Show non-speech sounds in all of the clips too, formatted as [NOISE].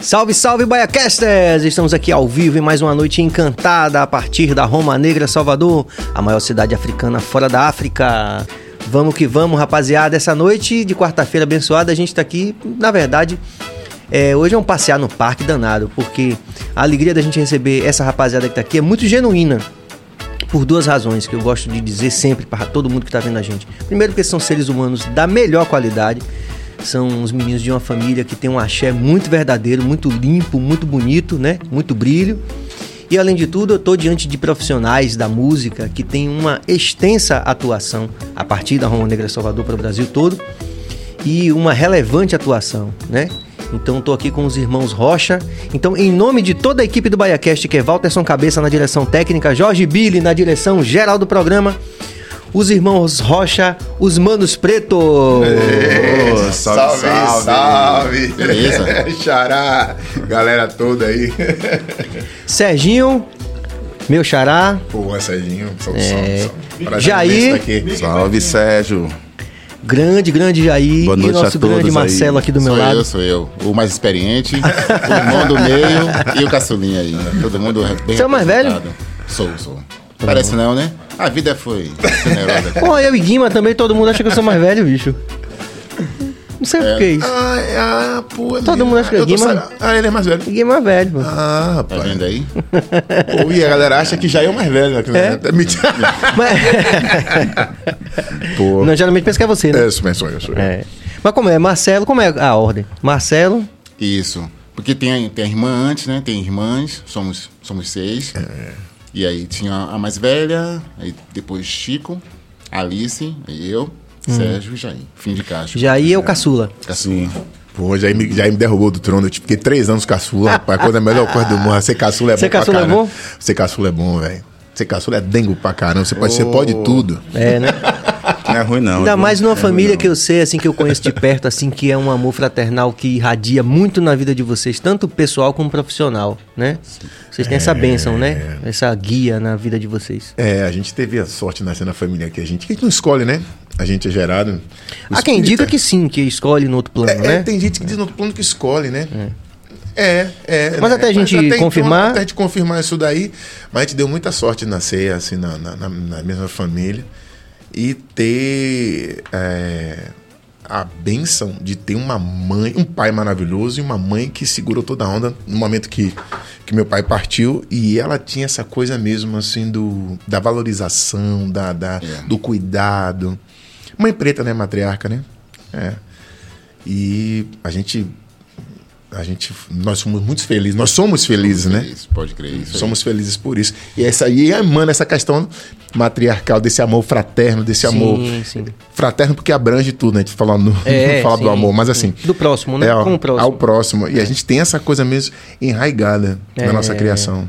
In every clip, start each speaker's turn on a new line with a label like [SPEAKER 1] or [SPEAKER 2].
[SPEAKER 1] Salve, salve, Baiacasters! Estamos aqui ao vivo em mais uma noite encantada a partir da Roma Negra, Salvador, a maior cidade africana fora da África. Vamos que vamos, rapaziada. Essa noite de quarta-feira abençoada, a gente tá aqui, na verdade, é, hoje é um passear no parque danado, porque a alegria da gente receber essa rapaziada que tá aqui é muito genuína. Por duas razões que eu gosto de dizer sempre para todo mundo que tá vendo a gente. Primeiro, porque são seres humanos da melhor qualidade. São os meninos de uma família que tem um axé muito verdadeiro, muito limpo, muito bonito, né? Muito brilho. E além de tudo, eu estou diante de profissionais da música que têm uma extensa atuação a partir da Roma Negra Salvador para o Brasil todo e uma relevante atuação, né? Então estou aqui com os irmãos Rocha. Então, em nome de toda a equipe do BaiaCast, que é Walterson Cabeça na direção técnica, Jorge Billy na direção geral do programa, os irmãos Rocha, os Manos Preto.
[SPEAKER 2] É, salve, salve, salve.
[SPEAKER 3] Beleza. [LAUGHS]
[SPEAKER 2] Xará, galera toda aí. [LAUGHS]
[SPEAKER 1] Serginho, meu xará.
[SPEAKER 2] Pô, Serginho, salve,
[SPEAKER 1] É.
[SPEAKER 2] salve, salve.
[SPEAKER 1] Jair.
[SPEAKER 3] Salve, Sérgio.
[SPEAKER 1] Grande, grande Jair.
[SPEAKER 3] Boa noite
[SPEAKER 1] e nosso
[SPEAKER 3] a todos
[SPEAKER 1] grande
[SPEAKER 3] aí.
[SPEAKER 1] Marcelo aqui do meu
[SPEAKER 3] sou
[SPEAKER 1] lado.
[SPEAKER 3] eu, sou eu. O mais experiente, [LAUGHS] o irmão do meio e o caçulinha aí. Todo mundo bem
[SPEAKER 1] Você é o mais velho?
[SPEAKER 3] Sou, sou. Parece não, né? A vida foi generosa.
[SPEAKER 1] Pô, eu e Guima também, todo mundo acha que eu sou mais velho, bicho. Não sei por que isso.
[SPEAKER 2] Ah, é, ah, pô. é
[SPEAKER 1] Todo
[SPEAKER 2] mesmo.
[SPEAKER 1] mundo acha que é Guima.
[SPEAKER 2] sa- Ah, ele é mais velho.
[SPEAKER 1] Guima é velho, pô.
[SPEAKER 2] Ah,
[SPEAKER 3] Tá
[SPEAKER 2] rapaz.
[SPEAKER 3] vendo aí?
[SPEAKER 2] Pô, e a galera acha que já é o mais velho, né? É? Mentira.
[SPEAKER 1] Mas... [LAUGHS]
[SPEAKER 2] Pô.
[SPEAKER 1] Não, geralmente pensa que é você, né?
[SPEAKER 2] É, sou eu, sou eu. Sou eu.
[SPEAKER 1] É. Mas como é? Marcelo, como é a ordem? Marcelo,
[SPEAKER 3] Isso. Porque tem, a- tem a irmã antes, né? Tem irmãs, somos, somos seis. E aí tinha a mais velha, aí depois Chico, Alice, aí eu, Sérgio e Jair. Fim de caixa.
[SPEAKER 1] Jair é o caçula.
[SPEAKER 3] Assim.
[SPEAKER 2] Pô, já me, já me derrubou do trono. Eu fiquei três anos caçula, rapaz. A coisa melhor coisa do mundo. Ser caçula é
[SPEAKER 1] Ser
[SPEAKER 2] bom pra
[SPEAKER 1] caçula é bom?
[SPEAKER 2] Ser caçula é bom, velho. Ser caçula é dengo pra caramba. Você pode, você pode tudo.
[SPEAKER 1] É, né?
[SPEAKER 3] Não é ruim, não.
[SPEAKER 1] Ainda mais numa
[SPEAKER 3] é
[SPEAKER 1] família que eu sei, assim, que eu conheço de perto, assim, que é um amor fraternal que irradia muito na vida de vocês, tanto pessoal como profissional, né? Vocês têm essa bênção, né? Essa guia na vida de vocês.
[SPEAKER 2] É, a gente teve a sorte de nascer na família que a gente, que a gente não escolhe, né? A gente é gerado.
[SPEAKER 1] Há quem diga
[SPEAKER 2] é-
[SPEAKER 1] que sim, que escolhe no outro plano,
[SPEAKER 2] É, é,
[SPEAKER 1] né?
[SPEAKER 2] tem gente que diz no outro plano que escolhe, né? É, é.
[SPEAKER 1] Mas
[SPEAKER 2] né?
[SPEAKER 1] até a gente
[SPEAKER 2] então,
[SPEAKER 1] confirmar-
[SPEAKER 2] até a gente confirmar isso daí, mas a gente deu muita sorte de nascer assim na, na- na- na mesma família e ter é, a benção de ter uma mãe, um pai maravilhoso e uma mãe que segurou toda a onda no momento que, que meu pai partiu e ela tinha essa coisa mesmo assim do da valorização, da, da
[SPEAKER 3] É.
[SPEAKER 2] do cuidado. Mãe preta, né, matriarca, né? É. E a gente a gente nós somos muito felizes, nós somos felizes, né?
[SPEAKER 3] Isso, pode crer. Isso aí.
[SPEAKER 2] Somos felizes por isso. E essa aí emana essa questão matriarcal, desse amor fraterno, desse amor
[SPEAKER 1] Sim, sim.
[SPEAKER 2] fraterno porque abrange tudo, né? A gente fala, no, [LAUGHS]
[SPEAKER 1] É,
[SPEAKER 2] não fala
[SPEAKER 1] sim,
[SPEAKER 2] do amor, mas assim.
[SPEAKER 1] Do próximo, né?
[SPEAKER 2] É, ó,
[SPEAKER 1] Com o próximo.
[SPEAKER 2] Ao próximo. E a gente tem essa coisa mesmo enraigada
[SPEAKER 1] É.
[SPEAKER 2] na nossa criação.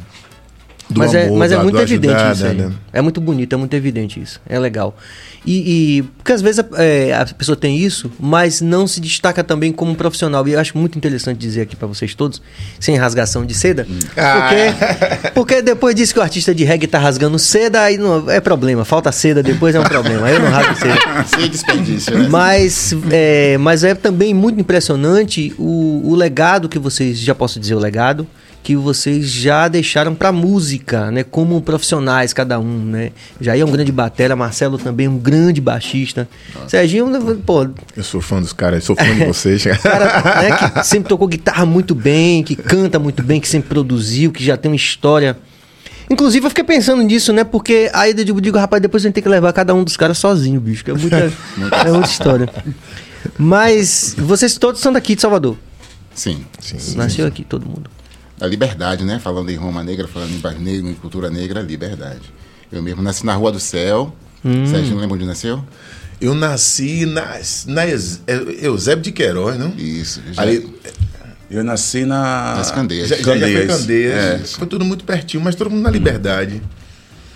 [SPEAKER 2] Do
[SPEAKER 1] mas é,
[SPEAKER 2] amor,
[SPEAKER 1] mas é
[SPEAKER 2] do-
[SPEAKER 1] muito evidente
[SPEAKER 2] ajudar,
[SPEAKER 1] isso aí.
[SPEAKER 2] né?
[SPEAKER 1] É muito bonito, é muito evidente isso. É legal. E, e- porque às vezes é, a pessoa tem isso, mas não se destaca também como profissional. E eu acho muito interessante dizer aqui pra vocês todos, sem rasgação de seda,
[SPEAKER 2] Ah.
[SPEAKER 1] porque, [LAUGHS] porque depois disso que o artista de reggae tá rasgando seda, aí não, é problema. Falta seda, depois é um problema. Aí eu não rasgo seda. [LAUGHS]
[SPEAKER 3] Sem desperdício, né?
[SPEAKER 1] Mas é, mas é também muito impressionante o, o legado que vocês, já posso dizer o legado, que vocês já deixaram pra música, né? Como profissionais, cada um, né? Jair é um grande batera, Marcelo também é um grande baixista. Serginho, pô,
[SPEAKER 2] Eu sou fã dos caras, sou fã de vocês. [LAUGHS]
[SPEAKER 1] cara né, que sempre tocou guitarra muito bem, que canta muito bem, que sempre produziu, que já tem uma história. Inclusive, eu fiquei pensando nisso, né? Porque aí eu digo, digo, rapaz, depois a gente tem que levar cada um dos caras sozinho, bicho. Que é muita, [LAUGHS] é muita história. Mas vocês todos são daqui de Salvador.
[SPEAKER 3] Sim.
[SPEAKER 1] Nasceu aqui, todo mundo.
[SPEAKER 3] A liberdade, né? Falando em Roma Negra, falando em bairro negro, em cultura negra, liberdade. Eu mesmo nasci na Rua do Céu.
[SPEAKER 1] Hum.
[SPEAKER 3] Sérgio, não lembra onde nasceu?
[SPEAKER 2] Eu nasci na, na Eus- Eusébio de Queiroz, não?
[SPEAKER 3] Isso. Já,
[SPEAKER 2] Ali,
[SPEAKER 4] Eu nasci na.
[SPEAKER 3] Nas Candeias.
[SPEAKER 2] já, já,
[SPEAKER 4] Candeias.
[SPEAKER 2] Candeias.
[SPEAKER 3] É.
[SPEAKER 2] Foi tudo muito pertinho, mas todo mundo na liberdade.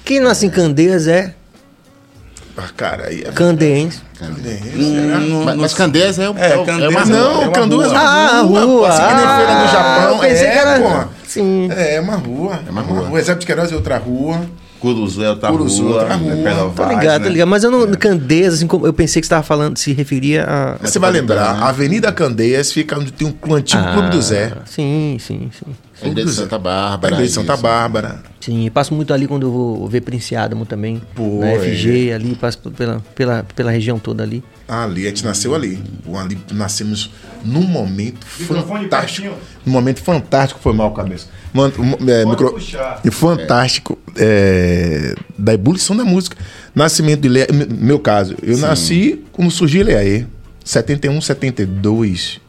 [SPEAKER 1] Quem nasce em Candeias é
[SPEAKER 2] Ah, cara, aí é.
[SPEAKER 1] candeense.
[SPEAKER 3] Candeias.
[SPEAKER 2] Será?
[SPEAKER 3] Mas, mas Candeias é, o-
[SPEAKER 4] É,
[SPEAKER 3] é, o- é
[SPEAKER 4] Candeias
[SPEAKER 3] uma
[SPEAKER 4] não,
[SPEAKER 3] rua.
[SPEAKER 2] Não,
[SPEAKER 4] é uma
[SPEAKER 2] Candeias
[SPEAKER 4] rua.
[SPEAKER 2] é
[SPEAKER 1] Ah, rua.
[SPEAKER 2] assim que nem feira
[SPEAKER 1] Ah,
[SPEAKER 2] do Japão.
[SPEAKER 1] eu pensei
[SPEAKER 2] é,
[SPEAKER 1] que era-
[SPEAKER 2] pô.
[SPEAKER 1] Sim.
[SPEAKER 2] É, é uma rua. É uma rua. Exército de Queiroz é outra rua.
[SPEAKER 4] Curuzu é outra
[SPEAKER 2] Curuzu,
[SPEAKER 4] rua.
[SPEAKER 2] outra rua.
[SPEAKER 4] né, Pedro
[SPEAKER 1] Tô
[SPEAKER 4] Vaz,
[SPEAKER 1] ligado,
[SPEAKER 4] né?
[SPEAKER 1] tô ligado. Mas eu não, Candeias, assim, como eu pensei que você estava falando, se referia a.
[SPEAKER 2] Você vai lembrar, a Avenida Candeias fica onde tem um antigo Clube do Zé.
[SPEAKER 1] Ah, Sim, sim, sim.
[SPEAKER 3] A igreja de Santa
[SPEAKER 2] A
[SPEAKER 3] Bárbara.
[SPEAKER 2] igreja de Santa
[SPEAKER 3] isso.
[SPEAKER 2] Bárbara.
[SPEAKER 1] Sim, passo muito ali quando eu vou ver Princiádamo também.
[SPEAKER 2] Pô,
[SPEAKER 1] na
[SPEAKER 2] é.
[SPEAKER 1] FG ali, passo pela, pela, pela região toda ali.
[SPEAKER 2] Ali, a gente nasceu ali. ali nascemos num momento fantástico. Num momento fantástico, foi mal, cabeça. Mano, é, micro- e fantástico é, da ebulição da música. Nascimento de Leia, meu caso, eu nasci quando surgiu Leaê, 71, 72.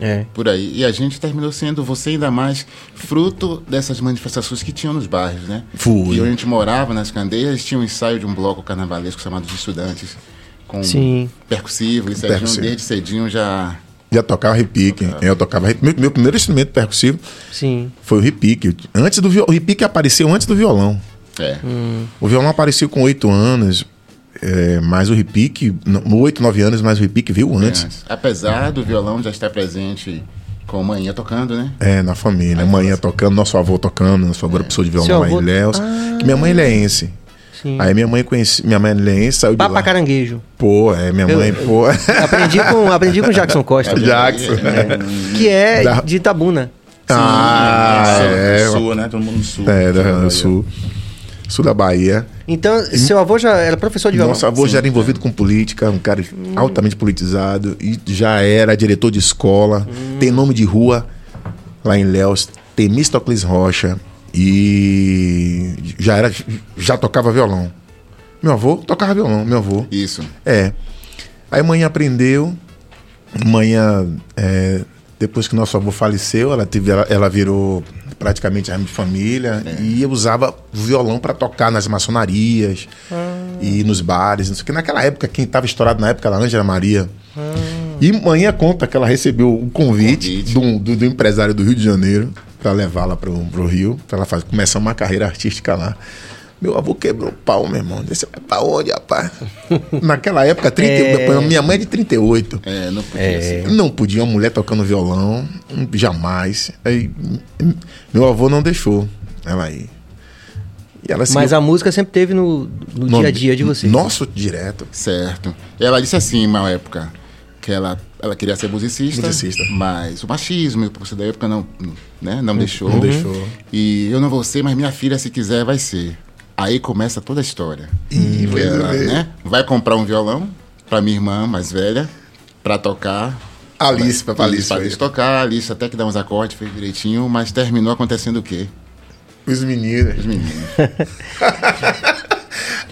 [SPEAKER 1] É.
[SPEAKER 3] Por aí. E a gente terminou sendo, você ainda mais, fruto dessas manifestações que tinham nos bairros, né?
[SPEAKER 2] Fui.
[SPEAKER 3] E onde a gente morava, nas Candeias, tinha um ensaio de um bloco carnavalesco chamado de Estudantes. Com
[SPEAKER 1] Sim.
[SPEAKER 3] percussivo. E Serginho, desde cedinho, já...
[SPEAKER 2] Já tocava repique. Eu tocava repique. Meu, meu primeiro instrumento percussivo
[SPEAKER 1] Sim.
[SPEAKER 2] foi o repique. Antes do. O repique apareceu antes do violão.
[SPEAKER 3] É.
[SPEAKER 2] O violão apareceu com oito anos, é, mas o repique, no oito, nove anos, mas o repique veio antes.
[SPEAKER 3] antes. Apesar do violão já estar presente com a manhã tocando, né?
[SPEAKER 2] É, na família. Manhã tocando, nosso avô tocando, nosso avô era professor de
[SPEAKER 1] Seu
[SPEAKER 2] violão
[SPEAKER 1] avô-
[SPEAKER 2] em Ilhéus. Que minha mãe é ilhéense.
[SPEAKER 1] Sim.
[SPEAKER 2] Aí minha mãe conheci, minha mãe é ilhéense, saiu de
[SPEAKER 1] Papa
[SPEAKER 2] lá.
[SPEAKER 1] caranguejo.
[SPEAKER 2] Pô, é, minha mãe, pô. [LAUGHS]
[SPEAKER 1] Aprendi com, aprendi com o Jackson Costa, [LAUGHS]
[SPEAKER 2] Jackson.
[SPEAKER 1] que é
[SPEAKER 2] Da-
[SPEAKER 1] de Itabuna.
[SPEAKER 2] Ah,
[SPEAKER 4] Sul,
[SPEAKER 2] é.
[SPEAKER 4] Sul, né? Todo mundo no sul.
[SPEAKER 2] É, Grande do Sul. Sul da Bahia.
[SPEAKER 1] Então, seu avô já era professor de violão?
[SPEAKER 2] Nosso avô já era envolvido com política, um cara altamente politizado, e já era diretor de escola, tem nome de rua lá em Léus, Temístocles Rocha, e já era já tocava violão. Meu avô tocava violão, meu avô.
[SPEAKER 3] Isso.
[SPEAKER 2] É. Aí mãe aprendeu, manhã, é, depois que nosso avô faleceu, ela, teve, ela, ela virou praticamente arma de família e usava violão para tocar nas maçonarias e nos bares, não sei o que. Naquela época, quem estava estourado na época era a Ângela Maria. E manhã conta que ela recebeu o convite,
[SPEAKER 3] Convite.
[SPEAKER 2] Do, do, do empresário do Rio de Janeiro para levá-la para o Rio, para ela fazer, começar uma carreira artística lá. Meu avô quebrou o pau, meu irmão. Disse, vai pra onde, rapaz? [LAUGHS] Naquela época, 30,
[SPEAKER 1] É.
[SPEAKER 2] minha mãe é de 38.
[SPEAKER 3] É, não podia ser.
[SPEAKER 2] Não podia uma mulher tocando violão, jamais. Aí, meu avô não deixou ela ir. E ela
[SPEAKER 1] Mas a música sempre teve no, no
[SPEAKER 2] no-
[SPEAKER 1] dia a dia de vocês.
[SPEAKER 2] Nosso direto.
[SPEAKER 3] Certo. Ela disse assim, uma época, que ela, ela queria ser musicista,
[SPEAKER 2] Musicista.
[SPEAKER 3] mas o machismo e o da época não, né, não deixou.
[SPEAKER 2] não deixou.
[SPEAKER 3] E eu não vou ser, mas minha filha, se quiser, vai ser. Aí começa toda a história.
[SPEAKER 2] Vai
[SPEAKER 3] ela, né, vai comprar um violão pra minha irmã mais velha, pra tocar.
[SPEAKER 2] Alice, pra
[SPEAKER 3] Alice,
[SPEAKER 2] Alice.
[SPEAKER 3] pra Alice tocar, Alice até que dá uns acordes, fez direitinho, mas terminou acontecendo o quê?
[SPEAKER 2] Os meninos.
[SPEAKER 3] Os meninos. [LAUGHS]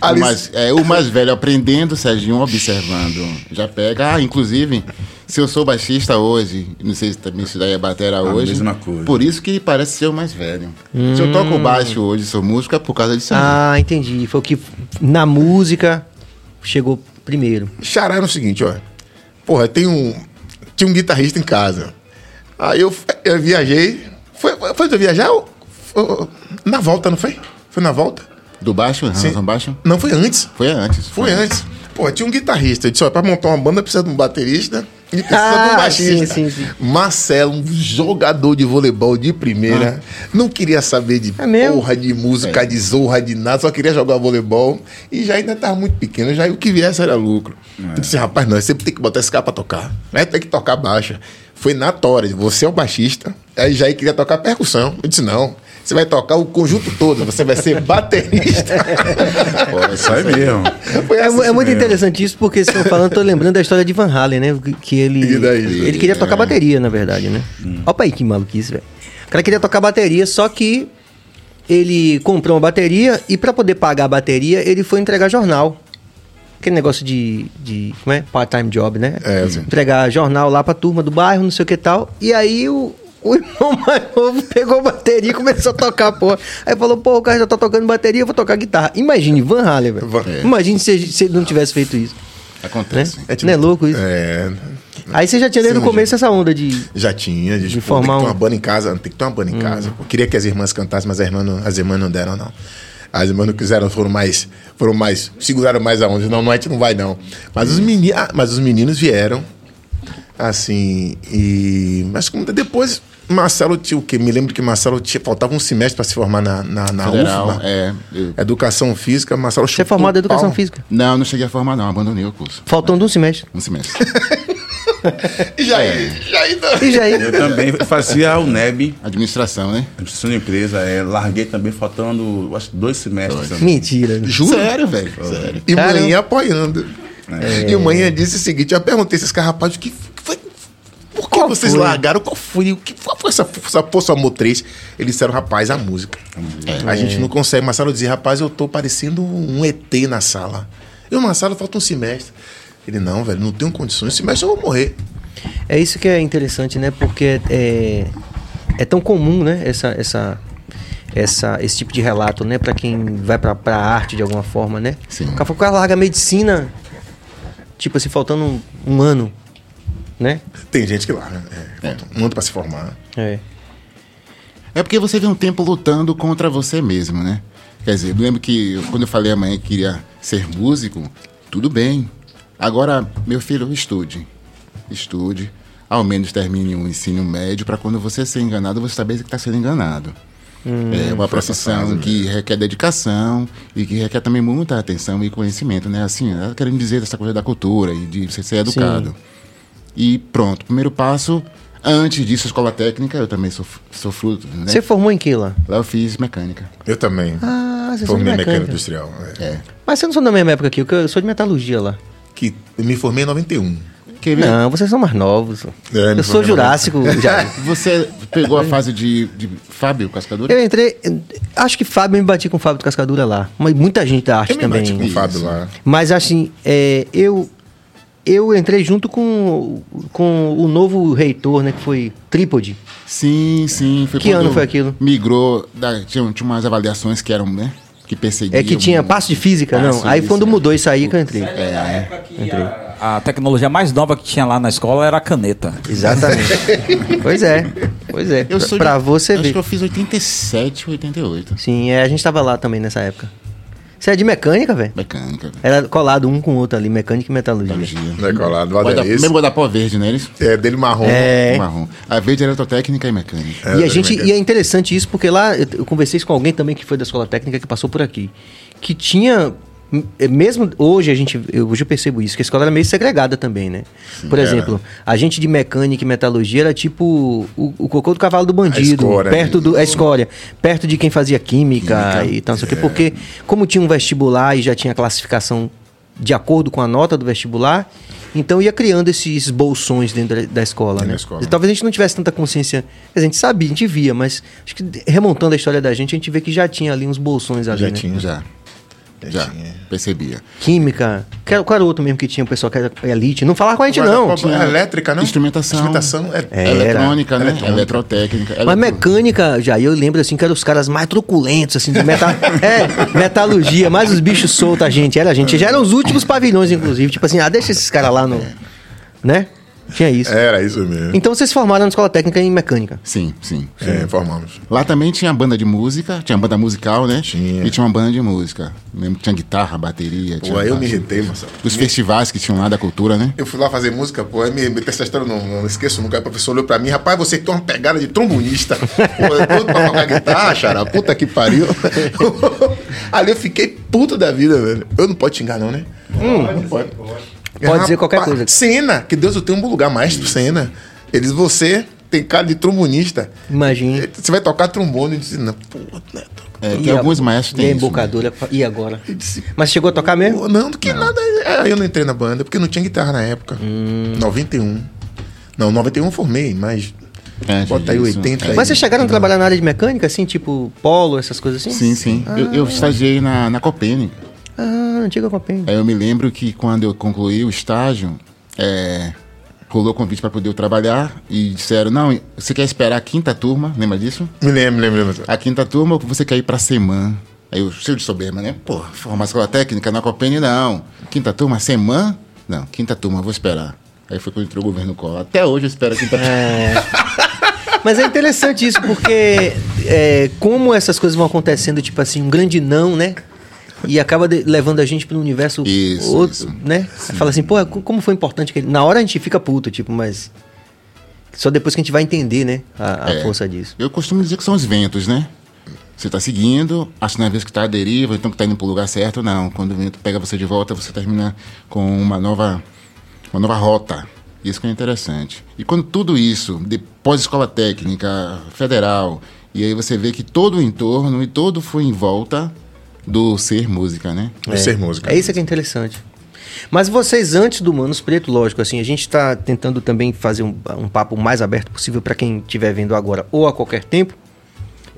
[SPEAKER 3] O mais, é, o mais velho aprendendo, Serginho observando. Já pega. Ah, inclusive, se eu sou baixista hoje, não sei se também se daí é batera hoje.
[SPEAKER 4] mesma coisa.
[SPEAKER 3] Por isso que parece ser o mais velho. Se eu toco baixo hoje, sou músico, é por causa disso aí.
[SPEAKER 1] Ah, entendi. Foi o que na música chegou primeiro.
[SPEAKER 2] Xará era o seguinte, ó. Porra, tem um. Tinha um guitarrista em casa. Aí eu, eu viajei. Foi, foi de eu viajar? foi- na volta, não foi? Foi na volta?
[SPEAKER 3] Do baixo, Ransom baixo?
[SPEAKER 2] Não, foi antes.
[SPEAKER 3] Foi antes.
[SPEAKER 2] Foi antes. Pô, tinha um guitarrista. Eu disse, ó, pra montar uma banda precisa de um baterista e precisa
[SPEAKER 1] Ah,
[SPEAKER 2] de um baixista.
[SPEAKER 1] sim, sim, sim.
[SPEAKER 2] Marcelo, um jogador de voleibol de primeira. Não queria saber de
[SPEAKER 1] É
[SPEAKER 2] porra de música,
[SPEAKER 3] É.
[SPEAKER 2] de zorra, de nada. Só queria jogar voleibol. E já ainda tava muito pequeno. Já o que viesse era lucro. Eu disse, rapaz, não, você tem que botar esse cara pra tocar. Vai ter que tocar baixa. Foi na tora. Você é o baixista. Aí Jair queria tocar percussão. Eu disse, não. Você vai tocar o conjunto todo. Você vai ser baterista. [LAUGHS]
[SPEAKER 3] Pô,
[SPEAKER 4] Isso aí mesmo.
[SPEAKER 2] Foi
[SPEAKER 1] É,
[SPEAKER 2] assim
[SPEAKER 1] mu- é muito
[SPEAKER 4] mesmo.
[SPEAKER 1] interessante isso, porque vocês estão falando, tô lembrando da história de Van Halen, né? Que- ele.
[SPEAKER 2] E daí?
[SPEAKER 1] Ele queria tocar bateria, na verdade, né? Opa aí que maluquice, velho. O cara queria tocar bateria, só que ele comprou uma bateria e pra poder pagar a bateria, ele foi entregar jornal. Aquele negócio de. de como é? Part-time job, né?
[SPEAKER 2] É, sim.
[SPEAKER 1] Entregar jornal lá pra turma do bairro, não sei o que tal. E aí o. O irmão mais novo pegou a bateria e começou a tocar, pô. Aí falou, pô, o cara já tá tocando bateria, eu vou tocar guitarra. Imagine, Van Halen, velho.
[SPEAKER 3] É.
[SPEAKER 1] Imagine se, se ele não tivesse feito isso. Né?
[SPEAKER 3] Acontece.
[SPEAKER 1] Não é louco isso?
[SPEAKER 2] É.
[SPEAKER 1] Aí você já tinha desde o começo essa onda de.
[SPEAKER 2] Já tinha, de,
[SPEAKER 1] De
[SPEAKER 2] pô, tem
[SPEAKER 1] formar
[SPEAKER 2] que ter
[SPEAKER 1] um-
[SPEAKER 2] uma banda em casa, tem que ter uma banda em casa. Eu queria que as irmãs cantassem, mas as irmãs não, as irmãs não deram, não. As irmãs não quiseram, foram mais, foram mais, seguraram mais a onda. Não, não, a gente não vai, não. Mas os, meni, ah, mas os meninos vieram, assim, e... Mas como depois Marcelo tinha o quê? Me lembro que Marcelo tinha, faltava um semestre para se formar na, na, na
[SPEAKER 3] Federal,
[SPEAKER 2] UFMA.
[SPEAKER 3] é. eu-
[SPEAKER 2] Educação Física, Marcelo
[SPEAKER 1] Você é formado em
[SPEAKER 2] o
[SPEAKER 1] educação
[SPEAKER 2] pau.
[SPEAKER 1] física.
[SPEAKER 3] Não, não cheguei a formar, não. Abandonei o curso.
[SPEAKER 1] Faltando um semestre.
[SPEAKER 3] Um semestre. [LAUGHS]
[SPEAKER 2] E já,
[SPEAKER 3] É.
[SPEAKER 2] já ainda.
[SPEAKER 1] E já aí?
[SPEAKER 4] Eu também fazia a UNEB,
[SPEAKER 3] Administração, né?
[SPEAKER 4] administração de empresa. É, larguei também faltando, acho que dois semestres. também.
[SPEAKER 1] Mentira.
[SPEAKER 2] Juro.
[SPEAKER 3] Sério, velho. Sério.
[SPEAKER 2] E
[SPEAKER 1] Caramba.
[SPEAKER 2] manhã apoiando.
[SPEAKER 1] É.
[SPEAKER 2] E manhã disse o seguinte: eu perguntei esses caras, rapaz, o que? Por que
[SPEAKER 1] Qual
[SPEAKER 2] vocês
[SPEAKER 1] foi?
[SPEAKER 2] largaram? Qual foi? O que qual foi essa, essa força motriz? Eles disseram, rapaz, a música.
[SPEAKER 1] É.
[SPEAKER 2] A gente não consegue. Marcelo dizia, rapaz, eu tô parecendo um ET na sala. Eu, Marcelo, falta um semestre. Ele, não, velho, não tenho condições. Esse semestre eu vou morrer.
[SPEAKER 1] É isso que é interessante, né? Porque é, é tão comum, né? Essa, essa, essa, esse tipo de relato, né? Pra quem vai pra, pra arte de alguma forma, né?
[SPEAKER 3] Sim.
[SPEAKER 1] O cara larga a medicina, tipo assim, faltando um, um ano, né?
[SPEAKER 2] Tem gente que larga. É, falta um ano pra se formar.
[SPEAKER 1] É.
[SPEAKER 3] É porque você vê um tempo lutando contra você mesmo, né? Quer dizer, eu lembro que quando eu falei amanhã que queria ser músico, tudo bem. Agora, meu filho, estude. Estude. Ao menos termine um ensino médio para quando você ser enganado, você saber que está sendo enganado. é uma profissão que requer dedicação e que requer também muita atenção e conhecimento, né? Assim, ela querendo dizer dessa coisa da cultura e de você ser educado. E pronto, primeiro passo. Antes disso, escola técnica, eu também sou, sou fruto, né?
[SPEAKER 1] Você formou em que lá?
[SPEAKER 3] Lá eu fiz mecânica.
[SPEAKER 2] Eu também.
[SPEAKER 1] Ah, você
[SPEAKER 2] Formei
[SPEAKER 1] mecânica.
[SPEAKER 2] mecânica industrial. é.
[SPEAKER 3] É.
[SPEAKER 1] Mas você não sou da mesma época que eu, que eu sou de metalurgia lá.
[SPEAKER 2] Que eu me formei em 91.
[SPEAKER 3] Quer ver?
[SPEAKER 1] Não, vocês são mais novos.
[SPEAKER 2] É,
[SPEAKER 1] eu sou jurássico. já. [LAUGHS]
[SPEAKER 3] Você pegou a fase de, de Fábio Cascadura?
[SPEAKER 1] Eu entrei. Acho que Fábio eu me bati com o Fábio do Cascadura lá. Mas muita gente da arte
[SPEAKER 2] Eu me
[SPEAKER 1] também.
[SPEAKER 2] bati com o Fábio lá.
[SPEAKER 1] Mas assim, é, eu eu entrei junto com, com o novo reitor, né? Que foi Trípode.
[SPEAKER 3] Sim, sim. Foi
[SPEAKER 1] Que ano foi aquilo?
[SPEAKER 3] Migrou, da, tinha, tinha umas avaliações que eram, né? Que perseguiam.
[SPEAKER 1] É que tinha passo de física, não. Aí
[SPEAKER 3] isso,
[SPEAKER 1] quando
[SPEAKER 3] é.
[SPEAKER 1] mudou isso aí que eu entrei.
[SPEAKER 3] É,
[SPEAKER 5] A, a tecnologia mais nova que tinha lá na escola era a caneta.
[SPEAKER 1] Exatamente. [LAUGHS] pois é. Pois é.
[SPEAKER 3] eu sou
[SPEAKER 1] pra
[SPEAKER 3] de-
[SPEAKER 1] você
[SPEAKER 3] acho
[SPEAKER 1] ver.
[SPEAKER 3] que eu fiz 87, 88.
[SPEAKER 1] Sim, é, a gente tava lá também nessa época. Você é de mecânica, velho?
[SPEAKER 3] Mecânica. velho.
[SPEAKER 1] Era colado um com o outro ali, mecânica e metalurgia.
[SPEAKER 3] Metalurgia.
[SPEAKER 2] Não é colado,
[SPEAKER 3] Guarda,
[SPEAKER 2] olha esse.
[SPEAKER 3] mesmo guarda-pó verde, né? Eles?
[SPEAKER 2] É dele marrom.
[SPEAKER 1] É.
[SPEAKER 3] Marrom. A verde é eletrotécnica e mecânica.
[SPEAKER 2] É,
[SPEAKER 1] e a
[SPEAKER 2] eu
[SPEAKER 1] gente
[SPEAKER 2] também
[SPEAKER 1] e é interessante isso porque lá eu, eu conversei isso com alguém também que foi da escola técnica que passou por aqui, que tinha é, mesmo hoje a gente eu, hoje eu percebo isso que a escola era meio segregada também, né? por
[SPEAKER 2] era.
[SPEAKER 1] exemplo, a gente de mecânica e metalurgia era tipo o, o cocô do cavalo do bandido,
[SPEAKER 2] escória,
[SPEAKER 1] perto do a escória, perto de quem fazia química, e tal, não sei o quê, porque como tinha um vestibular e já tinha classificação de acordo com a nota do vestibular, então ia criando esses bolsões dentro da- escola,
[SPEAKER 2] Dentro
[SPEAKER 1] né?
[SPEAKER 2] da escola.
[SPEAKER 1] E talvez a gente não tivesse tanta consciência. A gente sabia, a gente via, mas acho que remontando a história da gente, a gente vê que já tinha ali uns bolsões ali,
[SPEAKER 2] Já
[SPEAKER 1] né?
[SPEAKER 2] tinha.
[SPEAKER 3] Já. Já.
[SPEAKER 2] tinha.
[SPEAKER 3] Percebia.
[SPEAKER 1] Química. Qual era o outro mesmo que tinha o pessoal que era elite? Não falava com a gente, não.
[SPEAKER 2] Tinha elétrica, não?
[SPEAKER 3] Instrumentação.
[SPEAKER 2] Instrumentação é,
[SPEAKER 1] É.
[SPEAKER 3] Eletrônica, né?
[SPEAKER 2] Eletrônica.
[SPEAKER 3] Eletrotécnica.
[SPEAKER 1] Mas mecânica, já, eu lembro assim que eram os caras mais truculentos, assim, de metal, [LAUGHS] é, metalurgia, mais os bichos soltos a gente. Era a gente. Já eram os últimos pavilhões, inclusive. Tipo assim, ah, deixa esses caras lá no. Né? Tinha isso.
[SPEAKER 2] Era isso mesmo.
[SPEAKER 1] Então vocês se formaram na escola técnica em mecânica.
[SPEAKER 3] Sim, sim.
[SPEAKER 2] É, formamos.
[SPEAKER 3] Lá também tinha banda de música, tinha banda musical, né?
[SPEAKER 2] Tinha.
[SPEAKER 3] E tinha uma banda de música. Lembro que tinha guitarra, bateria.
[SPEAKER 2] Pô,
[SPEAKER 3] tinha
[SPEAKER 2] aí eu me irritei, Marcelo.
[SPEAKER 3] Os festivais que tinham lá da cultura, né?
[SPEAKER 2] Eu fui lá fazer música, pô, aí me, me essa história, eu não, não esqueço nunca. O professor olhou pra mim, rapaz, você tem uma pegada de trombonista. [LAUGHS] pô, eu tô pra tocar guitarra, xará, puta que pariu. [LAUGHS] Ali eu fiquei puto da vida, velho. Eu não pode xingar, não, né? não pode.
[SPEAKER 1] Pode dizer qualquer coisa.
[SPEAKER 2] Cena, que Deus eu tenho um lugar maestro, cena. Eles, você tem cara de trombonista.
[SPEAKER 1] Imagine.
[SPEAKER 2] Você vai tocar trombone? Eu disse, não, pô, né?
[SPEAKER 3] É,
[SPEAKER 1] E
[SPEAKER 3] tem
[SPEAKER 1] a-
[SPEAKER 3] alguns maestros que
[SPEAKER 1] E a
[SPEAKER 3] isso. né?
[SPEAKER 1] embocadura. E agora? Mas chegou a tocar mesmo?
[SPEAKER 2] Não, do que nada. Aí eu não entrei na banda, porque não tinha guitarra na época.
[SPEAKER 1] Hum.
[SPEAKER 2] 91. Não, 91 eu formei, mas.
[SPEAKER 3] Antes
[SPEAKER 2] Bota aí
[SPEAKER 3] disso.
[SPEAKER 2] 80
[SPEAKER 3] É.
[SPEAKER 2] aí.
[SPEAKER 1] Mas vocês chegaram a trabalhar na área de mecânica, assim, tipo polo, essas coisas assim?
[SPEAKER 3] Sim, sim. Eu, eu estagiei na, na Copênica.
[SPEAKER 1] Ah, antiga Copem.
[SPEAKER 3] Aí eu me lembro que quando eu concluí o estágio, é, rolou convite para poder eu trabalhar e disseram: Não, você quer esperar a quinta turma? Lembra disso?
[SPEAKER 2] Me lembro, me lembro. lembro.
[SPEAKER 3] A quinta turma ou você quer ir para Seman? Aí eu, cheio de soberba, né? Pô, formar escola técnica na Copene, não. Quinta turma, Seman? Não, quinta turma, vou esperar. Aí foi quando entrou o governo Collor. Até hoje eu espero a quinta turma.
[SPEAKER 1] Mas é interessante isso, porque é, como essas coisas vão acontecendo, tipo assim, um grande não, né? E acaba de- levando a gente para um universo
[SPEAKER 3] Isso,
[SPEAKER 1] outro,
[SPEAKER 3] isso.
[SPEAKER 1] né? Fala assim, pô, co- como foi importante que ele... Na hora a gente fica puto, tipo, mas... Só depois que a gente vai entender, né? A, a
[SPEAKER 3] É.
[SPEAKER 1] força disso.
[SPEAKER 3] Eu costumo dizer que são os ventos, né? Você está seguindo, acho que na vez que está à deriva, então que está indo para o lugar certo, não. Quando o vento pega você de volta, você termina com uma nova, uma nova rota. Isso que é interessante. E quando tudo isso, depois escola técnica, federal, e aí você vê que todo o entorno e todo foi em volta do ser música, né?
[SPEAKER 2] Do ser música.
[SPEAKER 1] É isso que é interessante. Mas vocês, antes do Manos Preto, lógico, assim, a gente está tentando também fazer um, um papo mais aberto possível para quem estiver vendo agora ou a qualquer tempo.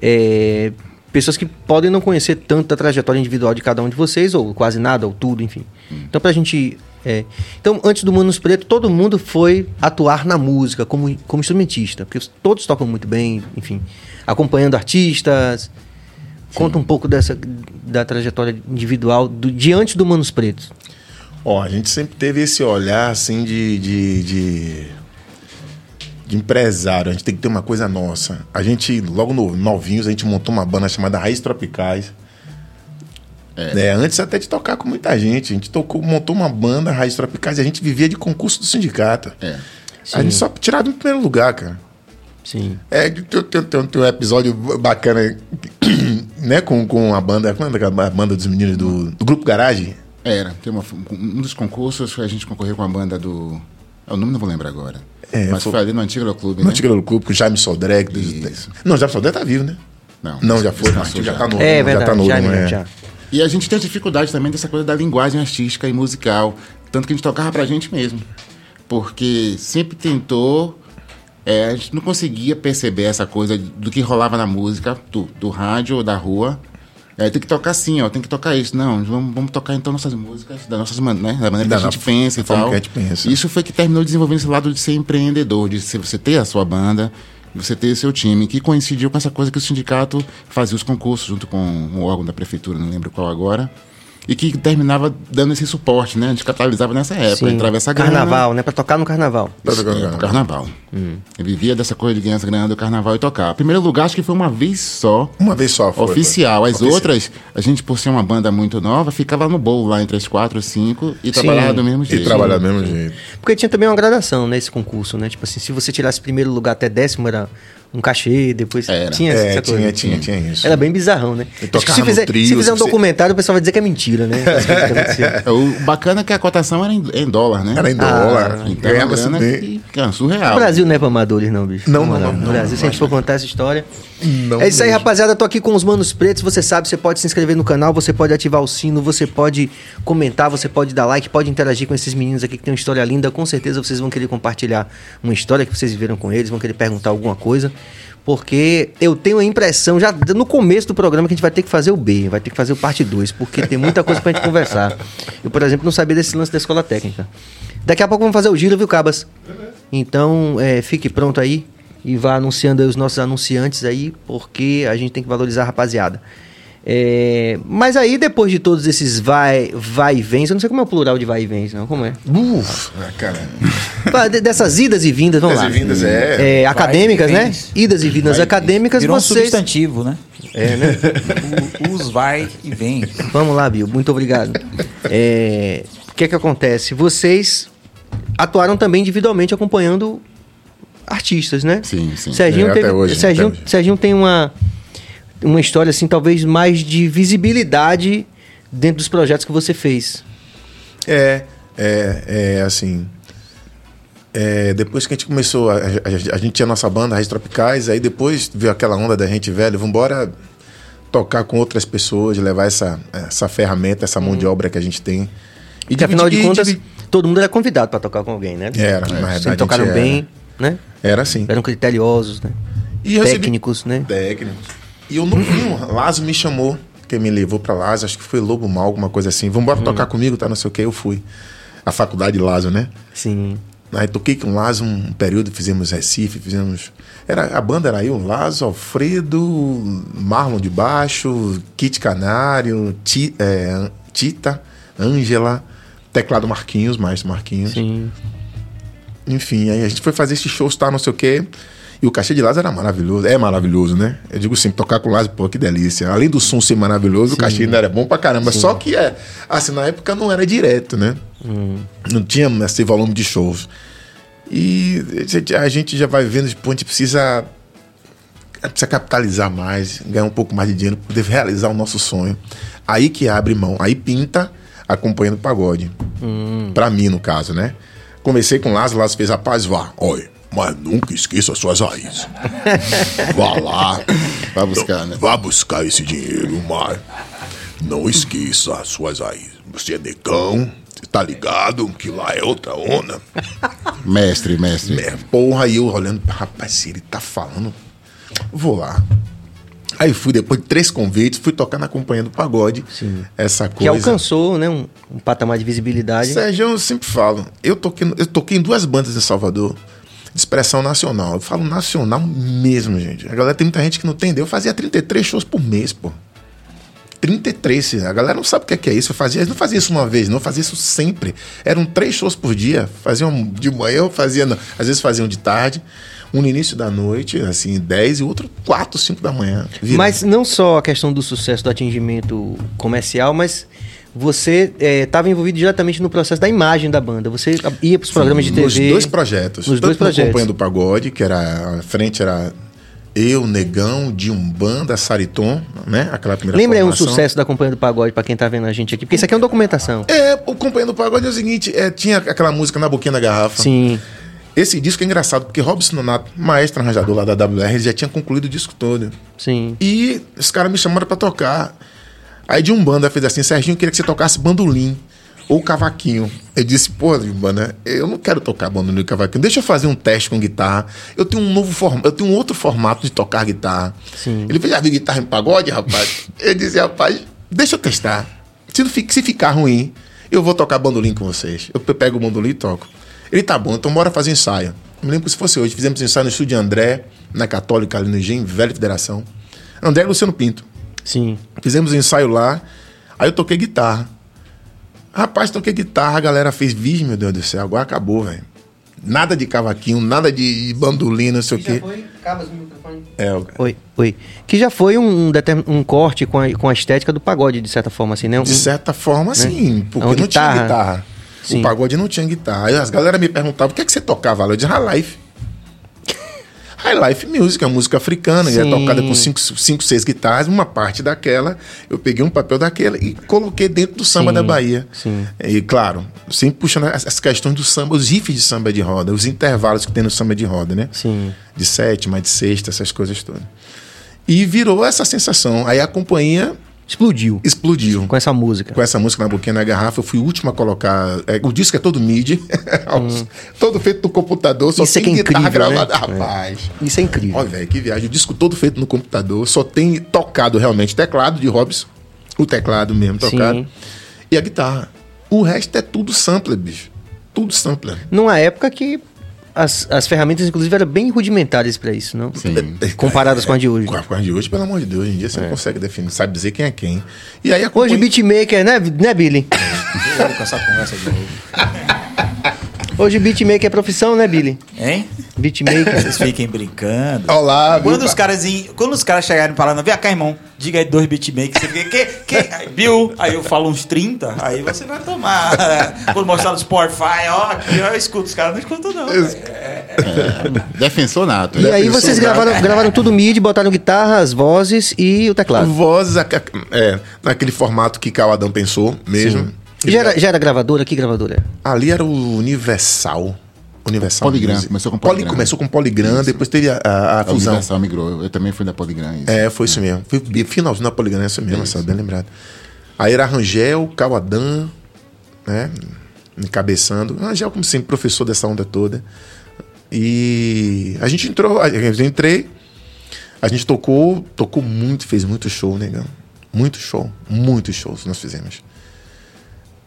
[SPEAKER 1] É, pessoas que podem não conhecer tanto da trajetória individual de cada um de vocês, ou quase nada, ou tudo, enfim. Então, pra gente. é, então, antes do Manos Preto, todo mundo foi atuar na música como, como instrumentista, porque todos tocam muito bem, enfim, acompanhando artistas. Conta um pouco dessa da trajetória individual do, diante do Manos Pretos.
[SPEAKER 2] Ó, a gente sempre teve esse olhar assim de, de, de, de empresário. A gente tem que ter uma coisa nossa. A gente, logo no, novinhos, a gente montou uma banda chamada Raiz Tropicais. É, antes até de tocar com muita gente. A gente tocou, montou uma banda Raiz Tropicais e a gente vivia de concurso do sindicato.
[SPEAKER 3] É.
[SPEAKER 2] A gente só tirava em primeiro lugar, cara.
[SPEAKER 1] Sim.
[SPEAKER 2] É, tem, tem, tem, tem um episódio bacana, [CLEARS THROAT] né, com, com a banda, como é aquela banda dos meninos do, do Grupo Garagem?
[SPEAKER 3] Era. Tem uma, um dos concursos a gente concorreu com a banda do. é, O nome não vou lembrar agora.
[SPEAKER 2] É,
[SPEAKER 3] Mas
[SPEAKER 2] foi-
[SPEAKER 3] foi ali no Antigo Clube,
[SPEAKER 2] No
[SPEAKER 3] né?
[SPEAKER 2] Antigo Clube, com o Jaime Sodré.
[SPEAKER 3] Isso.
[SPEAKER 2] Não, o Jaime Sodré tá vivo, né?
[SPEAKER 3] Não,
[SPEAKER 2] Não, já foi. Não, já,
[SPEAKER 3] já.
[SPEAKER 2] tá novo.
[SPEAKER 1] É
[SPEAKER 2] já
[SPEAKER 1] verdade,
[SPEAKER 2] tá novo,
[SPEAKER 1] já,
[SPEAKER 2] não é?
[SPEAKER 1] já.
[SPEAKER 3] E a gente tem a dificuldade também dessa coisa da linguagem artística e musical. Tanto que a gente tocava pra gente mesmo. Porque sempre tentou. É, a gente não conseguia perceber essa coisa do que rolava na música, do, do rádio ou da rua. É, tem que tocar assim, ó, tem que tocar isso. Não, vamos, vamos tocar então nossas músicas, da, nossas, né, da maneira
[SPEAKER 2] Da
[SPEAKER 3] que a gente pensa e tal.
[SPEAKER 2] que a gente pensa.
[SPEAKER 3] Isso foi que terminou desenvolvendo esse lado de ser empreendedor, de ser- você ter a sua banda, você ter o seu time, que coincidiu com essa coisa que o sindicato fazia os concursos junto com o órgão da prefeitura, não lembro qual agora, e que terminava dando esse suporte, né? A gente capitalizava nessa época,
[SPEAKER 1] Sim.
[SPEAKER 3] entrava essa grana.
[SPEAKER 1] Carnaval, né? Pra tocar no carnaval.
[SPEAKER 2] Tocando
[SPEAKER 3] É, pro
[SPEAKER 2] carnaval.
[SPEAKER 3] carnaval. Eu vivia dessa coisa de ganhar essa grana do carnaval e tocar. Primeiro lugar, acho que foi uma vez só.
[SPEAKER 2] Uma vez só foi.
[SPEAKER 3] Oficial.
[SPEAKER 2] foi.
[SPEAKER 3] As
[SPEAKER 2] Oficial.
[SPEAKER 3] outras, a gente, por ser uma banda muito nova, ficava no bolo lá entre as quatro e cinco e trabalhava do mesmo
[SPEAKER 2] E
[SPEAKER 3] jeito.
[SPEAKER 2] trabalhar do mesmo jeito.
[SPEAKER 1] Porque tinha também uma gradação nesse concurso, né? Tipo assim, se você tirasse primeiro lugar até décimo, era um cachê, depois
[SPEAKER 3] Era.
[SPEAKER 1] tinha
[SPEAKER 2] É,
[SPEAKER 1] essa
[SPEAKER 2] tinha,
[SPEAKER 1] coisa.
[SPEAKER 2] tinha, tinha isso.
[SPEAKER 1] Era bem bizarrão, né? Acho que
[SPEAKER 2] tocava
[SPEAKER 1] se fizer,
[SPEAKER 2] trio,
[SPEAKER 1] se fizer um
[SPEAKER 2] você-
[SPEAKER 1] documentário, o pessoal vai dizer que é mentira, né? [LAUGHS] Aconteciam.
[SPEAKER 3] É, O bacana é que a cotação era em, em dólar, né?
[SPEAKER 2] Era em dólar.
[SPEAKER 3] Então, é uma
[SPEAKER 2] Ganhava-se
[SPEAKER 3] grana
[SPEAKER 2] bem.
[SPEAKER 3] que, que é surreal.
[SPEAKER 1] O Brasil não é pra amadores, não, bicho.
[SPEAKER 2] Não, não, não,
[SPEAKER 1] No
[SPEAKER 2] não,
[SPEAKER 1] Brasil, se a gente for contar essa história.
[SPEAKER 2] Não
[SPEAKER 1] é isso aí,
[SPEAKER 2] mesmo.
[SPEAKER 1] rapaziada. Tô aqui com os Manos Pretos. Você sabe, você pode se inscrever no canal, você pode ativar o sino, você pode comentar, você pode dar like, pode interagir com esses meninos aqui que tem uma história linda. Com certeza vocês vão querer compartilhar uma história que vocês viveram com eles, vão querer perguntar alguma coisa. Porque eu tenho a impressão, já no começo do programa, que a gente vai ter que fazer o B, vai ter que fazer o parte 2, porque tem muita coisa pra gente conversar. Eu, por exemplo, não sabia desse lance da escola técnica. Daqui a pouco vamos fazer o giro, viu, Cabas? Então, é, fique pronto aí e vá anunciando aí os nossos anunciantes aí, porque a gente tem que valorizar a rapaziada. É, mas aí, depois de todos esses vai, vai e vens, eu não sei como é o plural de vai e vens, não, como é?
[SPEAKER 2] Uf, ah, cara.
[SPEAKER 1] Pá, de- Dessas idas e vindas, vamos
[SPEAKER 2] Idas
[SPEAKER 1] lá.
[SPEAKER 2] e vindas, é.
[SPEAKER 1] É, acadêmicas,
[SPEAKER 5] Vai
[SPEAKER 1] né?
[SPEAKER 5] vens.
[SPEAKER 1] Idas e vindas acadêmicas,
[SPEAKER 5] Virou um
[SPEAKER 1] vocês...
[SPEAKER 5] substantivo, né?
[SPEAKER 1] É, né?
[SPEAKER 5] O- os vai e vem.
[SPEAKER 1] Vamos lá, Bill. Muito obrigado. É, O que é que acontece? Vocês atuaram também individualmente acompanhando artistas, né?
[SPEAKER 3] Sim, sim.
[SPEAKER 1] Serginho,
[SPEAKER 2] É,
[SPEAKER 1] teve-
[SPEAKER 2] até hoje,
[SPEAKER 1] Serginho,
[SPEAKER 2] até hoje.
[SPEAKER 1] Serginho tem uma, uma história, assim, talvez mais de visibilidade dentro dos projetos que você fez.
[SPEAKER 2] É, é, é assim. é, depois que a gente começou, a, a- a gente tinha nossa banda, Raiz Tropicais, aí depois veio aquela onda da gente velho, vambora tocar com outras pessoas, levar essa, essa ferramenta, essa mão de obra que a gente tem. E
[SPEAKER 1] Porque, afinal de contas,
[SPEAKER 2] dividir-
[SPEAKER 1] todo mundo era convidado para tocar com alguém, né?
[SPEAKER 2] Era, na verdade,
[SPEAKER 1] tocaram
[SPEAKER 2] era.
[SPEAKER 1] Né?
[SPEAKER 2] Era assim.
[SPEAKER 1] Eram criteriosos, né?
[SPEAKER 2] E eu recebi-
[SPEAKER 1] Técnicos, né?
[SPEAKER 2] Técnicos. E eu não vi, um Lazo me chamou, que me levou pra Lazo, acho que foi Lobo Mal, alguma coisa assim. Vambora tocar comigo, tá? Não sei o que, eu fui. A faculdade de Lazo, né?
[SPEAKER 1] Sim.
[SPEAKER 2] Aí toquei com o Lazo um período, fizemos Recife, fizemos. Era, a banda era eu, Lazo, Alfredo, Marlon de Baixo, Kit Canário, Ti- é, Tita, Ângela, teclado Marquinhos, maestro Marquinhos.
[SPEAKER 1] Sim.
[SPEAKER 2] Enfim, aí a gente foi fazer esses shows, tá, não sei o quê. E o cachê de Lázaro era maravilhoso. É maravilhoso, né? Eu digo sempre, tocar com Lázaro, pô, que delícia. Além do som ser maravilhoso, o cachê ainda era bom pra caramba. Só que, é, assim, na época não era direto, né? Não tinha esse volume de shows. E a gente já vai vendo, tipo, a gente precisa, precisa capitalizar mais, ganhar um pouco mais de dinheiro para poder realizar o nosso sonho. Aí que abre mão, aí pinta acompanhando o pagode. Pra mim, no caso, né? Comecei com Lázaro, Lázaro fez, rapaz, vá, olha, mas nunca esqueça as suas raízes. [LAUGHS] Vá lá,
[SPEAKER 3] Vai buscar, né?
[SPEAKER 2] vá buscar esse dinheiro, mas não esqueça as suas raízes. Você é negão, você tá ligado que lá é outra onda. [LAUGHS]
[SPEAKER 3] Mestre, mestre.
[SPEAKER 2] Porra, aí eu olhando, rapaz, se ele tá falando, vou lá. Aí fui, depois de três convites, fui tocar na companhia do pagode. Essa coisa.
[SPEAKER 1] Que alcançou, né, um, um patamar de visibilidade.
[SPEAKER 2] Sérgio, eu sempre falo, eu toquei, eu toquei em duas bandas em Salvador, de expressão nacional. Eu falo nacional mesmo, gente. A galera tem muita gente que não entendeu. Eu fazia 33 shows por mês, pô. 33, a galera não sabe o que é, é isso. Eu fazia, eu não fazia isso uma vez, não, eu fazia isso sempre. Eram três shows por dia. Fazia um de manhã, eu fazia, às vezes fazia um de tarde, um no início da noite, assim, 10 e outro 4, 5 da manhã. Virando.
[SPEAKER 1] Mas não só a questão do sucesso do atingimento comercial, mas você estava envolvido diretamente no processo da imagem da banda. Você ia para os programas de TV.
[SPEAKER 2] Nos dois projetos.
[SPEAKER 1] Nos
[SPEAKER 2] Tanto
[SPEAKER 1] dois projetos.
[SPEAKER 2] Companhia do Pagode, que era. A frente era eu, Negão, de Umbanda, Sariton, né? Aquela primeira
[SPEAKER 1] Lembra aí um
[SPEAKER 2] formação.
[SPEAKER 1] sucesso da Companhia do Pagode para quem tá vendo a gente aqui? Porque isso aqui é uma documentação.
[SPEAKER 2] É, o Companhia do Pagode é o seguinte: é, tinha aquela música na boquinha da garrafa.
[SPEAKER 1] Sim.
[SPEAKER 2] Esse disco é engraçado, porque Robson Nonato, maestro arranjador lá da WR, já tinha concluído o disco todo.
[SPEAKER 1] Sim.
[SPEAKER 2] E os caras me chamaram pra tocar. Aí de Umbanda fez assim: Serginho, eu queria que você tocasse bandolim ou cavaquinho. Eu disse: pô, Umbanda, eu não quero tocar bandolim e cavaquinho. Deixa eu fazer um teste com guitarra. Eu tenho um novo formato, eu tenho um outro formato de tocar guitarra.
[SPEAKER 1] Sim.
[SPEAKER 2] Ele fez: já viu guitarra em pagode, rapaz? [LAUGHS] eu disse: rapaz, deixa eu testar. Se, não se ficar ruim, eu vou tocar bandolim com vocês. Eu pego o bandolim e toco. Ele tá bom, então bora fazer ensaio. Eu me lembro que se fosse hoje, fizemos ensaio no estúdio de André, na Católica, ali no Engenho, Velha Federação. André e Luciano Pinto.
[SPEAKER 1] Sim.
[SPEAKER 2] Fizemos um ensaio lá. Aí eu toquei guitarra. Rapaz, toquei guitarra, a galera fez, vixe, meu Deus do céu, agora acabou, velho. Nada de cavaquinho, nada de bandolim, não sei o quê. É, o-
[SPEAKER 1] Oi, oi. Que já foi um, determin- um corte com a, com a estética do pagode, de certa forma, assim, né? Um-
[SPEAKER 2] de certa forma, sim, porque
[SPEAKER 1] É uma
[SPEAKER 2] não
[SPEAKER 1] guitarra.
[SPEAKER 2] tinha guitarra.
[SPEAKER 1] Sim.
[SPEAKER 2] O pagode não tinha guitarra. As galera me perguntavam, o que é que você tocava lá? Eu disse, High Life. [LAUGHS] High Life Music, é música africana, e é
[SPEAKER 1] Sim.
[SPEAKER 2] tocada com cinco, cinco, seis guitarras. Uma parte daquela, eu peguei um papel daquela e coloquei dentro do samba
[SPEAKER 1] Sim,
[SPEAKER 2] da Bahia.
[SPEAKER 1] sim.
[SPEAKER 2] E claro, sempre puxando as, as questões do samba, os riffs de samba de roda, os intervalos que tem no samba de roda, né?
[SPEAKER 1] Sim.
[SPEAKER 2] De sétima, de sexta, essas coisas todas. E virou essa sensação. Aí a companhia
[SPEAKER 1] Explodiu
[SPEAKER 2] explodiu.
[SPEAKER 1] com essa música.
[SPEAKER 2] Com essa música na boquinha na garrafa, eu fui o último a colocar. é, o disco é todo MIDI, [LAUGHS] todo feito no computador, só
[SPEAKER 1] Hum. Isso é
[SPEAKER 2] tem
[SPEAKER 1] que é
[SPEAKER 2] guitarra
[SPEAKER 1] incrível, né?
[SPEAKER 2] gravada. Rapaz.
[SPEAKER 1] Isso é incrível.
[SPEAKER 2] Olha, velho, que viagem. O disco todo feito no computador, só tem tocado realmente teclado de Robson, o teclado mesmo tocado,
[SPEAKER 1] Sim.
[SPEAKER 2] e a guitarra. O resto é tudo sampler, bicho. Tudo sampler.
[SPEAKER 1] Numa época que as, as ferramentas, inclusive, eram bem rudimentares para isso, não?
[SPEAKER 3] Sim.
[SPEAKER 1] Comparadas com a de hoje.
[SPEAKER 2] Com a, de hoje, pelo amor de Deus, hoje em dia você não consegue definir, sabe dizer quem é quem. E aí a
[SPEAKER 1] Hoje,
[SPEAKER 2] companhia-
[SPEAKER 1] beatmaker, né, né Billy?
[SPEAKER 5] Eu com essa conversa de novo. [LAUGHS]
[SPEAKER 1] Hoje, beatmaker é profissão, né, Billy?
[SPEAKER 5] Hein?
[SPEAKER 1] Beatmaker.
[SPEAKER 5] Vocês fiquem brincando.
[SPEAKER 2] Olá, viu?
[SPEAKER 5] Quando os caras em- quando os caras chegarem falando, vem cá, irmão, diga aí dois beatmakers, você fica, que, que, aí, Bill, aí eu falo uns 30, aí você vai tomar. [LAUGHS] Quando mostrar no Spotify, ó, aqui ó, eu escuto, os caras não escutam não. velho.
[SPEAKER 3] Defensor nato.
[SPEAKER 1] E aí
[SPEAKER 2] Defensor
[SPEAKER 1] vocês
[SPEAKER 2] da-
[SPEAKER 1] gravaram, gravaram tudo MIDI, botaram guitarra, as vozes e o teclado.
[SPEAKER 2] Vozes, é, naquele formato que Caladão pensou mesmo.
[SPEAKER 1] Já era, já era gravadora? Que gravadora?
[SPEAKER 2] Ali era o Universal. Universal.
[SPEAKER 3] Polygram,
[SPEAKER 2] Music.
[SPEAKER 3] começou com
[SPEAKER 2] Poly-
[SPEAKER 3] Polygram.
[SPEAKER 2] Começou com Polygram, depois teve a, a- a
[SPEAKER 3] A
[SPEAKER 2] fusão.
[SPEAKER 3] Universal migrou. Eu, eu também fui da Polygram. Isso.
[SPEAKER 2] É, foi isso mesmo. Foi finalzinho da Polygram, é isso mesmo, Marcelo, bem lembrado. Aí era Rangel, Cauadan, né? Encabeçando. Rangel, como sempre, professor dessa onda toda. E a gente entrou, eu entrei, a gente tocou, tocou muito, fez muito show, negão. Muito show, muitos shows nós fizemos.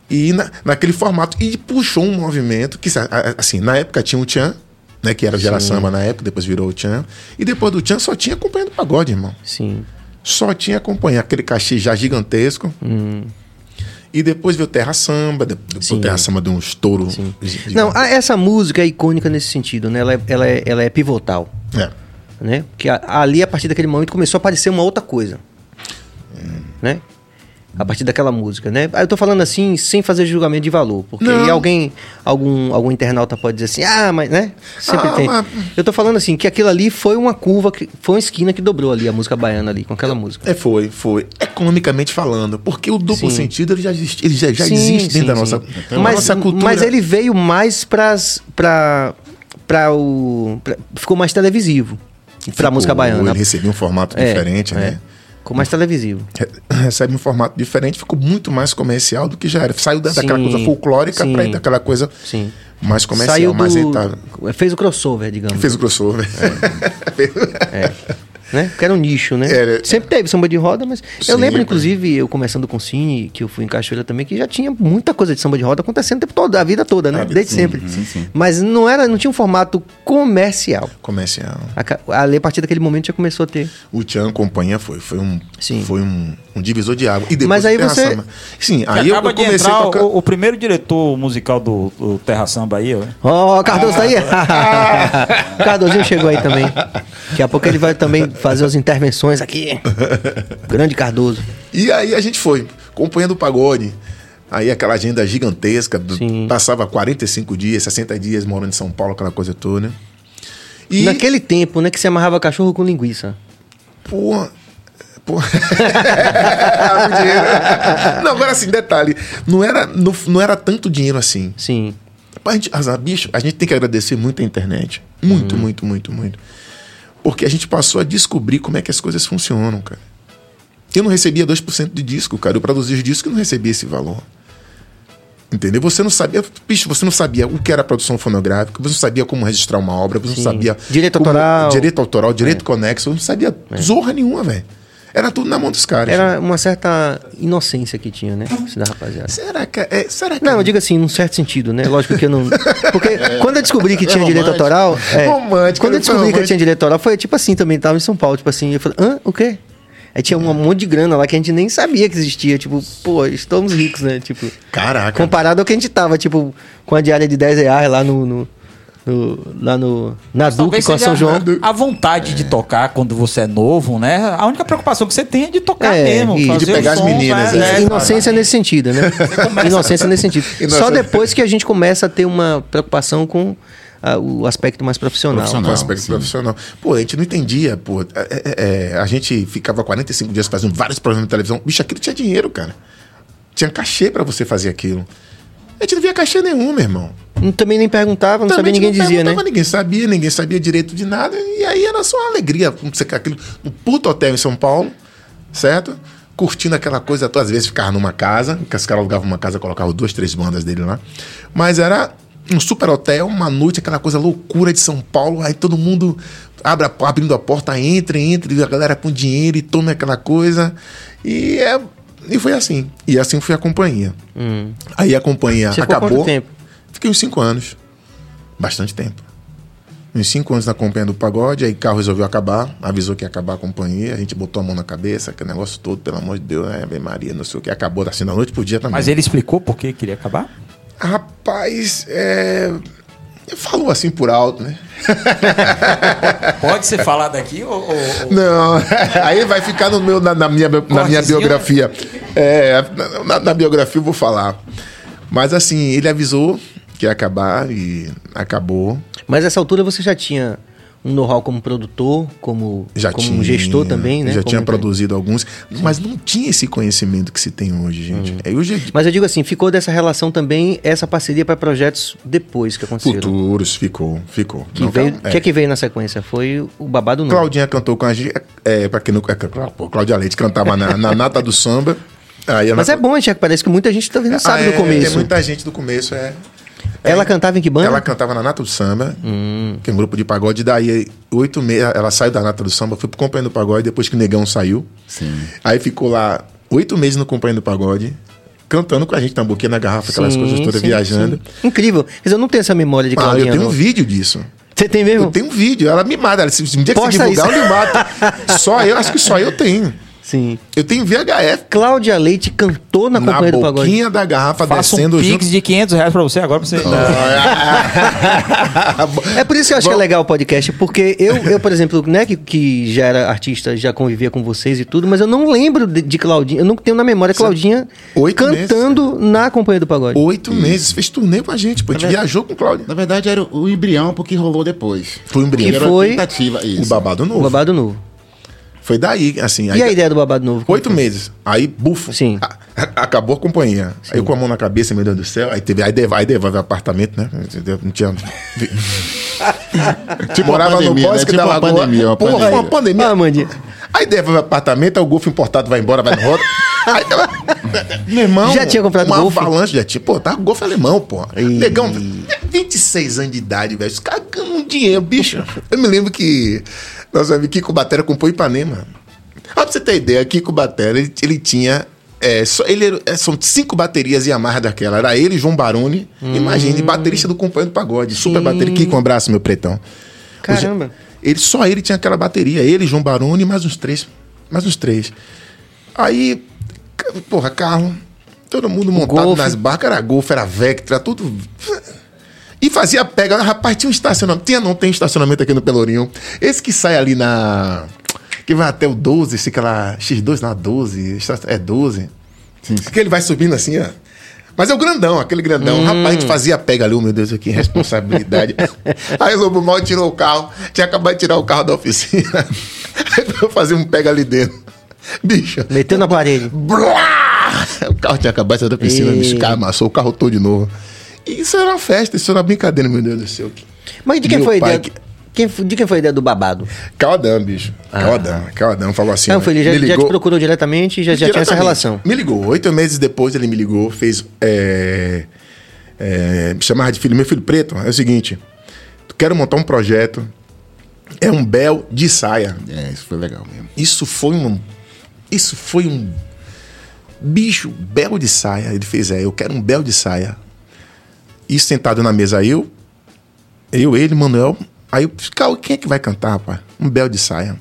[SPEAKER 2] E na, naquele formato, e puxou um movimento que, assim, na época tinha o Tchan, né, que era o Gera Samba na época, depois virou o Tchan. E depois do Tchan só tinha acompanhando pagode, irmão.
[SPEAKER 1] Sim.
[SPEAKER 2] Só tinha acompanhado aquele cachê já gigantesco. E depois veio Terra Samba, depois
[SPEAKER 1] Sim.
[SPEAKER 2] Terra Samba de um estouro. gigante.
[SPEAKER 1] Não, essa música é icônica nesse sentido, né? Ela é, ela é, ela é pivotal,
[SPEAKER 2] É.
[SPEAKER 1] né? Porque ali, a partir daquele momento, começou a aparecer uma outra coisa. Né? A partir daquela música, né? Aí Eu tô falando assim, sem fazer julgamento de valor. Porque
[SPEAKER 2] Não.
[SPEAKER 1] alguém, algum, algum internauta pode dizer assim, ah, mas, né? Sempre
[SPEAKER 2] Ah,
[SPEAKER 1] tem.
[SPEAKER 2] mas-
[SPEAKER 1] Eu tô falando assim, que aquilo ali foi uma curva, que, foi uma esquina que dobrou ali, a música baiana ali, com aquela música.
[SPEAKER 2] É, foi, foi. Economicamente falando. Porque o duplo
[SPEAKER 1] Sim.
[SPEAKER 2] sentido ele já existe, ele já, já
[SPEAKER 1] Sim,
[SPEAKER 2] existe dentro
[SPEAKER 1] sim,
[SPEAKER 2] da
[SPEAKER 1] sim.
[SPEAKER 2] nossa, da
[SPEAKER 1] mas,
[SPEAKER 2] nossa cultura.
[SPEAKER 1] Mas ele veio mais pras, pra, pra o. pra- ficou mais televisivo. Pra
[SPEAKER 2] Ficou-
[SPEAKER 1] música baiana.
[SPEAKER 2] Ele recebia um formato
[SPEAKER 1] É,
[SPEAKER 2] diferente,
[SPEAKER 1] é.
[SPEAKER 2] né?
[SPEAKER 1] Ficou mais televisivo.
[SPEAKER 2] Re- Recebe um formato diferente, ficou muito mais comercial do que já era. Saiu da- daquela coisa folclórica ir daquela coisa
[SPEAKER 1] Sim.
[SPEAKER 2] mais comercial,
[SPEAKER 1] Saiu
[SPEAKER 2] mais
[SPEAKER 1] do. Fez o crossover, digamos.
[SPEAKER 2] Fez o crossover.
[SPEAKER 1] É. [LAUGHS] Né? Porque era um nicho, né?
[SPEAKER 2] Era-
[SPEAKER 1] Sempre teve samba de roda, mas. eu
[SPEAKER 2] Sim,
[SPEAKER 1] lembro,
[SPEAKER 2] mas-
[SPEAKER 1] inclusive, eu começando com o Cine, que eu fui em Cachoeira também, que já tinha muita coisa de samba de roda acontecendo o tempo todo, a vida toda, né?
[SPEAKER 2] Vida-
[SPEAKER 1] Desde sempre.
[SPEAKER 3] sim, sim.
[SPEAKER 1] Mas não, era, não tinha um formato comercial.
[SPEAKER 2] comercial.
[SPEAKER 1] A, a partir daquele momento já começou a ter.
[SPEAKER 2] O Tchan Companhia foi, foi um,
[SPEAKER 1] Sim.
[SPEAKER 2] foi um, um divisor de água. E depois
[SPEAKER 1] Mas aí você-
[SPEAKER 2] Samba. Sim, aí eu,
[SPEAKER 5] acaba
[SPEAKER 2] eu comecei a
[SPEAKER 5] entrar
[SPEAKER 2] tocar.
[SPEAKER 5] o, o primeiro diretor musical do, do Terra Samba aí, ó.
[SPEAKER 1] Ó, o Cardoso tá aí? [LAUGHS] o Cardozinho chegou aí também. Daqui a pouco ele vai também fazer as intervenções aqui. [LAUGHS] Grande Cardoso.
[SPEAKER 2] E aí a gente foi, Companhia do Pagode. Aí aquela agenda gigantesca,
[SPEAKER 1] Sim.
[SPEAKER 2] passava 45 dias, 60 dias morando em São Paulo, aquela coisa toda. E,
[SPEAKER 1] Naquele tempo, né, que você amarrava cachorro com linguiça.
[SPEAKER 2] pô... pô [LAUGHS] o não, agora assim, detalhe, não era, não, não era tanto dinheiro assim.
[SPEAKER 1] Sim.
[SPEAKER 2] A gente, as- bicho, a gente tem que agradecer muito a internet. Muito,
[SPEAKER 1] Uhum.
[SPEAKER 2] muito, muito, muito. Porque a gente passou a descobrir como é que as coisas funcionam, cara. Eu não recebia 2% de disco, cara. Eu produzia os discos e não recebia esse valor. Entendeu? Você não sabia, bicho, você não sabia o que era produção fonográfica, você não sabia como registrar uma obra, você
[SPEAKER 1] Sim.
[SPEAKER 2] não sabia.
[SPEAKER 1] Direito autoral. É.
[SPEAKER 2] Direito autoral, direito conexo, eu não sabia zorra nenhuma, velho. Era tudo na mão dos caras.
[SPEAKER 1] Era uma certa inocência que tinha, né? Isso da rapaziada.
[SPEAKER 2] Será que é. Será que
[SPEAKER 1] Não, eu digo assim, num certo sentido, né? Lógico que eu não. Porque [LAUGHS] quando eu descobri que
[SPEAKER 3] É
[SPEAKER 1] tinha direito
[SPEAKER 3] romântico.
[SPEAKER 1] autoral. É,
[SPEAKER 2] Romântico,
[SPEAKER 1] quando eu descobri que eu
[SPEAKER 2] romântico.
[SPEAKER 1] tinha direito autoral, foi tipo assim também, tava em São Paulo, tipo assim, eu falei, hã? O quê? Aí tinha um monte de grana lá que a gente nem sabia que existia. Tipo, pô, estamos ricos, né? Tipo,
[SPEAKER 2] Caraca.
[SPEAKER 1] comparado ao que a gente tava, tipo, com a diária de 10 reais lá no. no- no- lá no. Na Duque com a São João.
[SPEAKER 5] a vontade de tocar quando você é novo, né? A única preocupação que você tem é de tocar
[SPEAKER 1] É,
[SPEAKER 5] mesmo.
[SPEAKER 1] e de
[SPEAKER 5] fazer
[SPEAKER 2] pegar
[SPEAKER 5] o
[SPEAKER 2] as
[SPEAKER 5] som,
[SPEAKER 2] meninas,
[SPEAKER 5] né?
[SPEAKER 2] né?
[SPEAKER 5] É,
[SPEAKER 1] Inocência nesse sentido, né? Inocência nesse sentido. [LAUGHS] Só
[SPEAKER 2] Inocência.
[SPEAKER 1] depois que a gente começa a ter uma preocupação com ah, o aspecto mais profissional.
[SPEAKER 2] com
[SPEAKER 3] Profissional.
[SPEAKER 2] aspecto
[SPEAKER 3] sim.
[SPEAKER 2] profissional. Pô, a gente não entendia, pô. É, é, é, a gente ficava 45 dias fazendo vários programas de televisão. Bicho, aquilo tinha dinheiro, cara. Tinha cachê pra você fazer aquilo. A gente não via cachê nenhum, meu irmão.
[SPEAKER 1] Também nem perguntava, não
[SPEAKER 2] Também
[SPEAKER 1] sabia, ninguém
[SPEAKER 2] não
[SPEAKER 1] dizia, né?
[SPEAKER 2] Ninguém sabia, ninguém sabia direito de nada. E aí era só uma alegria. Aquilo, um puto hotel em São Paulo, certo? Curtindo aquela coisa, toda, às vezes ficava numa casa, que os caras alugavam uma casa, colocavam duas, três bandas dele lá. Mas era um super hotel, uma noite, aquela coisa loucura de São Paulo, aí todo mundo abre a- abrindo a porta, entra, entra, e a galera com dinheiro e toma aquela coisa. E, é, e foi assim. E assim foi a companhia.
[SPEAKER 1] Hum.
[SPEAKER 2] Aí a companhia
[SPEAKER 1] Você ficou
[SPEAKER 2] acabou.
[SPEAKER 1] quanto tempo?
[SPEAKER 2] Fiquei uns cinco anos. Bastante tempo. Uns cinco anos na companhia do pagode, aí o carro resolveu acabar, avisou que ia acabar a companhia, a gente botou a mão na cabeça, aquele negócio todo, pelo amor de Deus, né? Ave Maria, não sei o que, acabou assim da noite pro dia também.
[SPEAKER 5] Mas ele explicou por que queria acabar?
[SPEAKER 2] Rapaz, é. Falou assim por alto, né? [LAUGHS]
[SPEAKER 5] Pode ser falado aqui ou. ou- ou-
[SPEAKER 2] Não, [LAUGHS] aí vai ficar no meu, na, na minha, na minha
[SPEAKER 5] Cortezinho?
[SPEAKER 2] biografia. É, na- na biografia eu vou falar. Mas assim, ele avisou que ia acabar e acabou.
[SPEAKER 1] Mas nessa altura você já tinha um know-how como produtor, como,
[SPEAKER 2] Já
[SPEAKER 1] como
[SPEAKER 2] tinha,
[SPEAKER 1] gestor também, né?
[SPEAKER 2] Já
[SPEAKER 1] Como-
[SPEAKER 2] tinha produzido alguns, mas não tinha esse conhecimento que se tem hoje, gente.
[SPEAKER 1] Uhum.
[SPEAKER 2] É hoje
[SPEAKER 1] Mas eu digo assim, ficou dessa relação também essa parceria para projetos depois que aconteceram.
[SPEAKER 2] futuros ficou, ficou.
[SPEAKER 1] Que
[SPEAKER 2] Não,
[SPEAKER 1] veio,
[SPEAKER 2] é.
[SPEAKER 1] que é que veio na sequência? Foi o babado novo.
[SPEAKER 2] Claudinha cantou com a gente, é, pra quem não, é, Cláudia Leite cantava na, na nata do samba. Aí a
[SPEAKER 1] Mas é bom, Tiago, parece que muita gente talvez não
[SPEAKER 2] Ah,
[SPEAKER 1] sabe
[SPEAKER 2] é,
[SPEAKER 1] do começo.
[SPEAKER 2] Tem muita gente do começo, é.
[SPEAKER 1] Ela
[SPEAKER 2] É,
[SPEAKER 1] cantava em que banda?
[SPEAKER 2] Ela cantava na Nata do Samba,
[SPEAKER 1] Hum.
[SPEAKER 2] que é um grupo de pagode. Daí, oito meses, ela saiu da Nata do Samba, foi pro Companhia do Pagode, depois que o Negão saiu.
[SPEAKER 3] Sim.
[SPEAKER 2] Aí ficou lá oito meses no Companhia do Pagode, cantando com a gente, tamboquinha na garrafa, aquelas
[SPEAKER 1] Sim,
[SPEAKER 2] coisas todas,
[SPEAKER 1] sim,
[SPEAKER 2] viajando.
[SPEAKER 1] sim. Incrível. Dizer, eu não tenho essa memória de
[SPEAKER 2] Ah, eu tenho
[SPEAKER 1] não.
[SPEAKER 2] um vídeo disso.
[SPEAKER 1] Você tem mesmo?
[SPEAKER 2] Eu tenho um vídeo, ela me mata. Se um dia que você
[SPEAKER 1] Posta
[SPEAKER 2] divulgar,
[SPEAKER 1] isso.
[SPEAKER 2] eu me mato. [LAUGHS] Só eu, acho que só eu tenho.
[SPEAKER 1] Sim.
[SPEAKER 2] Eu tenho VHF
[SPEAKER 1] Cláudia Leite cantou na,
[SPEAKER 2] na
[SPEAKER 1] Companhia do Pagode.
[SPEAKER 2] boquinha da garrafa
[SPEAKER 5] Faça um
[SPEAKER 2] descendo
[SPEAKER 5] pix
[SPEAKER 2] junto.
[SPEAKER 5] de 500 reais pra você agora pra você. [LAUGHS]
[SPEAKER 1] É por isso que eu acho
[SPEAKER 2] Bom.
[SPEAKER 1] que é legal o podcast, porque eu, eu por exemplo, né, que, que já era artista, já convivia com vocês e tudo, mas eu não lembro de, de Claudinha, eu não tenho na memória Claudinha
[SPEAKER 2] Oito
[SPEAKER 1] cantando na Companhia do Pagode.
[SPEAKER 2] Oito meses, fez turnê com a gente, pô. A gente
[SPEAKER 3] verdade-
[SPEAKER 2] viajou com o Cláudio.
[SPEAKER 3] Na verdade, era o embrião porque rolou depois.
[SPEAKER 2] Foi um embrião.
[SPEAKER 1] Que
[SPEAKER 3] Era
[SPEAKER 1] foi-
[SPEAKER 3] a tentativa, isso.
[SPEAKER 2] O babado
[SPEAKER 1] O
[SPEAKER 2] novo.
[SPEAKER 1] Babado Novo.
[SPEAKER 2] Foi daí, assim.
[SPEAKER 1] E a ideia do Babado Novo?
[SPEAKER 2] Oito meses. Aí, bufo.
[SPEAKER 1] Sim.
[SPEAKER 2] A- a- acabou a companhia. Aí eu com a mão na cabeça, meu Deus do céu. Aí teve. Aí devolve, aí devolve o apartamento, né? Não tinha. [LAUGHS]
[SPEAKER 3] Tipo
[SPEAKER 2] Morava
[SPEAKER 3] pandemia,
[SPEAKER 2] no
[SPEAKER 3] né?
[SPEAKER 2] Bosque
[SPEAKER 3] Tipo
[SPEAKER 2] da
[SPEAKER 3] uma
[SPEAKER 2] Lagoa.
[SPEAKER 3] pandemia, uma
[SPEAKER 2] Porra,
[SPEAKER 3] pandemia.
[SPEAKER 2] uma pandemia.
[SPEAKER 1] Ah, Mandinha.
[SPEAKER 2] Aí devolve o apartamento, aí o Golf importado vai embora, vai no roda. [LAUGHS] Aí, meu irmão.
[SPEAKER 1] Já tinha comprado
[SPEAKER 2] uma
[SPEAKER 1] Golf?
[SPEAKER 2] avalanche, já tinha. Pô, tá Golf alemão, pô. Negão, 26 anos de idade, velho. Os caras ganham um dinheiro, bicho. Eu me lembro que nosso amigo Kiko Batera comprou Ipanema. Ó, pra você ter ideia, Kiko Batera, ele, ele tinha. é, só, ele era- é, são cinco baterias Yamaha daquela. Era ele, João Baroni. Imagine, baterista do Companheiro do Pagode. Super
[SPEAKER 1] Sim.
[SPEAKER 2] bateria. Kiko, um abraço, meu pretão.
[SPEAKER 1] Caramba.
[SPEAKER 2] Ele, só ele tinha aquela bateria. Ele, João Baroni, mais uns três. Mais uns três. Aí, porra, carro. Todo mundo montado
[SPEAKER 1] Golf.
[SPEAKER 2] nas barcas. Era Golf, era Vectra, tudo. E fazia pega. Rapaz, tinha um estacionamento. Tinha, não tem estacionamento aqui no Pelourinho. Esse que sai ali na. Que vai até o 12, esse aquela X2 na 12. esta- É 12.
[SPEAKER 3] Sim, sim.
[SPEAKER 2] Que ele vai subindo assim, ó. Mas é o grandão, aquele grandão. Rapaz, a gente fazia pega ali, oh, meu Deus, que responsabilidade. [LAUGHS] Aí o Lobo Mal tirou o carro. Tinha acabado de tirar o carro da oficina. Aí [LAUGHS] eu fazer um pega ali dentro. Bicho.
[SPEAKER 1] Meteu na parede.
[SPEAKER 2] Blá! O carro tinha acabado de sair da piscina,
[SPEAKER 1] E-
[SPEAKER 2] bicho. Cara amassou o carro todo de novo. Isso era uma festa, isso era uma brincadeira, meu Deus do céu.
[SPEAKER 1] Mas de quem
[SPEAKER 2] Meu
[SPEAKER 1] foi a
[SPEAKER 2] pai
[SPEAKER 1] ideia?
[SPEAKER 2] que-
[SPEAKER 1] Quem, de quem foi a ideia do babado?
[SPEAKER 2] Caldan, bicho. Caldan, Caldan falou assim.
[SPEAKER 1] Ah. Não,
[SPEAKER 2] ó,
[SPEAKER 1] foi, ele já,
[SPEAKER 2] me
[SPEAKER 1] já te
[SPEAKER 2] ligou-
[SPEAKER 1] procurou diretamente e já, já tinha essa relação.
[SPEAKER 2] Me ligou. Oito meses depois ele me ligou, fez. É, é, me chamava de filho. Meu filho preto, é o seguinte: quero montar um projeto. É um bel de saia.
[SPEAKER 3] É, isso foi legal mesmo.
[SPEAKER 2] Isso foi um. Isso foi um. Bicho, bel de saia. Ele fez, é, eu quero um bel de saia. E sentado na mesa, eu, eu, ele, Manuel. Aí eu "Cal, quem é que vai cantar, rapaz? Um bel de saia.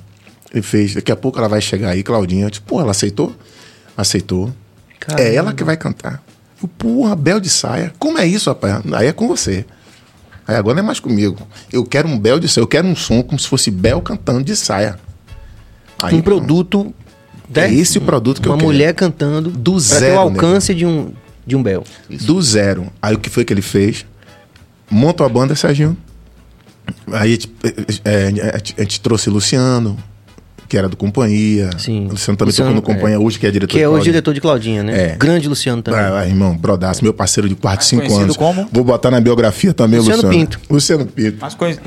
[SPEAKER 2] Ele fez, daqui a pouco ela vai chegar aí, Claudinha. Eu disse, pô, ela aceitou? Aceitou.
[SPEAKER 1] Caramba.
[SPEAKER 2] É ela que vai cantar. Eu, porra, bel de saia. Como é isso, rapaz? Aí é com você. Aí agora não é mais comigo. Eu quero um bel de saia. Eu quero um som como se fosse Bel cantando de saia. Aí,
[SPEAKER 1] um produto.
[SPEAKER 2] É esse o produto que
[SPEAKER 1] Uma
[SPEAKER 2] eu quero.
[SPEAKER 1] mulher cantando
[SPEAKER 2] Do
[SPEAKER 1] pra ter
[SPEAKER 2] zero,
[SPEAKER 1] o alcance de um, de um Bel.
[SPEAKER 2] Do zero. Aí o que foi que ele fez? Monta a banda, Serginho. Aí a gente, é, a gente trouxe Luciano, que era do Companhia.
[SPEAKER 1] Sim.
[SPEAKER 2] O Luciano também
[SPEAKER 1] Luciano,
[SPEAKER 2] tocou no Companhia hoje, que é diretor
[SPEAKER 1] Que é
[SPEAKER 2] Cláudio.
[SPEAKER 1] diretor de Claudinha, né?
[SPEAKER 2] É.
[SPEAKER 1] Grande Luciano também.
[SPEAKER 2] Ah, ah, irmão, brodaço, meu parceiro de 4,
[SPEAKER 5] Mais
[SPEAKER 2] 5
[SPEAKER 5] conhecido
[SPEAKER 2] anos.
[SPEAKER 5] como?
[SPEAKER 2] Vou botar na biografia também,
[SPEAKER 1] Luciano
[SPEAKER 2] Luciano.
[SPEAKER 1] Pinto.
[SPEAKER 2] Luciano Pinto.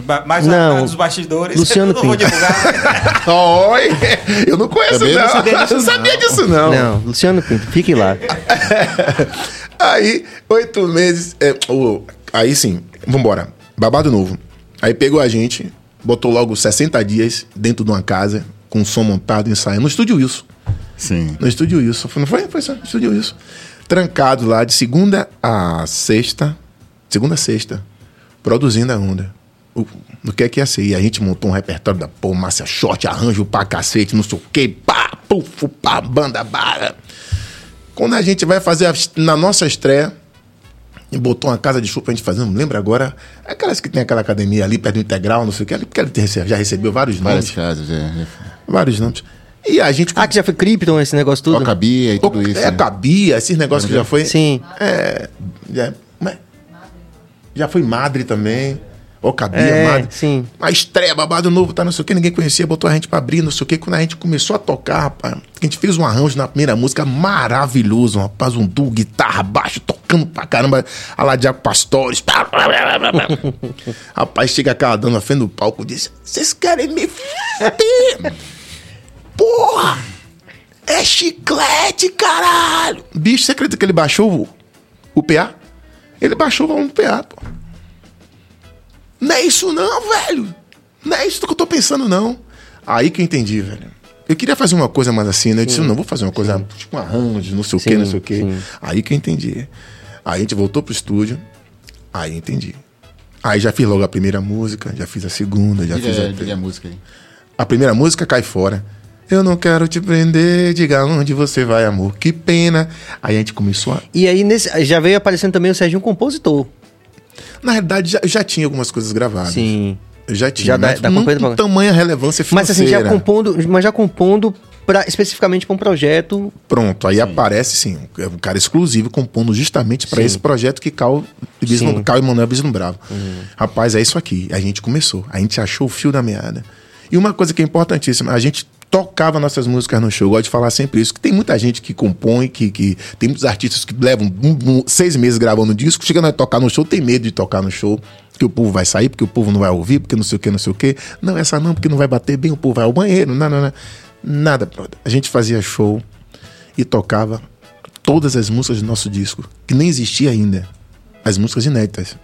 [SPEAKER 5] Ba- mais
[SPEAKER 1] Não.
[SPEAKER 5] dos bastidores.
[SPEAKER 1] Luciano [LAUGHS]
[SPEAKER 5] não vou
[SPEAKER 1] Pinto.
[SPEAKER 5] divulgar. [LAUGHS]
[SPEAKER 2] Oi! Eu não conheço,
[SPEAKER 3] Também
[SPEAKER 2] não.
[SPEAKER 3] não sabia [LAUGHS] disso,
[SPEAKER 2] Eu sabia disso, não.
[SPEAKER 1] Não, Luciano Pinto, fique lá.
[SPEAKER 2] aí, oito meses. é, o- aí sim, vambora. Babado novo. Aí pegou a gente, botou logo 60 dias dentro de uma casa, com som montado, ensaiando. No estúdio Wilson.
[SPEAKER 3] Sim.
[SPEAKER 2] No estúdio. Foi- Não foi? Foi só, no estúdio Wilson. Trancado lá de segunda a sexta. Segunda a sexta. Produzindo a onda. O, no que é que ia ser? E a gente montou um repertório da pô, Márcia Short, arranjo pra cacete, não sei o quê, pá, puf, pá, banda bara. Quando a gente vai fazer a- na nossa estreia, e botou uma casa de show pra gente fazer, não lembro agora, aquelas que tem aquela academia ali perto do Integral, não sei o que, ali, porque ele já recebeu vários
[SPEAKER 3] Várias
[SPEAKER 2] nomes.
[SPEAKER 3] casas, é.
[SPEAKER 2] Vários nomes. E a gente.
[SPEAKER 1] Ah, que já foi Krypton, esse negócio tudo?
[SPEAKER 3] Ocabia e tudo isso.
[SPEAKER 2] É,
[SPEAKER 3] né?
[SPEAKER 2] cabia, esses negócios que já foi.
[SPEAKER 1] Sim.
[SPEAKER 2] É. Já, mas- já foi madre também. Ou cabia,
[SPEAKER 1] É, sim.
[SPEAKER 2] A estreia, babado novo, tá, não sei o que, ninguém conhecia, botou a gente pra abrir, não sei o que. Quando a gente começou a tocar, rapaz, a gente fez um arranjo na primeira música maravilhoso, rapaz, um duo, guitarra, baixo, tocando pra caramba, a lá Diaco Pastores. [LAUGHS] rapaz, chega aquela dama na frente do palco e disse: Vocês querem me fuder? Porra! É chiclete, caralho! Bicho, você acredita que ele baixou o, o PA? Ele baixou o PA, pô. Não é isso não, velho. Não é isso que eu tô pensando, não. Aí que eu entendi, velho. Eu queria fazer uma coisa mais assim, né? Eu disse, não, vou fazer uma coisa tipo um arranjo, não sei o
[SPEAKER 1] Sim,
[SPEAKER 2] quê, não sei o quê.
[SPEAKER 1] sim.
[SPEAKER 2] Aí que eu entendi. Aí a gente voltou pro estúdio, aí entendi. Aí já fiz logo a primeira música, já fiz a segunda, já fiz
[SPEAKER 3] Diga,
[SPEAKER 2] a...
[SPEAKER 3] diga a música aí.
[SPEAKER 2] A primeira música cai fora. Eu não quero te prender, diga onde você vai, amor. Que pena. Aí a gente começou a.
[SPEAKER 1] E aí nesse, já veio aparecendo também o Serginho compositor.
[SPEAKER 2] Na realidade, já, já tinha algumas coisas gravadas.
[SPEAKER 1] Sim.
[SPEAKER 2] Eu já tinha.
[SPEAKER 1] Já dá-
[SPEAKER 2] mas
[SPEAKER 1] dá
[SPEAKER 2] não
[SPEAKER 1] pra-
[SPEAKER 2] tamanha relevância
[SPEAKER 1] Mas assim,
[SPEAKER 2] financeira.
[SPEAKER 1] já compondo, mas já compondo pra, especificamente para um projeto.
[SPEAKER 2] Pronto, aí aparece sim, um cara exclusivo compondo justamente para
[SPEAKER 1] Sim.
[SPEAKER 2] esse projeto que Cal,
[SPEAKER 1] Sim. Uhum.
[SPEAKER 2] Bislum, Cal e Manuel Bislumbrava. Rapaz, é isso aqui. A gente começou, a gente achou o fio da meada. E uma coisa que é importantíssima, a gente tocava nossas músicas no show. Eu gosto de falar sempre isso, que tem muita gente que compõe, que, que tem muitos artistas que levam um- um- seis meses gravando disco, chegando a tocar no show, tem medo de tocar no show, que o povo vai sair, porque o povo não vai ouvir, porque não sei o que, não sei o que. Não, essa não, porque não vai bater bem, o povo vai ao banheiro. Não, não, não. Nada, brother. A gente fazia show e tocava todas as músicas do nosso disco, que nem existia ainda. As músicas inéditas.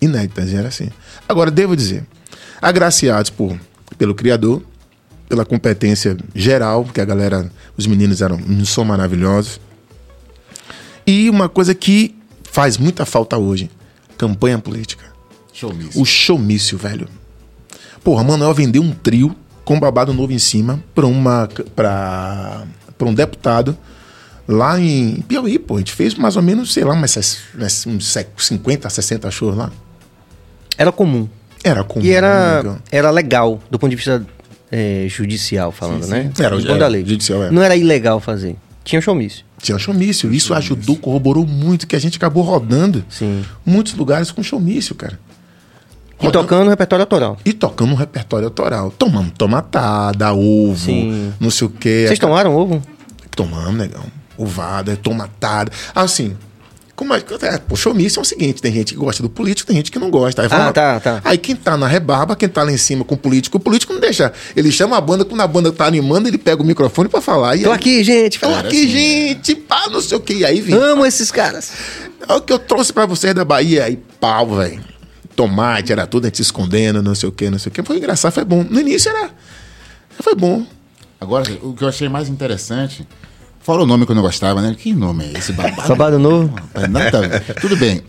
[SPEAKER 2] Inéditas, era assim. Agora, devo dizer, agraciados por, pelo Criador, pela competência geral, que a galera, os meninos eram, são maravilhosos. E uma coisa que faz muita falta hoje: campanha política.
[SPEAKER 3] Showmício.
[SPEAKER 2] O showmício, velho. Porra, Manuel vendeu um trio com babado novo em cima pra uma pra, pra um deputado lá em Piauí, pô. A gente fez mais ou menos, sei lá, umas, umas- uns 50, 60 shows lá.
[SPEAKER 1] Era comum.
[SPEAKER 2] Era comum.
[SPEAKER 1] E era,
[SPEAKER 2] né?
[SPEAKER 1] era legal, do ponto de vista é, judicial, falando, né?
[SPEAKER 2] Era,
[SPEAKER 1] Do ponto
[SPEAKER 2] era,
[SPEAKER 1] da lei.
[SPEAKER 2] judicial, é.
[SPEAKER 1] Não era ilegal fazer. Tinha showmício.
[SPEAKER 2] Tinha showmício. Isso ajudou, corroborou muito, que a gente acabou rodando
[SPEAKER 1] Sim.
[SPEAKER 2] muitos lugares com showmício, cara.
[SPEAKER 1] E tocando repertório autoral.
[SPEAKER 2] E tocando um repertório autoral. Tomamos tomatada, ovo,
[SPEAKER 1] Sim.
[SPEAKER 2] não sei o quê.
[SPEAKER 1] Vocês tomaram ovo?
[SPEAKER 2] Tomamos, negão. Ovada, tomatada. Assim, como é, é, pô, showmício é o seguinte: tem gente que gosta do político, tem gente que não gosta. Aí,
[SPEAKER 1] Ah, tá, tá.
[SPEAKER 2] aí quem tá na rebarba, quem tá lá em cima com o político, o político não deixa. Ele chama a banda, quando a banda tá animando, ele pega o microfone pra falar. E
[SPEAKER 1] Tô
[SPEAKER 2] aí,
[SPEAKER 1] aqui, gente.
[SPEAKER 2] Tô aqui, gente, pá, não sei o que. E aí vem.
[SPEAKER 1] Amo esses caras.
[SPEAKER 2] É o que eu trouxe pra vocês da Bahia. Aí, pau, velho. Tomate, era tudo, a gente se escondendo, não sei o que, não sei o que. Foi engraçado, foi bom. No início era. Foi bom.
[SPEAKER 3] Agora, o que eu achei mais interessante. Fala o nome que eu não gostava, né? Que nome é esse? Babado.
[SPEAKER 1] Babado novo.
[SPEAKER 3] Nada. Tudo bem.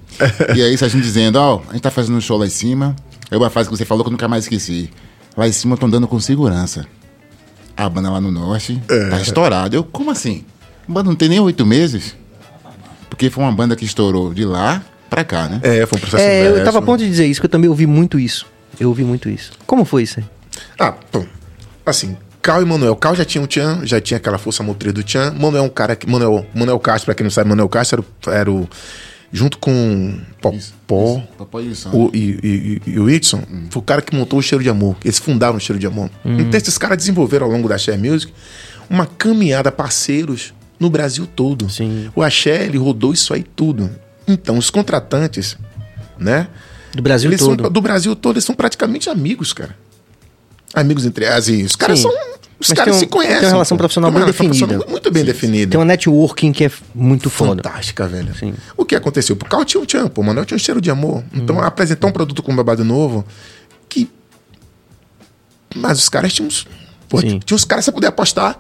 [SPEAKER 3] E aí, a gente dizendo, ó, a gente tá fazendo um show lá em cima. Aí uma frase que você falou que eu nunca mais esqueci. Lá em cima eu tô andando com segurança. A banda lá no norte tá estourada. Eu, como assim? A banda não tem nem oito meses? Porque foi uma banda que estourou de lá pra cá, né?
[SPEAKER 2] É, foi um processo
[SPEAKER 1] É, eu tava a ponto de dizer isso, que eu também ouvi muito isso. Eu ouvi muito isso. Como foi isso aí?
[SPEAKER 2] Ah, pô. Assim, Cal e Manuel. Cal já tinha o Tchan, já tinha aquela força motriz do Tchan. Manuel é um cara que. Manuel, Manuel Castro, pra quem não sabe, Manuel Castro era, o- era o. Junto com Popó.
[SPEAKER 3] E o
[SPEAKER 2] e, e- e o Whitson foi o cara que montou o Cheiro de Amor. Eles fundaram o Cheiro de Amor. Então, esses caras desenvolveram ao longo da Share Music uma caminhada parceiros no Brasil todo.
[SPEAKER 1] Sim.
[SPEAKER 2] O Axé, ele rodou isso aí tudo. Então, os contratantes, né?
[SPEAKER 1] Do Brasil
[SPEAKER 2] eles
[SPEAKER 1] todo.
[SPEAKER 2] São, do Brasil todo, eles são praticamente amigos, cara. Amigos entre assim, os caras
[SPEAKER 1] Sim.
[SPEAKER 2] são. Os
[SPEAKER 1] Mas
[SPEAKER 2] caras
[SPEAKER 1] um-
[SPEAKER 2] se conhecem.
[SPEAKER 1] tem uma relação
[SPEAKER 2] pô.
[SPEAKER 1] profissional
[SPEAKER 2] Tem uma
[SPEAKER 1] bem
[SPEAKER 2] relação
[SPEAKER 1] definida.
[SPEAKER 2] Muito bem definida.
[SPEAKER 1] Tem uma networking que é muito foda.
[SPEAKER 2] Fantástica, velho.
[SPEAKER 1] Sim.
[SPEAKER 2] O que aconteceu? O Cal tinha um tchan, pô, o Manuel tinha um cheiro de amor. Então,
[SPEAKER 1] Uhum.
[SPEAKER 2] apresentar um produto com babado novo que. Mas os caras tinham uns. Pô,
[SPEAKER 1] Sim.
[SPEAKER 2] tinha uns caras que você podia apostar.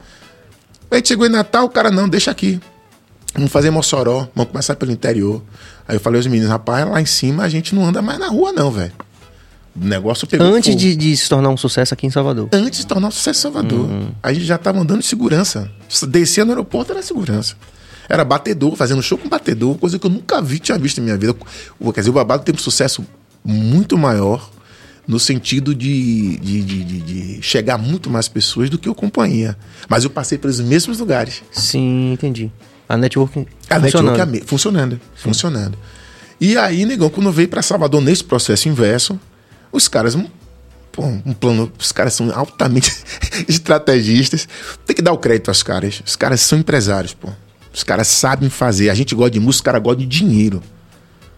[SPEAKER 2] A gente chegou em Natal, o cara, não, deixa aqui. Vamos fazer Mossoró, vamos começar pelo interior. Aí eu falei aos meninos, rapaz, lá em cima a gente não anda mais na rua, não, velho. O negócio pegou
[SPEAKER 1] Antes de, de se tornar um sucesso aqui em Salvador.
[SPEAKER 2] Antes de tornar um sucesso em Salvador.
[SPEAKER 1] Uhum.
[SPEAKER 2] A gente já estava andando de segurança. Descia no aeroporto era segurança. Era batedor, fazendo show com batedor, coisa que eu nunca vi, tinha visto em minha vida. O- Quer dizer, o Babado teve um sucesso muito maior no sentido de, de, de, de- chegar a muito mais pessoas do que eu companhia. Mas eu passei pelos mesmos lugares.
[SPEAKER 1] Sim, entendi. A networking
[SPEAKER 2] A
[SPEAKER 1] funcionando.
[SPEAKER 2] network é funcionando, funcionando. E aí, negão, quando veio para Salvador nesse processo inverso, os caras, um, pô, um plano, os caras são altamente [LAUGHS] estrategistas. Tem que dar o crédito aos caras. Os caras são empresários, pô. Os caras sabem fazer. A gente gosta de música, os caras gostam de dinheiro.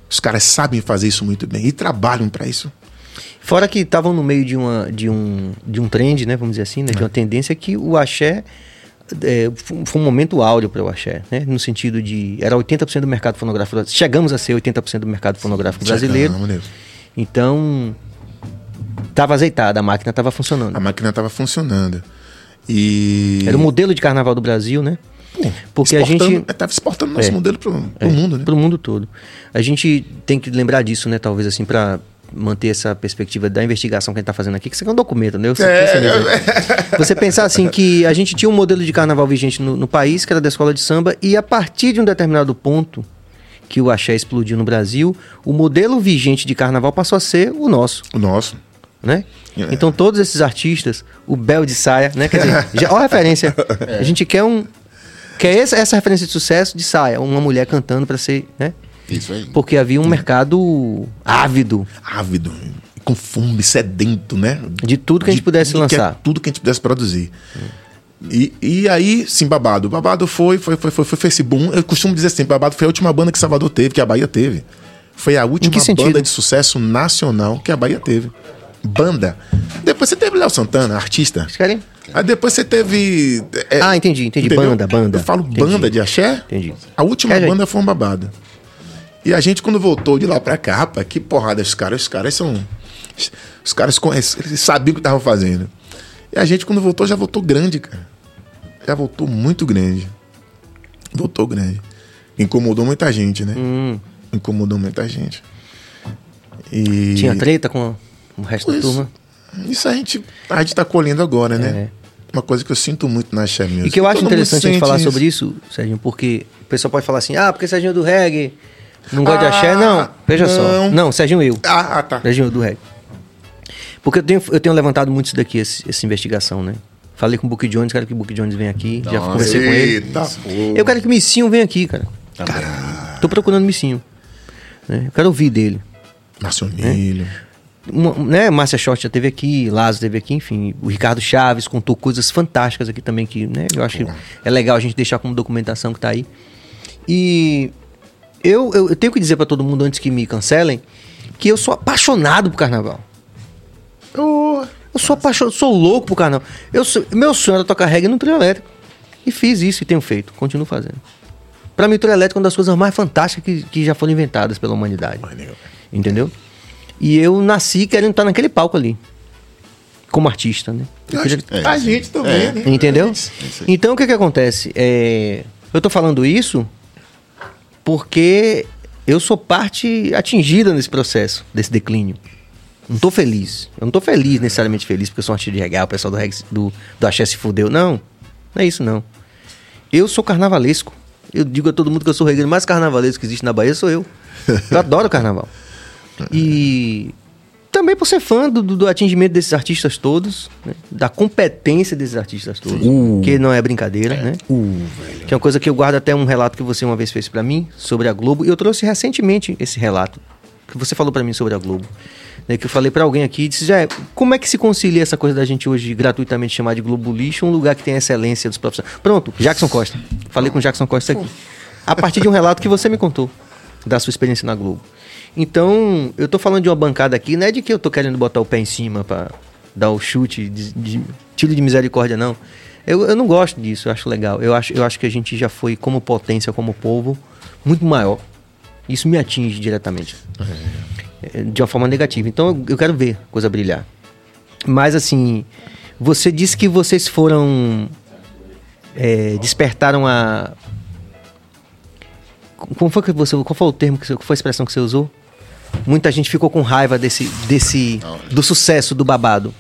[SPEAKER 2] Os caras sabem fazer isso muito bem e trabalham para isso.
[SPEAKER 1] Fora que estavam no meio de, uma, de, um, de um trend, né? Vamos dizer assim, né? De uma tendência que o axé é, foi um momento áureo para o axé, né? No sentido de... Era 80% do mercado fonográfico... Chegamos a ser 80% do mercado fonográfico brasileiro.
[SPEAKER 2] Chegamos.
[SPEAKER 1] Então... Tava azeitada, a máquina tava funcionando.
[SPEAKER 2] A máquina estava funcionando. E.
[SPEAKER 1] Era o modelo de carnaval do Brasil, né? Porque a gente...
[SPEAKER 2] Estava exportando nosso
[SPEAKER 1] É.
[SPEAKER 2] modelo para o
[SPEAKER 1] É,
[SPEAKER 2] mundo, né?
[SPEAKER 1] Pro mundo todo. A gente tem que lembrar disso, né? Talvez assim, para manter essa perspectiva da investigação que a gente tá fazendo aqui, que isso aqui é um documento, né? Sei
[SPEAKER 2] É,
[SPEAKER 1] você, mesmo. você pensar assim que a gente tinha um modelo de carnaval vigente no, no país, que era da escola de samba, e a partir de um determinado ponto que o axé explodiu no Brasil, o modelo vigente de carnaval passou a ser o nosso,
[SPEAKER 2] O nosso.
[SPEAKER 1] Né?
[SPEAKER 2] É.
[SPEAKER 1] Então todos esses artistas, o Bel de saia, né? Quer dizer, já, ó a referência. [LAUGHS] A gente quer um quer essa, essa referência de sucesso de saia, uma mulher cantando para ser, né?
[SPEAKER 3] Isso aí.
[SPEAKER 1] Porque havia um mercado ávido
[SPEAKER 2] Ávido, com fome, sedento, né?
[SPEAKER 1] de tudo que a gente
[SPEAKER 2] De
[SPEAKER 1] pudesse
[SPEAKER 2] é-
[SPEAKER 1] lançar.
[SPEAKER 2] tudo que a gente pudesse produzir. E, e aí, sim, Babado. Babado foi, foi, foi, foi, foi esse boom. Eu costumo dizer assim, Babado foi a última banda que Salvador teve, que a Bahia teve. Foi a última banda de sucesso nacional que a Bahia teve. Banda. Depois você teve Léo Santana, artista.
[SPEAKER 1] Querem?
[SPEAKER 2] Aí depois você teve. é,
[SPEAKER 1] Ah, entendi, entendi.
[SPEAKER 2] entendeu?
[SPEAKER 1] Banda, banda.
[SPEAKER 2] Eu falo
[SPEAKER 1] Entendi.
[SPEAKER 2] banda de axé.
[SPEAKER 1] Entendi.
[SPEAKER 2] A última
[SPEAKER 1] gente.
[SPEAKER 2] banda foi um babado. E a gente, quando voltou de lá pra cá, rapaz, que porrada, os caras, os caras são. Os caras eles sabiam o que estavam fazendo. E a gente, quando voltou, já voltou grande, cara. Já voltou muito grande. Voltou grande. Incomodou muita gente, né?
[SPEAKER 1] Hum,
[SPEAKER 2] Incomodou muita gente. E.
[SPEAKER 1] tinha treta com o resto da
[SPEAKER 2] Isso.
[SPEAKER 1] turma.
[SPEAKER 2] Isso a gente, a gente tá colhendo agora, né? Uma coisa que eu sinto muito na Axé Music.
[SPEAKER 1] É. E que eu acho
[SPEAKER 2] Todo
[SPEAKER 1] interessante a gente falar sobre isso, Serginho, porque o pessoal pode falar assim, ah, porque Serginho é do reggae, não gosta de axé.
[SPEAKER 2] Ah,
[SPEAKER 1] Não, veja só.
[SPEAKER 2] não.
[SPEAKER 1] Não, Serginho eu.
[SPEAKER 2] Ah, ah, tá.
[SPEAKER 1] Serginho do reggae. Porque eu tenho, eu tenho levantado muito isso daqui, esse- essa investigação, né? Falei com o Book Jones, quero que o Book Jones venha aqui, já
[SPEAKER 3] Nossa.
[SPEAKER 1] conversei com ele.
[SPEAKER 2] Eita, pô.
[SPEAKER 1] Eu quero que o Missinho venha aqui, cara. Tô procurando Missinho. né? Eu quero ouvir dele.
[SPEAKER 2] Nacionilho.
[SPEAKER 1] Uma- né, Márcia Short já teve aqui, Lázaro teve aqui, enfim. O Ricardo Chaves contou coisas fantásticas aqui também que, né, eu acho que é legal a gente deixar como documentação que tá aí. E eu, eu, eu tenho que dizer pra todo mundo antes que me cancelem que eu sou apaixonado por carnaval.
[SPEAKER 2] Ô,
[SPEAKER 1] Eu sou apaixonado, sou louco por carnaval. Eu sou- meu sonho era tocar reggae no trio elétrico. E fiz isso e tenho feito, continuo fazendo. Pra mim, o trio elétrico é uma das coisas mais fantásticas que, que já foram inventadas pela humanidade. Entendeu? E eu nasci querendo estar naquele palco ali. Como artista, né? Queria-
[SPEAKER 2] acho- a gente também,
[SPEAKER 3] É.
[SPEAKER 2] né?
[SPEAKER 1] Entendeu?
[SPEAKER 3] É é.
[SPEAKER 1] Então o que que acontece? É, eu tô falando isso porque eu sou parte atingida nesse processo, desse declínio. Não tô feliz. Eu não tô feliz, necessariamente feliz, porque eu sou um artista de reggae, o pessoal do, reggae, do, do axé se fudeu. Não, não é isso não. Eu sou carnavalesco. Eu digo a todo mundo que eu sou o regueiro mais carnavalesco que existe na Bahia, sou eu. Eu [LAUGHS] adoro carnaval. E também por ser fã do, do- atingimento desses artistas todos, né? da competência desses artistas todos, que não é brincadeira, né? Que é uma coisa que eu guardo até um relato que você uma vez fez pra mim sobre a Globo, e eu trouxe recentemente esse relato que você falou pra mim sobre a Globo. né? Que eu falei pra alguém aqui, e disse, já, como é que se concilia essa coisa da gente hoje gratuitamente chamar de Globo Lixo um lugar que tem a excelência dos profissionais? Pronto, Jackson Costa. Falei com o Jackson Costa aqui. A partir de um relato que você me contou da sua experiência na Globo. Então, eu tô falando de uma bancada aqui, não é de que eu tô querendo botar o pé em cima pra dar o chute de, de tiro de misericórdia, não. Eu, eu não gosto disso, eu acho legal. Eu acho, eu acho que a gente já foi, como potência, como povo, muito maior. Isso me atinge diretamente. É, De uma forma negativa. Então, eu- quero ver a coisa brilhar. Mas, assim, você disse que vocês foram. é, despertaram a. Como foi que você. Qual foi o termo que você. Qual foi a expressão que você usou? Muita gente ficou com raiva desse. desse do sucesso do babado.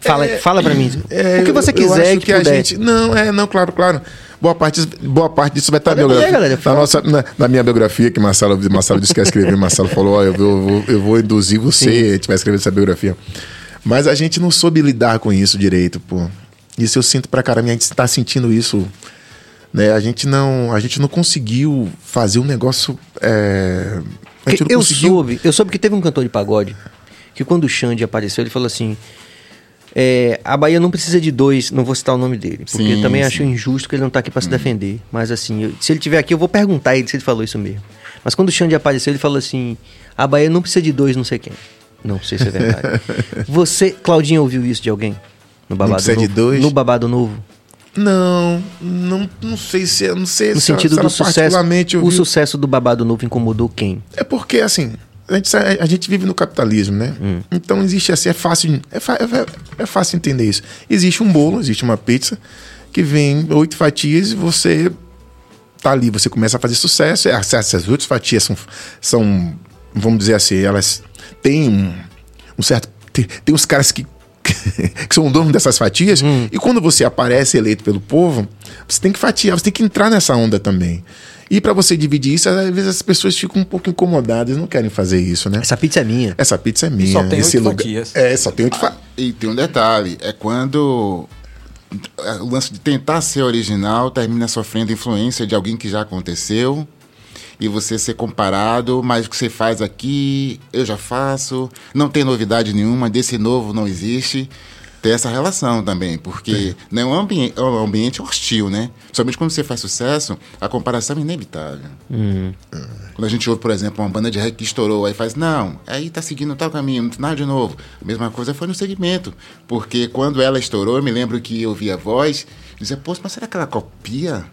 [SPEAKER 1] Fala, fala pra mim.
[SPEAKER 2] É,
[SPEAKER 1] o que você quiser que,
[SPEAKER 2] que a
[SPEAKER 1] puder.
[SPEAKER 2] gente. Não, é, não, claro, claro. Boa parte, boa parte disso vai estar na
[SPEAKER 1] Pode
[SPEAKER 2] biografia.
[SPEAKER 1] galera,
[SPEAKER 2] na, nossa, na, na minha biografia, que Marcelo, Marcelo disse que ia escrever, [LAUGHS] Marcelo falou: ó, eu, vou, eu, vou, eu vou induzir você, a gente vai escrever essa biografia. Mas a gente não soube lidar com isso direito, pô. Isso eu sinto pra caramba, a gente tá sentindo isso. Né? A gente não, a gente não conseguiu fazer um negócio. é, a gente não
[SPEAKER 1] eu
[SPEAKER 2] conseguiu.
[SPEAKER 1] soube, eu soube que teve um cantor de pagode que quando o Xande apareceu, ele falou assim: é, a Bahia não precisa de dois, não vou citar o nome dele, porque
[SPEAKER 3] Sim,
[SPEAKER 1] eu também
[SPEAKER 3] sim.
[SPEAKER 1] acho injusto que ele não tá aqui pra se defender. Mas assim, eu- se ele tiver aqui, eu vou perguntar a ele se ele falou isso mesmo. Mas quando o Xande apareceu, ele falou assim: a Bahia não precisa de dois, não sei quem. Não sei se é verdade. [LAUGHS] Você, Claudinha, ouviu isso de alguém? No babado
[SPEAKER 2] precisa de
[SPEAKER 1] novo?
[SPEAKER 2] dois?
[SPEAKER 1] No babado novo?
[SPEAKER 2] Não, não, não sei se não sei
[SPEAKER 1] No
[SPEAKER 2] se
[SPEAKER 1] sentido
[SPEAKER 2] ela
[SPEAKER 1] do sucesso.
[SPEAKER 2] particularmente
[SPEAKER 1] O sucesso do babado novo incomodou quem?
[SPEAKER 2] É porque, assim, a gente, a gente vive no capitalismo, né?
[SPEAKER 1] Hum.
[SPEAKER 2] Então existe assim, é fácil, é, é, é fácil entender isso. Existe um bolo, existe uma pizza que vem oito fatias e você tá ali, você começa a fazer sucesso. e Essas outras fatias são, são vamos dizer assim, elas têm um, um certo. Tem, tem uns caras que. Que são donos dessas fatias,
[SPEAKER 1] Hum.
[SPEAKER 2] e quando você aparece eleito pelo povo, você tem que fatiar, você tem que entrar nessa onda também. E para você dividir isso, às vezes as pessoas ficam um pouco incomodadas, não querem fazer isso, né?
[SPEAKER 1] Essa pizza é minha.
[SPEAKER 2] Essa pizza é minha.
[SPEAKER 5] só tem
[SPEAKER 2] esse
[SPEAKER 5] oito
[SPEAKER 2] lugar...
[SPEAKER 5] fatias.
[SPEAKER 2] É, só tem oito fatias.
[SPEAKER 3] E tem um detalhe, é quando é, o lance de tentar ser original termina sofrendo influência de alguém que já aconteceu e você ser comparado, mas o que você faz aqui, eu já faço, não tem novidade nenhuma, desse novo não existe. Tem essa relação também, porque não é um, ambiente, é um ambiente hostil, né? Somente quando você faz sucesso, a comparação é inevitável. Quando a gente ouve, por exemplo, uma banda de reggae que estourou, aí faz, não, aí tá seguindo tal caminho, não tem nada de novo. A mesma coisa foi no segmento. Porque quando ela estourou, eu me lembro que eu via a voz, dizia, pô, mas será que ela copia?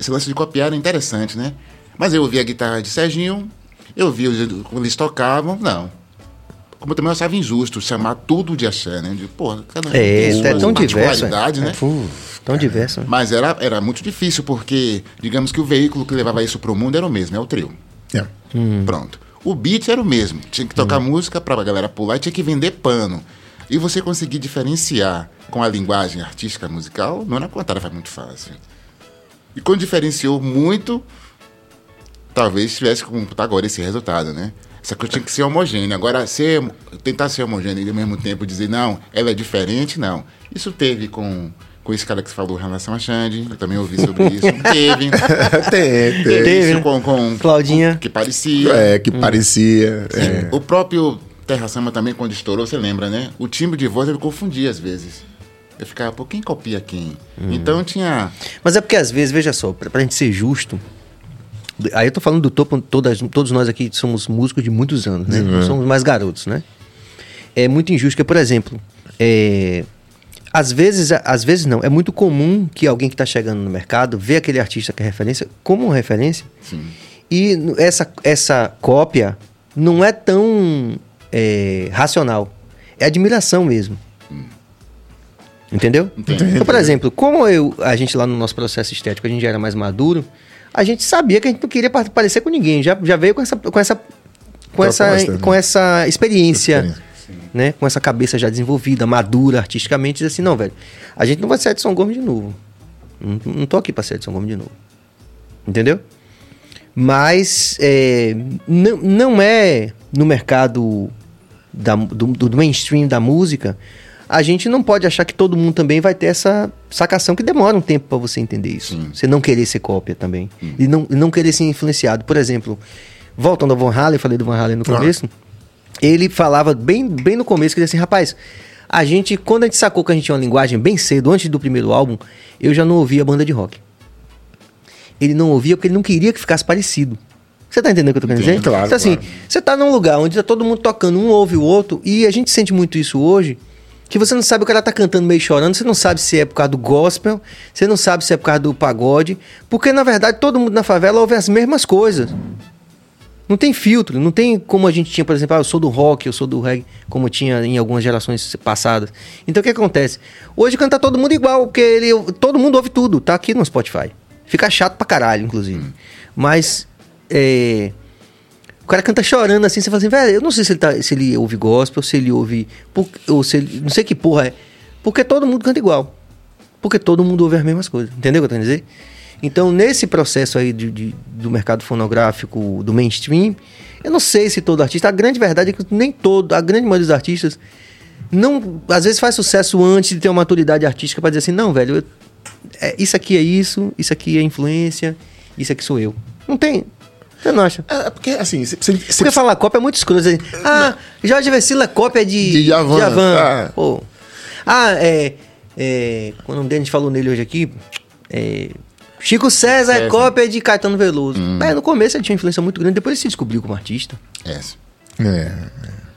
[SPEAKER 3] Esse lance de copiar era interessante, né? Mas eu ouvia a guitarra de Serginho, eu via quando eles tocavam, não. Como eu também eu achava injusto chamar tudo de axé, né? De, pô, cada um tem
[SPEAKER 1] É, é tão diverso. É,
[SPEAKER 3] né?
[SPEAKER 1] É, fu, tão diverso. né?
[SPEAKER 3] Mas era, era muito difícil, porque, digamos que o veículo que levava isso pro mundo era o mesmo, é o trio.
[SPEAKER 2] É.
[SPEAKER 3] Pronto. O beat era o mesmo. Tinha que tocar música pra galera pular e tinha que vender pano. E você conseguir diferenciar com a linguagem artística musical não era uma tarefa muito fácil. E quando diferenciou muito, talvez tivesse como tá agora esse resultado, né? Só que eu tinha que ser homogêneo. Agora, ser, tentar ser homogêneo e ao mesmo tempo dizer, não, ela é diferente, não. Isso teve com, com esse cara que você falou em relação a Xande, eu também ouvi sobre [LAUGHS] isso. teve. Teve isso
[SPEAKER 1] né?
[SPEAKER 3] com, com
[SPEAKER 1] Claudinha.
[SPEAKER 3] com- que parecia.
[SPEAKER 2] É, que parecia. é.
[SPEAKER 3] O próprio Terra Samba também, quando estourou, você lembra, né? O timbre de voz ele confundia às vezes. Eu ficava, pô, quem copia quem? Então tinha.
[SPEAKER 1] Mas é porque às vezes, veja só, pra, pra gente ser justo. Aí eu tô falando do topo, todas, todos nós aqui somos músicos de muitos anos, né? Não somos mais garotos, né? É muito injusto, porque, por exemplo, é, às vezes, às vezes não, é muito comum que alguém que está chegando no mercado vê aquele artista que é referência como referência
[SPEAKER 3] Sim.
[SPEAKER 1] e essa, essa cópia não é tão é, racional. É admiração mesmo. Entendeu?
[SPEAKER 3] Entendi.
[SPEAKER 1] Então, por exemplo, como eu, a gente lá no nosso processo estético, a gente já era mais maduro, a gente sabia que a gente não queria pa- parecer com ninguém. Já, já veio com essa, com essa, com essa,
[SPEAKER 2] Proposta, né?
[SPEAKER 1] com essa experiência,
[SPEAKER 2] Experiência.
[SPEAKER 1] né? Com essa cabeça já desenvolvida, madura artisticamente, diz assim, não, velho, a gente não vai ser Edson Gomes de novo. Não, não tô aqui pra ser Edson Gomes de novo. Entendeu? Mas é, não, não é no mercado da- do, do mainstream da música, a gente não pode achar que todo mundo também vai ter essa sacação que demora um tempo pra você entender isso.
[SPEAKER 3] Sim.
[SPEAKER 1] Você não querer ser cópia também. E não, não querer ser influenciado. Por exemplo, voltando ao Van Halen, falei do Van Halen no
[SPEAKER 2] Ah.
[SPEAKER 1] começo, ele falava bem, bem no começo, que ele disse assim, rapaz, a gente, quando a gente sacou que a gente tinha uma linguagem bem cedo, antes do primeiro álbum, eu já não ouvia banda de rock. Ele não ouvia porque ele não queria que ficasse parecido. Você tá entendendo o que eu tô querendo dizer?
[SPEAKER 2] claro,
[SPEAKER 1] então, assim,
[SPEAKER 2] claro.
[SPEAKER 1] você tá num lugar onde tá todo mundo tocando, um ouve o outro, e a gente sente muito isso hoje, que você não sabe o cara tá cantando meio chorando, você não sabe se é por causa do gospel, você não sabe se é por causa do pagode, porque na verdade todo mundo na favela ouve as mesmas coisas. Não tem filtro, não tem como a gente tinha, por exemplo, ah, eu sou do rock, eu sou do reggae, como tinha em algumas gerações passadas. Então o que acontece? Hoje canta todo mundo igual, porque ele, todo mundo ouve tudo, tá aqui no Spotify. Fica chato pra caralho, inclusive. Mas é, cara canta chorando assim, você fala assim, velho, eu não sei se ele, tá, se ele ouve gospel, se ele ouve. ou se ele. Não sei que porra é. Porque todo mundo canta igual. Porque todo mundo ouve as mesmas coisas. Entendeu o que eu tô dizer? Então, nesse processo aí de, de- do mercado fonográfico, do mainstream, eu não sei se todo artista. A grande verdade é que nem todo, a grande maioria dos artistas, não, às vezes faz sucesso antes de ter uma maturidade artística pra dizer assim, não, velho, eu- é, isso aqui é isso, isso aqui é influência, isso aqui sou eu. Não tem. Você não acha?
[SPEAKER 2] É, porque, assim, você precisa. você
[SPEAKER 1] Porque falar cópia é muito escuro. Assim, ah, Jorge Vecila é cópia de,
[SPEAKER 2] De Djavan, ah.
[SPEAKER 1] Pô. Ah, é, é. Quando o nome dele, a gente falou nele hoje aqui. É, Chico César é
[SPEAKER 3] César.
[SPEAKER 1] cópia de Caetano Veloso. É, no começo ele tinha uma influência muito grande, depois ele se descobriu como artista.
[SPEAKER 3] É.
[SPEAKER 2] É,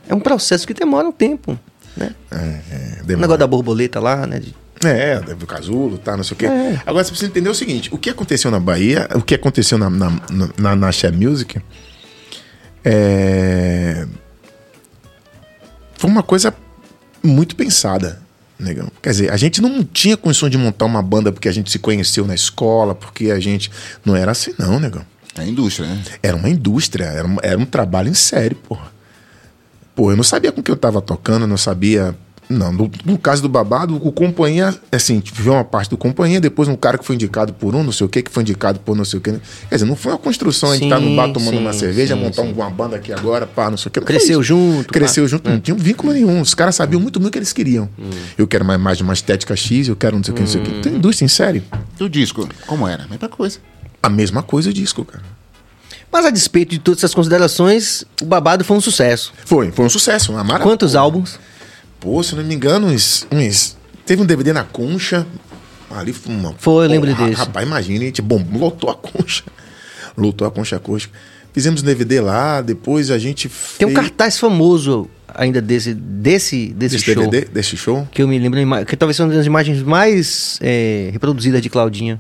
[SPEAKER 1] É um processo que demora um tempo. Né?
[SPEAKER 2] é, é,
[SPEAKER 1] O
[SPEAKER 2] demora.
[SPEAKER 1] negócio da borboleta lá, né? de-
[SPEAKER 2] É, do casulo, tá, não sei o quê.
[SPEAKER 1] É.
[SPEAKER 2] Agora você precisa entender o seguinte: o que aconteceu na Bahia, o que aconteceu na, na, na, na, Music é... foi uma coisa muito pensada, negão. Quer dizer, a gente não tinha condições de montar uma banda porque a gente se conheceu na escola, porque a gente. Não era assim, não, negão.
[SPEAKER 3] É a indústria, né?
[SPEAKER 2] Era uma indústria, era um, era um trabalho em série, porra. Pô, eu não sabia com que eu tava tocando, eu não sabia. Não, no, no caso do babado, o companhia, assim, viu uma parte do companhia, depois um cara que foi indicado por um, não sei o que, que foi indicado por não sei o que. Quer dizer, não foi uma construção, a gente tá no bar tomando
[SPEAKER 1] sim,
[SPEAKER 2] uma cerveja,
[SPEAKER 1] sim,
[SPEAKER 2] montar
[SPEAKER 1] sim.
[SPEAKER 2] uma banda aqui agora, pá, não sei o que.
[SPEAKER 1] Cresceu junto,
[SPEAKER 2] Cresceu
[SPEAKER 1] pá.
[SPEAKER 2] junto, não tinha um vínculo nenhum. Os caras sabiam muito bem o que eles queriam. Eu quero uma imagem, uma estética X, eu quero não sei o que, não sei o que. Tem indústria em série.
[SPEAKER 3] E o disco, como era? Mesma coisa.
[SPEAKER 2] A mesma coisa o disco, cara.
[SPEAKER 1] Mas a despeito de todas essas considerações, o babado foi um sucesso.
[SPEAKER 2] Foi, foi um sucesso, uma maravilha.
[SPEAKER 1] Quantos álbuns?
[SPEAKER 2] Pô, se não me engano, uns, uns- Teve um DVD na concha. Ali foi uma.
[SPEAKER 1] Foi, eu lembro desse.
[SPEAKER 2] Rapaz, imagina, a gente bom, lotou a concha. Lotou a concha acústica. Fizemos um DVD lá, depois a gente
[SPEAKER 1] Tem um
[SPEAKER 2] fez-
[SPEAKER 1] cartaz famoso ainda desse, desse, desse,
[SPEAKER 2] desse
[SPEAKER 1] show.
[SPEAKER 2] DVD, desse show.
[SPEAKER 1] Que eu me lembro, que talvez seja uma das imagens mais é, reproduzidas de Claudinha.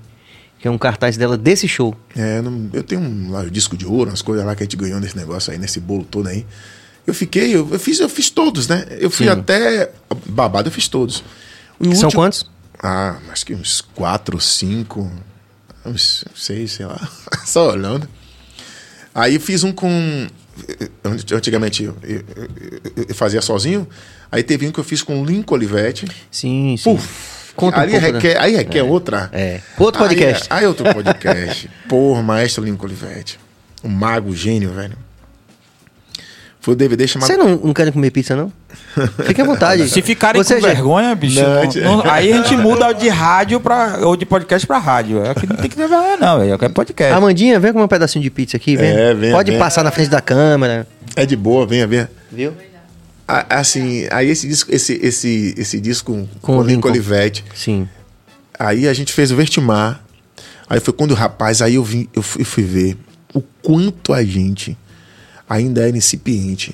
[SPEAKER 1] Que é um cartaz dela desse show.
[SPEAKER 2] É, eu tenho um, lá, um disco de ouro, umas coisas lá que a gente ganhou nesse negócio aí, nesse bolo todo aí. Eu fiquei, eu, eu fiz, eu fiz todos, né? Eu fui
[SPEAKER 1] Sim.
[SPEAKER 2] até. Babado, eu fiz todos.
[SPEAKER 1] São quantos?
[SPEAKER 2] Ah, acho que uns quatro, cinco, uns seis, sei lá. [LAUGHS] Só olhando. Aí fiz um com. Antigamente eu, eu- eu- fazia sozinho. Aí teve um que eu fiz com o Lincoln Olivetti.
[SPEAKER 1] Sim, sim. Conta um
[SPEAKER 2] aí,
[SPEAKER 1] né?
[SPEAKER 2] requer, aí requer outra.
[SPEAKER 1] É. Outro
[SPEAKER 2] Aí-
[SPEAKER 1] podcast.
[SPEAKER 2] Aí, outro [LAUGHS] podcast. Porra, maestro Lincoln Olivetti. Um mago gênio, velho. Foi o DVD chamado.
[SPEAKER 1] Você não, não quer comer pizza, não? Fique à vontade.
[SPEAKER 5] Se ficarem
[SPEAKER 1] Você
[SPEAKER 5] com
[SPEAKER 1] já-
[SPEAKER 5] vergonha, bicho,
[SPEAKER 2] Não,
[SPEAKER 5] não- não- aí a gente muda de rádio pra, ou de podcast pra rádio. Aqui não tem que ter vergonha, não, velho. Eu quero podcast.
[SPEAKER 1] Amandinha, vem comer um pedacinho de pizza aqui, vem.
[SPEAKER 2] É, vem,
[SPEAKER 1] Pode
[SPEAKER 2] vem.
[SPEAKER 1] passar na frente da câmera,
[SPEAKER 2] É de boa, venha ver.
[SPEAKER 1] viu?
[SPEAKER 2] Ah, Assim, aí esse disco, esse, esse, esse disco com,
[SPEAKER 1] Com
[SPEAKER 2] o Lincoln. Olivetti.
[SPEAKER 1] Sim.
[SPEAKER 2] Aí a gente fez o Vertimar. Aí foi quando o rapaz, aí eu, vim, eu, fui, eu fui ver o quanto a gente ainda era incipiente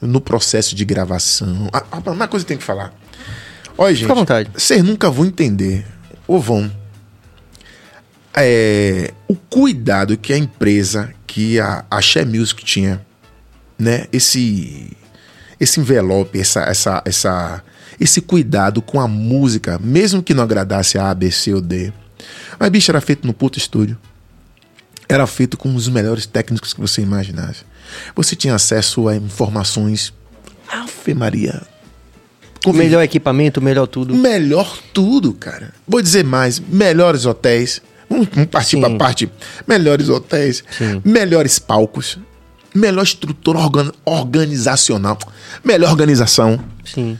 [SPEAKER 2] no processo de gravação. Ah, ah, uma coisa que tenho que falar. Olha, gente,
[SPEAKER 1] à vontade.
[SPEAKER 2] vocês nunca vão entender, ou vão, é, o cuidado que a empresa, que a, a Share Music tinha, né? Esse, esse envelope, essa, essa, essa, esse cuidado com a música, mesmo que não agradasse a A, B, C ou D. Mas, bicho, era feito no puto estúdio. Era feito com os melhores técnicos que você imaginasse. Você tinha acesso a informações. Ave Maria. Convivi-
[SPEAKER 1] Melhor equipamento, melhor tudo.
[SPEAKER 2] Melhor tudo, cara. Vou dizer mais: melhores hotéis. Vamos, partir para parte. Melhores hotéis,
[SPEAKER 1] Sim.
[SPEAKER 2] melhores palcos, melhor estrutura organ- organizacional, melhor organização.
[SPEAKER 1] Sim.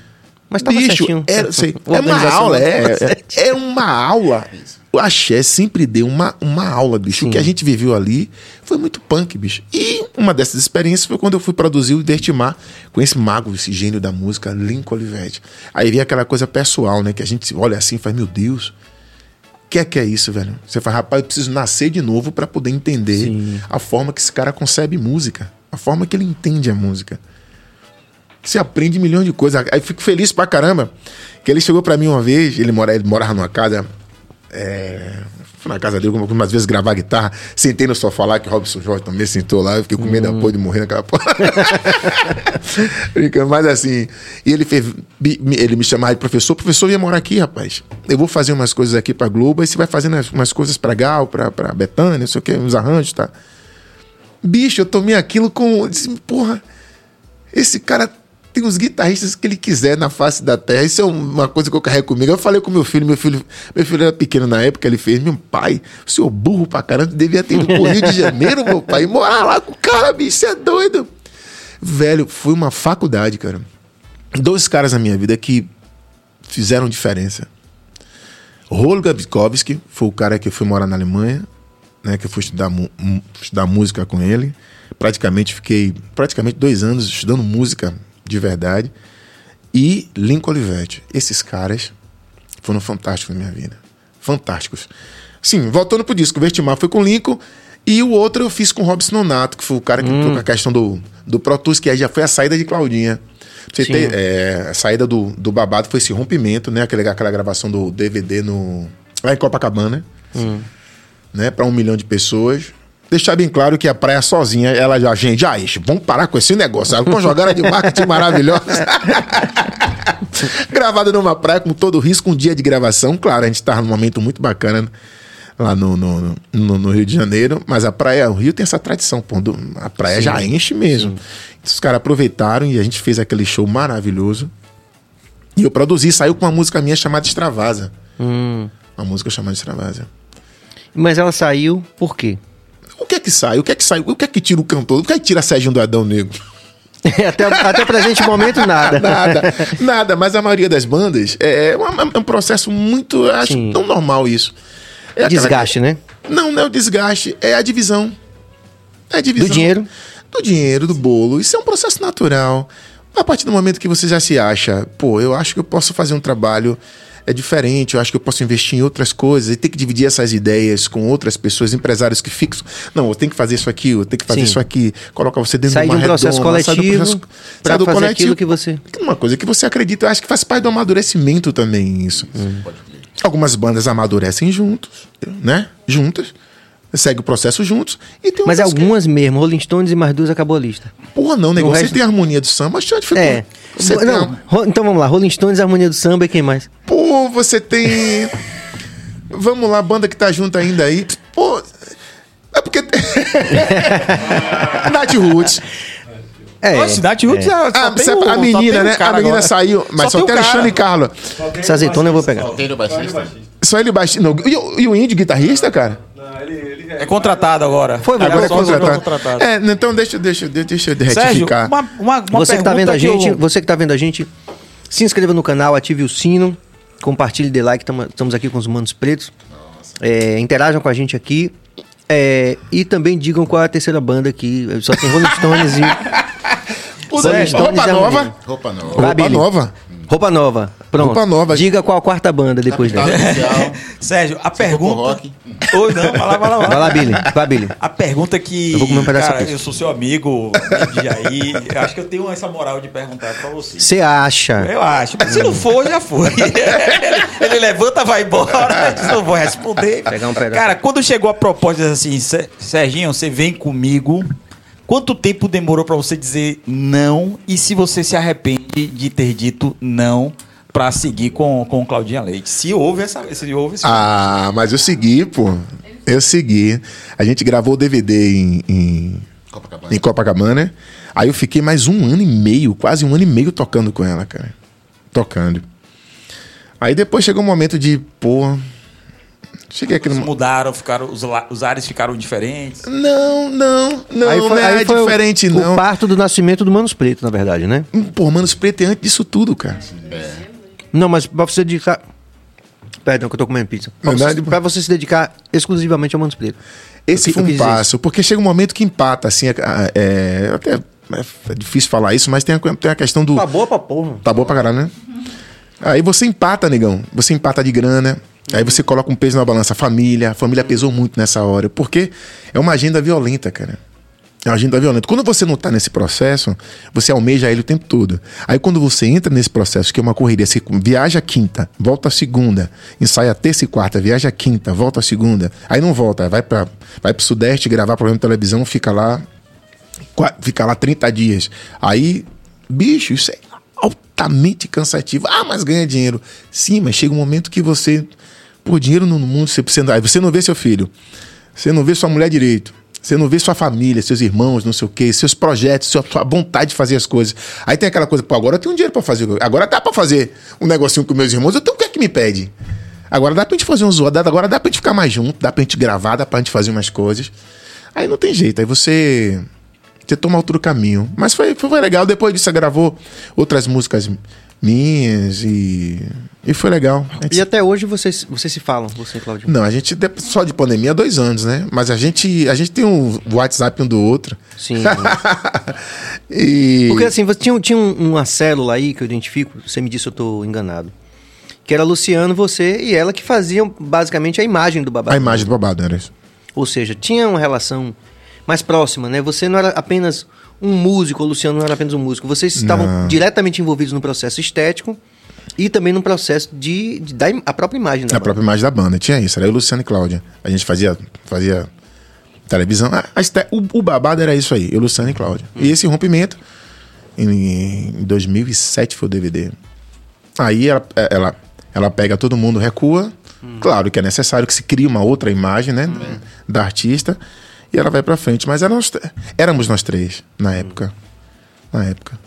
[SPEAKER 1] Mas tava
[SPEAKER 2] Bicho,
[SPEAKER 1] certinho.
[SPEAKER 2] era, sei, [LAUGHS]
[SPEAKER 1] O
[SPEAKER 2] é uma aula, é, é, é uma aula. O Axé sempre deu uma, uma aula, bicho.
[SPEAKER 1] Sim.
[SPEAKER 2] O que a gente viveu ali foi muito punk, bicho. E uma dessas experiências foi quando eu fui produzir o Dertimar com esse mago, esse gênio da música, Lincoln Olivetti. Aí vem aquela coisa pessoal, né? Que a gente olha assim e faz, meu Deus, o que é que é isso, velho? Você fala, rapaz, eu preciso nascer de novo para poder entender
[SPEAKER 1] Sim.
[SPEAKER 2] a forma que esse cara concebe música, a forma que ele entende a música. Você aprende milhões de coisas. Aí fico feliz pra caramba que ele chegou pra mim uma vez, ele, mora, ele morava numa casa. É, fui na casa dele, algumas vezes gravar guitarra. Sentei no sofá lá, que o Robson Jorge também sentou lá. Eu fiquei com medo da porra de morrer naquela porra. [LAUGHS] Brincando, mas assim. E ele fez. Ele me chamava de professor. Professor, eu ia morar aqui, rapaz. Eu vou fazer umas coisas aqui pra Globo. Aí você vai fazendo as- umas coisas pra Gal, pra, pra Betânia, não sei o que, uns arranjos, tá? Bicho, eu tomei aquilo com. Disse, porra, esse cara tem os guitarristas que ele quiser na face da terra. Isso é uma coisa que eu carrego comigo. Eu falei com meu filho, meu filho, meu filho era pequeno na época, ele fez, meu pai, o senhor burro pra caramba, devia ter ido pro Rio de Janeiro, meu pai, e morar lá com o cara, bicho, você é doido. Velho, foi uma faculdade, cara. Dois caras na minha vida que fizeram diferença. Holger Bukowski foi o cara que eu fui morar na Alemanha, né, que eu fui estudar, estudar música com ele. Praticamente fiquei praticamente dois anos estudando música de verdade. E Lincoln Olivetti. Esses caras foram fantásticos na minha vida. Fantásticos. Sim, voltando pro disco, o Vertimar foi com o Lincoln. E o outro eu fiz com o Robson Nonato, que foi o cara que entrou com a questão do, do Pro Tools, que aí já foi a saída de Claudinha. Você ter, é, a saída do, do babado foi esse rompimento, né? Aquela, aquela gravação do DVD no, lá em Copacabana, né? Para um milhão de pessoas. Deixar bem claro que a praia sozinha, ela já, gente, já, ixi, vamos parar com esse negócio. Uma jogada de marketing [LAUGHS] maravilhosa. Gravada numa praia com todo o risco, um dia de gravação. Claro, a gente estava num momento muito bacana lá no, no, no- no Rio de Janeiro, mas a praia, o Rio tem essa tradição, pô, do- a praia já enche mesmo. Então, os caras aproveitaram e a gente fez aquele show maravilhoso. E eu produzi, saiu com uma música minha chamada Extravasa.
[SPEAKER 1] Hum.
[SPEAKER 2] Uma música chamada Extravasa.
[SPEAKER 1] Mas ela saiu por quê?
[SPEAKER 2] O que é que sai? O que é que sai? O que é que tira o cantor? O que é que tira Sérgio do Adão Negro? [LAUGHS]
[SPEAKER 1] até, até o presente momento, nada.
[SPEAKER 2] Nada, [LAUGHS] nada. Mas a maioria das bandas é, uma- é um processo muito. Acho
[SPEAKER 1] Sim.
[SPEAKER 2] tão normal isso. É aquela-
[SPEAKER 1] Desgaste, né?
[SPEAKER 2] Não, não é o desgaste, é a divisão. É a divisão.
[SPEAKER 1] Do dinheiro?
[SPEAKER 2] Do dinheiro, do bolo. Isso é um processo natural. A partir do momento que você já se acha, pô, eu acho que eu posso fazer um trabalho é diferente, eu acho que eu posso investir em outras coisas e ter que dividir essas ideias com outras pessoas, empresários que fixam. Não, eu tenho que fazer isso aqui, eu tenho que fazer
[SPEAKER 1] Sim.
[SPEAKER 2] isso aqui. Coloca você dentro
[SPEAKER 1] Sair
[SPEAKER 2] de
[SPEAKER 1] de
[SPEAKER 2] uma
[SPEAKER 1] um processo
[SPEAKER 2] redoma, sai do
[SPEAKER 1] coletivo
[SPEAKER 2] processo- sai do
[SPEAKER 1] fazer
[SPEAKER 2] coletivo.
[SPEAKER 1] aquilo que você...
[SPEAKER 2] Uma coisa que você acredita, eu acho que faz parte do amadurecimento também isso. Algumas bandas amadurecem juntos, né? Juntas. Segue o processo juntos. E tem
[SPEAKER 1] Mas
[SPEAKER 2] outras que-
[SPEAKER 1] algumas mesmo, Rolling Stones e mais duas acabou a lista.
[SPEAKER 2] Porra, não, negócio.
[SPEAKER 1] resto-
[SPEAKER 2] Você tem a harmonia do samba, já ficou.
[SPEAKER 1] É.
[SPEAKER 2] Você tem
[SPEAKER 1] Não,
[SPEAKER 2] a-
[SPEAKER 1] então vamos lá, Rolling Stones, Harmonia do Samba e quem mais?
[SPEAKER 2] Pô, você tem. [LAUGHS] Vamos lá, banda que tá junto ainda aí. Pô. É porque. [LAUGHS] Nath Roots.
[SPEAKER 1] É,
[SPEAKER 5] Nossa, Nath Roots
[SPEAKER 1] é.
[SPEAKER 5] só
[SPEAKER 2] Ah,
[SPEAKER 5] tem
[SPEAKER 2] você-
[SPEAKER 5] um-
[SPEAKER 2] a
[SPEAKER 5] só
[SPEAKER 2] menina,
[SPEAKER 5] tem um
[SPEAKER 2] né? A menina
[SPEAKER 5] agora.
[SPEAKER 2] saiu, mas
[SPEAKER 5] Só
[SPEAKER 2] só,
[SPEAKER 5] tem
[SPEAKER 2] tem. Alexandre e Carlos.
[SPEAKER 1] Essa azeitona eu vou pegar.
[SPEAKER 3] Tem o baixista?
[SPEAKER 2] Só ele baixinho. Não, e, o- e o índio guitarrista, cara?
[SPEAKER 5] É contratado agora.
[SPEAKER 1] Foi, vai,
[SPEAKER 2] Agora é contratado. É, então deixa, deixa, deixa eu
[SPEAKER 5] Sérgio,
[SPEAKER 2] retificar.
[SPEAKER 5] uma, uma, uma
[SPEAKER 1] Você que tá vendo a gente,
[SPEAKER 5] eu-
[SPEAKER 1] você que tá vendo a gente, se inscreva no canal, ative o sino, compartilhe, dê like, tamo- estamos aqui com os manos pretos. É, interajam com a gente aqui. é, e também digam qual é a terceira banda aqui. Só tem Rolling Stones e. [LAUGHS]
[SPEAKER 2] Pô,
[SPEAKER 1] Rolling Stones
[SPEAKER 2] roupa
[SPEAKER 1] e
[SPEAKER 2] nova.
[SPEAKER 3] Roupa não.
[SPEAKER 1] Vai,
[SPEAKER 2] Roupa nova.
[SPEAKER 1] Roupa nova. Pronto.
[SPEAKER 2] Roupa nova.
[SPEAKER 1] Diga qual a quarta banda depois
[SPEAKER 3] Capital
[SPEAKER 1] dela. [LAUGHS]
[SPEAKER 5] Sérgio, a pergunta.
[SPEAKER 3] Rock.
[SPEAKER 5] Oi, não, vai lá, vai lá.
[SPEAKER 1] Vai lá, Billy. Vai, Billy.
[SPEAKER 5] A pergunta que.
[SPEAKER 1] Eu vou comer um pedaço
[SPEAKER 5] Cara,
[SPEAKER 1] aqui.
[SPEAKER 5] eu sou seu amigo, de Jair. eu Acho que eu tenho essa moral de perguntar pra você.
[SPEAKER 1] Você acha?
[SPEAKER 5] Eu acho, mas se não for, já foi. [LAUGHS] Ele levanta, vai embora, diz, não vou responder.
[SPEAKER 1] Pegar um pedaço.
[SPEAKER 5] Cara, quando chegou a proposta assim, "Sé- Serginho, você vem comigo. Quanto tempo demorou pra você dizer não? E se você se arrepende de ter dito não pra seguir com, com Claudinha Leite? Se houve essa. Se houve esse
[SPEAKER 2] Ah, mas eu segui, pô. Eu segui. A gente gravou o DVD em, em,
[SPEAKER 3] Copacabana.
[SPEAKER 2] em Copacabana. Aí eu fiquei mais um ano e meio, quase um ano e meio tocando com ela, cara. Tocando. Aí depois chegou um momento de, pô. Cheguei aqui no.
[SPEAKER 5] mudaram, ficaram, os, la- os ares ficaram diferentes.
[SPEAKER 2] Não, não, não,
[SPEAKER 1] Aí foi-
[SPEAKER 2] não é
[SPEAKER 1] aí foi o-
[SPEAKER 2] diferente,
[SPEAKER 1] o,
[SPEAKER 2] não.
[SPEAKER 1] parto do nascimento do Manos Preto, na verdade, né?
[SPEAKER 2] Pô, Manos Preto é antes disso tudo, cara.
[SPEAKER 1] Não, mas pra você dedicar. Perdão, que eu tô comendo pizza. Pra,
[SPEAKER 2] Não,
[SPEAKER 1] você,
[SPEAKER 2] não,
[SPEAKER 1] pra você se dedicar exclusivamente ao Manos Preto.
[SPEAKER 2] Esse
[SPEAKER 1] Eu
[SPEAKER 2] foi um passo, porque chega um momento que empata, assim, é, é- até é difícil falar isso, mas tem a, tem a questão do...
[SPEAKER 1] Tá boa pra porra.
[SPEAKER 2] Tá boa pra caralho, né? Aí você empata, negão. Você empata de grana. Aí você coloca um peso na balança. Família. A família pesou muito nessa hora. Porque é uma agenda violenta, cara. É uma agenda violenta. Quando você não tá nesse processo, você almeja ele o tempo todo. Aí quando você entra nesse processo, que é uma correria, você viaja quinta, volta segunda, ensaia terça e quarta, viaja quinta, volta segunda. Aí não volta, vai para vai pro Sudeste gravar programa de televisão, fica lá ficar lá 30 dias. Aí, bicho, isso é altamente cansativo. Ah, mas ganha dinheiro. Sim, mas chega um momento que você, por dinheiro no mundo, você precisa. Aí você não vê seu filho, você não vê sua mulher direito. Você não vê sua família, seus irmãos, não sei o quê, seus projetos, sua, sua vontade de fazer as coisas. Aí tem aquela coisa, pô, agora eu tenho dinheiro pra fazer. Agora dá pra fazer um negocinho com meus irmãos. Eu tenho o que é que me pede? Agora dá pra gente fazer um zoado, agora dá pra gente ficar mais junto, dá pra gente gravar, dá pra gente fazer umas coisas. Aí não tem jeito, aí você você toma outro caminho. Mas foi, foi legal. Depois disso, você gravou outras músicas minhas e. E foi legal. Gente-
[SPEAKER 1] E até hoje vocês, vocês se falam, você, Claudio.
[SPEAKER 2] Não, a gente só de pandemia há dois anos, né? Mas a gente, a gente tem um WhatsApp um do outro.
[SPEAKER 1] Sim. [LAUGHS]
[SPEAKER 2] e.
[SPEAKER 1] Porque assim, você tinha, tinha um- uma célula aí que eu identifico, você me disse se eu tô enganado. Que era Luciano, você e ela que faziam basicamente a imagem do babado.
[SPEAKER 2] A imagem do babado era isso.
[SPEAKER 1] Ou seja, tinha uma relação mais próxima, né? Você não era apenas um músico, o Luciano não era apenas um músico. Vocês estavam
[SPEAKER 2] Não.
[SPEAKER 1] diretamente envolvidos no processo estético e também no processo de, de a própria imagem da
[SPEAKER 2] A
[SPEAKER 1] banda.
[SPEAKER 2] própria imagem da banda. Tinha isso, era eu, Luciano e Cláudia. A gente fazia, fazia televisão. Ah, a este- o, o babado era isso aí, eu, Luciano e Cláudia. E esse rompimento, em, em 2007 foi o DVD. Aí ela, ela, ela pega todo mundo, recua, Claro que é necessário que se crie uma outra imagem, né, da artista e ela vai pra frente. Mas éramos, éramos nós três na época. Na época.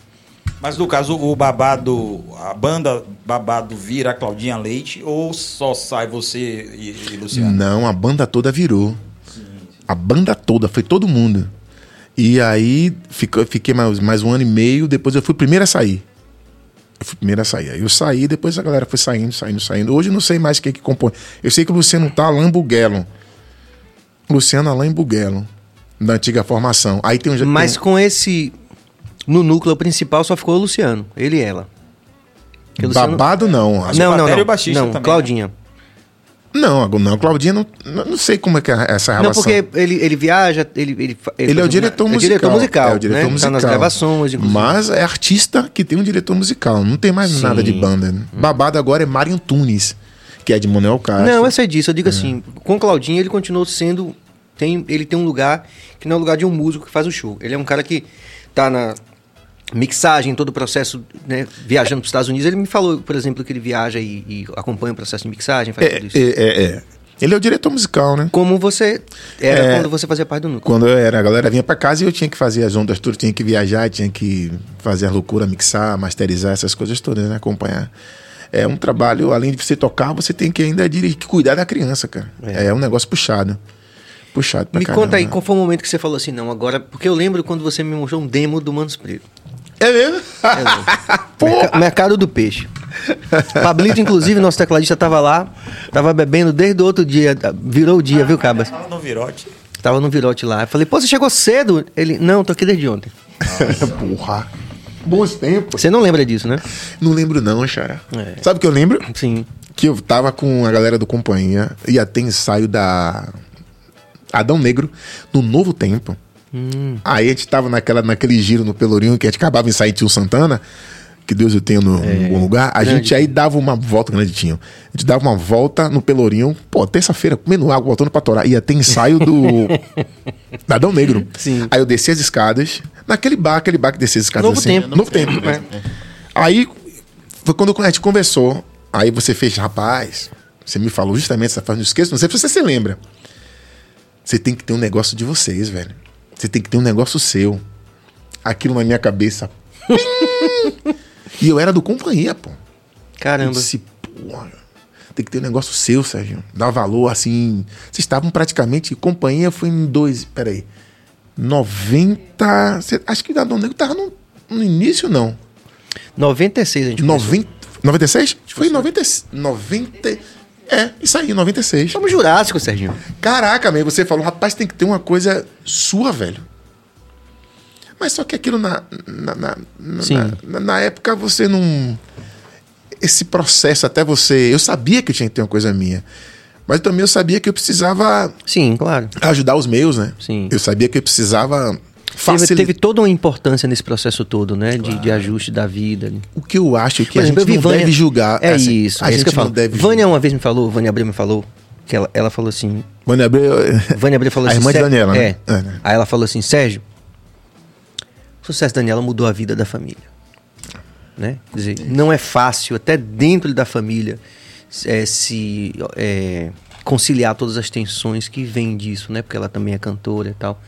[SPEAKER 5] Mas no caso, o babado, a banda babado vira a Claudinha Leite ou só sai você e, e Luciano?
[SPEAKER 2] Não, a banda toda virou. A banda toda, foi todo mundo. E aí ficou, fiquei mais, mais um ano e meio, depois eu fui o primeiro a sair. Eu fui o primeiro a sair. Aí eu saí, depois a galera foi saindo, saindo, saindo. Hoje eu não sei mais quem que compõe. Eu sei que o Luciano tá Alain Buguelo. Luciano Alain Buguelo. Da antiga formação. Aí tem um.
[SPEAKER 1] Mas
[SPEAKER 2] tem-
[SPEAKER 1] com esse. No núcleo principal só ficou o Luciano, ele e ela. Porque o Luciano-
[SPEAKER 2] Babado não.
[SPEAKER 5] Acho
[SPEAKER 1] Não, não,
[SPEAKER 5] batera e
[SPEAKER 1] não.
[SPEAKER 5] o baixista
[SPEAKER 1] não,
[SPEAKER 5] também, né?
[SPEAKER 1] Claudinha.
[SPEAKER 2] Não, não, Claudinha não, não sei como é que é essa relação.
[SPEAKER 1] Não, porque ele, ele viaja, ele. Ele, fa-
[SPEAKER 2] Ele é o
[SPEAKER 1] uma-
[SPEAKER 2] diretor musical.
[SPEAKER 1] É o diretor musical.
[SPEAKER 2] É o diretor
[SPEAKER 1] né?
[SPEAKER 2] musical.
[SPEAKER 1] Tá nas gravações, inclusive.
[SPEAKER 2] Mas é artista que tem um diretor musical. Não tem mais
[SPEAKER 1] Sim.
[SPEAKER 2] nada de banda. né? Babado agora é Mário Antunes, que é de Manuel Castro.
[SPEAKER 1] Não, eu sei disso. Eu
[SPEAKER 2] É.
[SPEAKER 1] digo assim, com o Claudinho ele continuou sendo. Tem, ele tem um lugar que não é o lugar de um músico que faz o show. Ele é um cara que tá na mixagem, todo o processo, né, viajando para os Estados Unidos. Ele me falou, por exemplo, que ele viaja e, e acompanha o processo de mixagem, faz
[SPEAKER 2] É,
[SPEAKER 1] tudo isso.
[SPEAKER 2] é, é, é. Ele é o diretor musical, né?
[SPEAKER 1] Como você era
[SPEAKER 2] É.
[SPEAKER 1] quando você fazia parte do núcleo.
[SPEAKER 2] Quando eu era, a galera vinha pra casa e eu tinha que fazer as ondas todas, tinha que viajar, tinha que fazer a loucura, mixar, masterizar, essas coisas todas, né? Acompanhar. É um trabalho, além de você tocar, você tem que ainda dirigir, cuidar da criança, cara. É, um negócio puxado. Puxado pra
[SPEAKER 1] Me
[SPEAKER 2] caramba.
[SPEAKER 1] conta aí qual foi o momento que você falou assim, não, agora. Porque eu lembro quando você me mostrou um demo do Manos Preto.
[SPEAKER 2] É mesmo?
[SPEAKER 1] É. [LAUGHS] Merca- Mercado do Peixe. Pablito, inclusive, nosso tecladista, tava lá, tava bebendo desde o outro dia. Virou o dia, viu, Cabas?
[SPEAKER 5] Fala no Virote.
[SPEAKER 1] Tava no virote lá. Eu falei, pô, você chegou cedo? Ele, não, tô aqui desde ontem. [LAUGHS]
[SPEAKER 2] Porra. Bons tempos.
[SPEAKER 1] Você não lembra disso, né?
[SPEAKER 2] Não lembro não, Xara.
[SPEAKER 1] É.
[SPEAKER 2] Sabe o que eu lembro?
[SPEAKER 1] Sim.
[SPEAKER 2] Que eu tava com a galera do Companhia, ia ter ensaio da Adão Negro no Novo Tempo. Aí a gente tava naquela, naquele giro no Pelourinho, que a gente acabava em sair Tio Santana, que Deus eu tenho no, num bom lugar. A
[SPEAKER 1] grande.
[SPEAKER 2] gente aí dava uma volta, grande tinha. A gente dava uma volta no Pelourinho, pô, terça-feira, comendo água, voltando pra Torá. Ia ter ensaio do. da [LAUGHS] Adão Negro.
[SPEAKER 1] Sim.
[SPEAKER 2] Aí eu desci as escadas, naquele bar, aquele bar que descia as escadas
[SPEAKER 1] Novo
[SPEAKER 2] assim.
[SPEAKER 1] Tempo.
[SPEAKER 2] Novo tempo. né? Aí foi quando a gente conversou. Aí você fez, rapaz, você me falou justamente essa frase, não esqueça, não sei se você se lembra. Você tem que ter um negócio de vocês, velho. Você tem que ter um negócio seu. Aquilo na minha cabeça. [LAUGHS] e eu era do companhia, pô. Eu
[SPEAKER 1] Caramba.
[SPEAKER 2] disse, porra, tem que ter um negócio seu, Sérgio. Dá valor, assim. Vocês estavam praticamente. Companhia foi em dois. Peraí. 90. cê- acho que o Adão Negro tava no, no início, não.
[SPEAKER 1] 96 a gente começou.
[SPEAKER 2] 90, 96? Foi em 90, 90. É, isso aí, 96.
[SPEAKER 1] Somos Jurássico, Serginho.
[SPEAKER 2] Caraca, meu, você falou, rapaz, tem que ter uma coisa sua, velho. Mas só que aquilo na, na, na, na-
[SPEAKER 1] Sim.
[SPEAKER 2] na- na época você não. Esse processo até você. Eu sabia que eu tinha que ter uma coisa minha. Mas também eu sabia que eu precisava
[SPEAKER 1] Sim, claro.
[SPEAKER 2] ajudar os meus, né?
[SPEAKER 1] Sim.
[SPEAKER 2] Eu sabia que eu precisava
[SPEAKER 1] Teve, teve toda uma importância nesse processo todo, né? De, de ajuste da vida.
[SPEAKER 2] O que eu acho que
[SPEAKER 1] Por
[SPEAKER 2] a
[SPEAKER 1] exemplo,
[SPEAKER 2] gente não
[SPEAKER 1] Vânia.
[SPEAKER 2] deve julgar.
[SPEAKER 1] É
[SPEAKER 2] assim,
[SPEAKER 1] isso,
[SPEAKER 2] A
[SPEAKER 1] é
[SPEAKER 2] gente
[SPEAKER 1] isso que eu falo.
[SPEAKER 2] deve
[SPEAKER 1] Vânia uma vez me falou, Vânia Abreu me falou, que ela, ela falou assim.
[SPEAKER 2] Vânia Abreu.
[SPEAKER 1] Vânia Abreu falou [LAUGHS]
[SPEAKER 2] A
[SPEAKER 1] assim.
[SPEAKER 2] irmã de
[SPEAKER 1] "Sé-
[SPEAKER 2] Daniela, né?
[SPEAKER 1] É.
[SPEAKER 2] É, né?
[SPEAKER 1] Aí ela falou assim, Sérgio, o sucesso da Daniela mudou a vida da família. Né? Quer dizer, não é fácil, até dentro da família, é, se é, conciliar todas as tensões que vêm disso, né? Porque ela também é cantora e tal.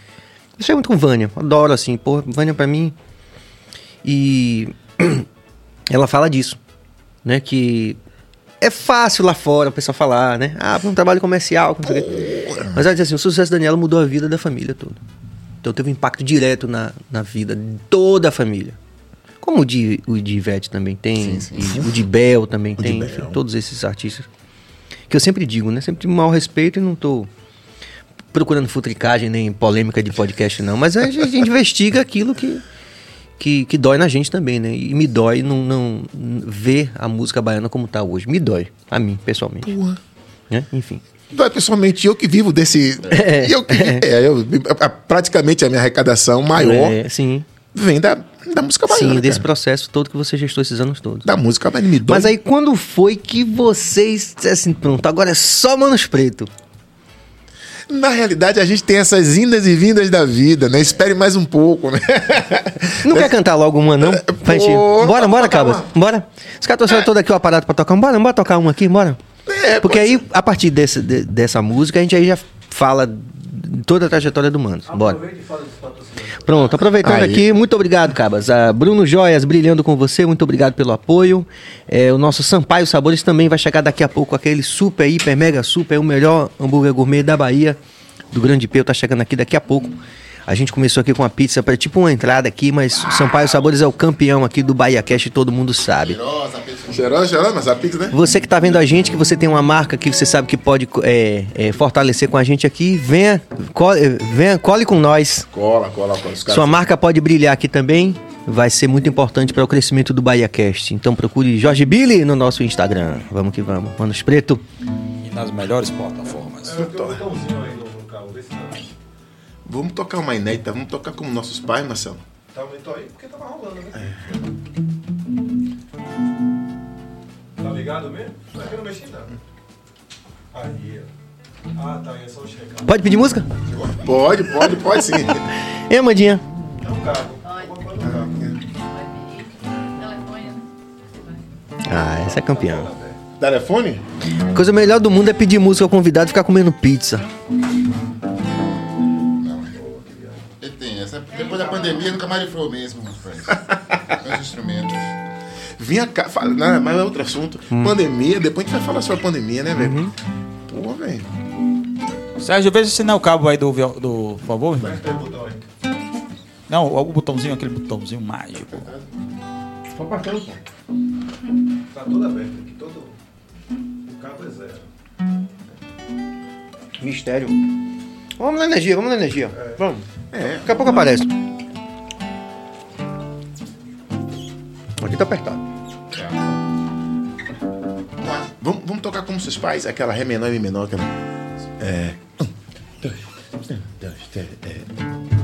[SPEAKER 1] É muito com Vânia, adoro assim, pô, Vânia pra mim. E [CLEARS THROAT] ela fala disso, né? Que é fácil lá fora o pessoal falar, né? Ah, um trabalho comercial, não sei o quê. Mas ela diz assim, o sucesso da Daniela mudou a vida da família toda. Então teve um impacto direto na, na vida de toda a família. Como o de, o de Ivete também tem, e o de Bel também
[SPEAKER 2] de
[SPEAKER 1] tem, enfim, todos esses artistas. Que eu sempre digo, né? Sempre tive mau respeito e não tô procurando futricagem nem polêmica de podcast, não. Mas a gente, a gente investiga aquilo que, que, que dói na gente também, né? E me dói não, não ver a música baiana como tá hoje. Me dói, a mim, pessoalmente.
[SPEAKER 2] Porra.
[SPEAKER 1] Né? Enfim.
[SPEAKER 2] É pessoalmente eu que vivo desse.
[SPEAKER 1] É.
[SPEAKER 2] eu que, [LAUGHS] é, eu, a- praticamente a minha arrecadação maior
[SPEAKER 1] É, sim.
[SPEAKER 2] vem da, da música baiana.
[SPEAKER 1] Sim, desse
[SPEAKER 2] cara.
[SPEAKER 1] processo todo que você gestou esses anos todos.
[SPEAKER 2] Da música baiana. Me dói.
[SPEAKER 1] Mas aí quando foi que vocês assim, pronto, agora é só Manos Preto?
[SPEAKER 2] Na realidade, a gente tem essas indas e vindas da vida, né? Espere mais um pouco, né?
[SPEAKER 1] Não quer cantar logo uma, não? Pra gente...
[SPEAKER 2] Pô,
[SPEAKER 1] Bora, bora, Cabas. Bora. Os caras trouxeram todo aqui o aparato pra tocar. Bora, bora tocar uma aqui, bora.
[SPEAKER 2] É,
[SPEAKER 1] Porque aí, a partir desse, de- dessa música, a gente aí já fala toda a trajetória do Mano. Bora. Pronto, aproveitando
[SPEAKER 2] Aí.
[SPEAKER 1] aqui, muito obrigado, Cabas. Ah, Bruno Joias, brilhando com você, muito obrigado pelo apoio. É, o nosso Sampaio Sabores também vai chegar daqui a pouco, aquele super, hiper, mega super, o melhor hambúrguer gourmet da Bahia, do Grande Peu, tá chegando aqui daqui a pouco. A gente começou aqui com a pizza, para tipo uma entrada aqui, mas o Sampaio Sabores é o campeão aqui do Bahia Cash, todo mundo sabe.
[SPEAKER 3] Cheirosa, pizza.
[SPEAKER 2] Cheirosa, cheirosa, mas a pizza, né?
[SPEAKER 1] Você que está vendo a gente, que você tem uma marca que você sabe que pode é, é, fortalecer com a gente aqui, venha, co- é, venha, cole com nós.
[SPEAKER 2] Cola, cola, cola. Os caras
[SPEAKER 1] Sua marca pode brilhar aqui também. Vai ser muito importante para o crescimento do BahiaCast. Então procure Jorge Billy no nosso Instagram. Vamos que vamos. Manos Preto.
[SPEAKER 5] E nas melhores plataformas.
[SPEAKER 2] Vamos tocar uma inédita, vamos tocar como nossos pais, Marcelo.
[SPEAKER 6] Tá, aumentou aí porque tava rolando, né? Tá ligado mesmo? Aqui não mexi não. Aí, ó. Ah, tá, aí é só checar.
[SPEAKER 1] Pode pedir música?
[SPEAKER 2] Pode, pode, pode sim. [LAUGHS]
[SPEAKER 1] Ei, Amandinha.
[SPEAKER 6] É um.
[SPEAKER 7] Telefone, né?
[SPEAKER 1] Ah, essa é campeã.
[SPEAKER 2] Telefone?
[SPEAKER 1] A coisa melhor do mundo é pedir música ao convidado e ficar comendo pizza.
[SPEAKER 3] Depois da pandemia, nunca mais ele foi o mesmo, rapaz. [LAUGHS] Os instrumentos.
[SPEAKER 2] Vinha cá, fala, não, mas é outro assunto. Pandemia, depois a gente vai falar sobre a pandemia, né, velho? Pô, velho.
[SPEAKER 5] Sérgio, veja se não é o cabo aí do, do por favor, irmão.
[SPEAKER 6] Tem botão aí.
[SPEAKER 5] Não, o botãozinho, aquele botãozinho mágico.
[SPEAKER 2] Só passando, pô.
[SPEAKER 6] Tá todo aberto aqui, todo. O cabo é zero.
[SPEAKER 1] Mistério. Vamos na energia, vamos na energia. Vamos.
[SPEAKER 2] É.
[SPEAKER 1] Daqui a pouco aparece. Aqui tá apertado.
[SPEAKER 2] Vamos, vamos tocar como seus pais, aquela Ré menor e Mi menor. Aquela... É. Um, dois, um, dois, três, é.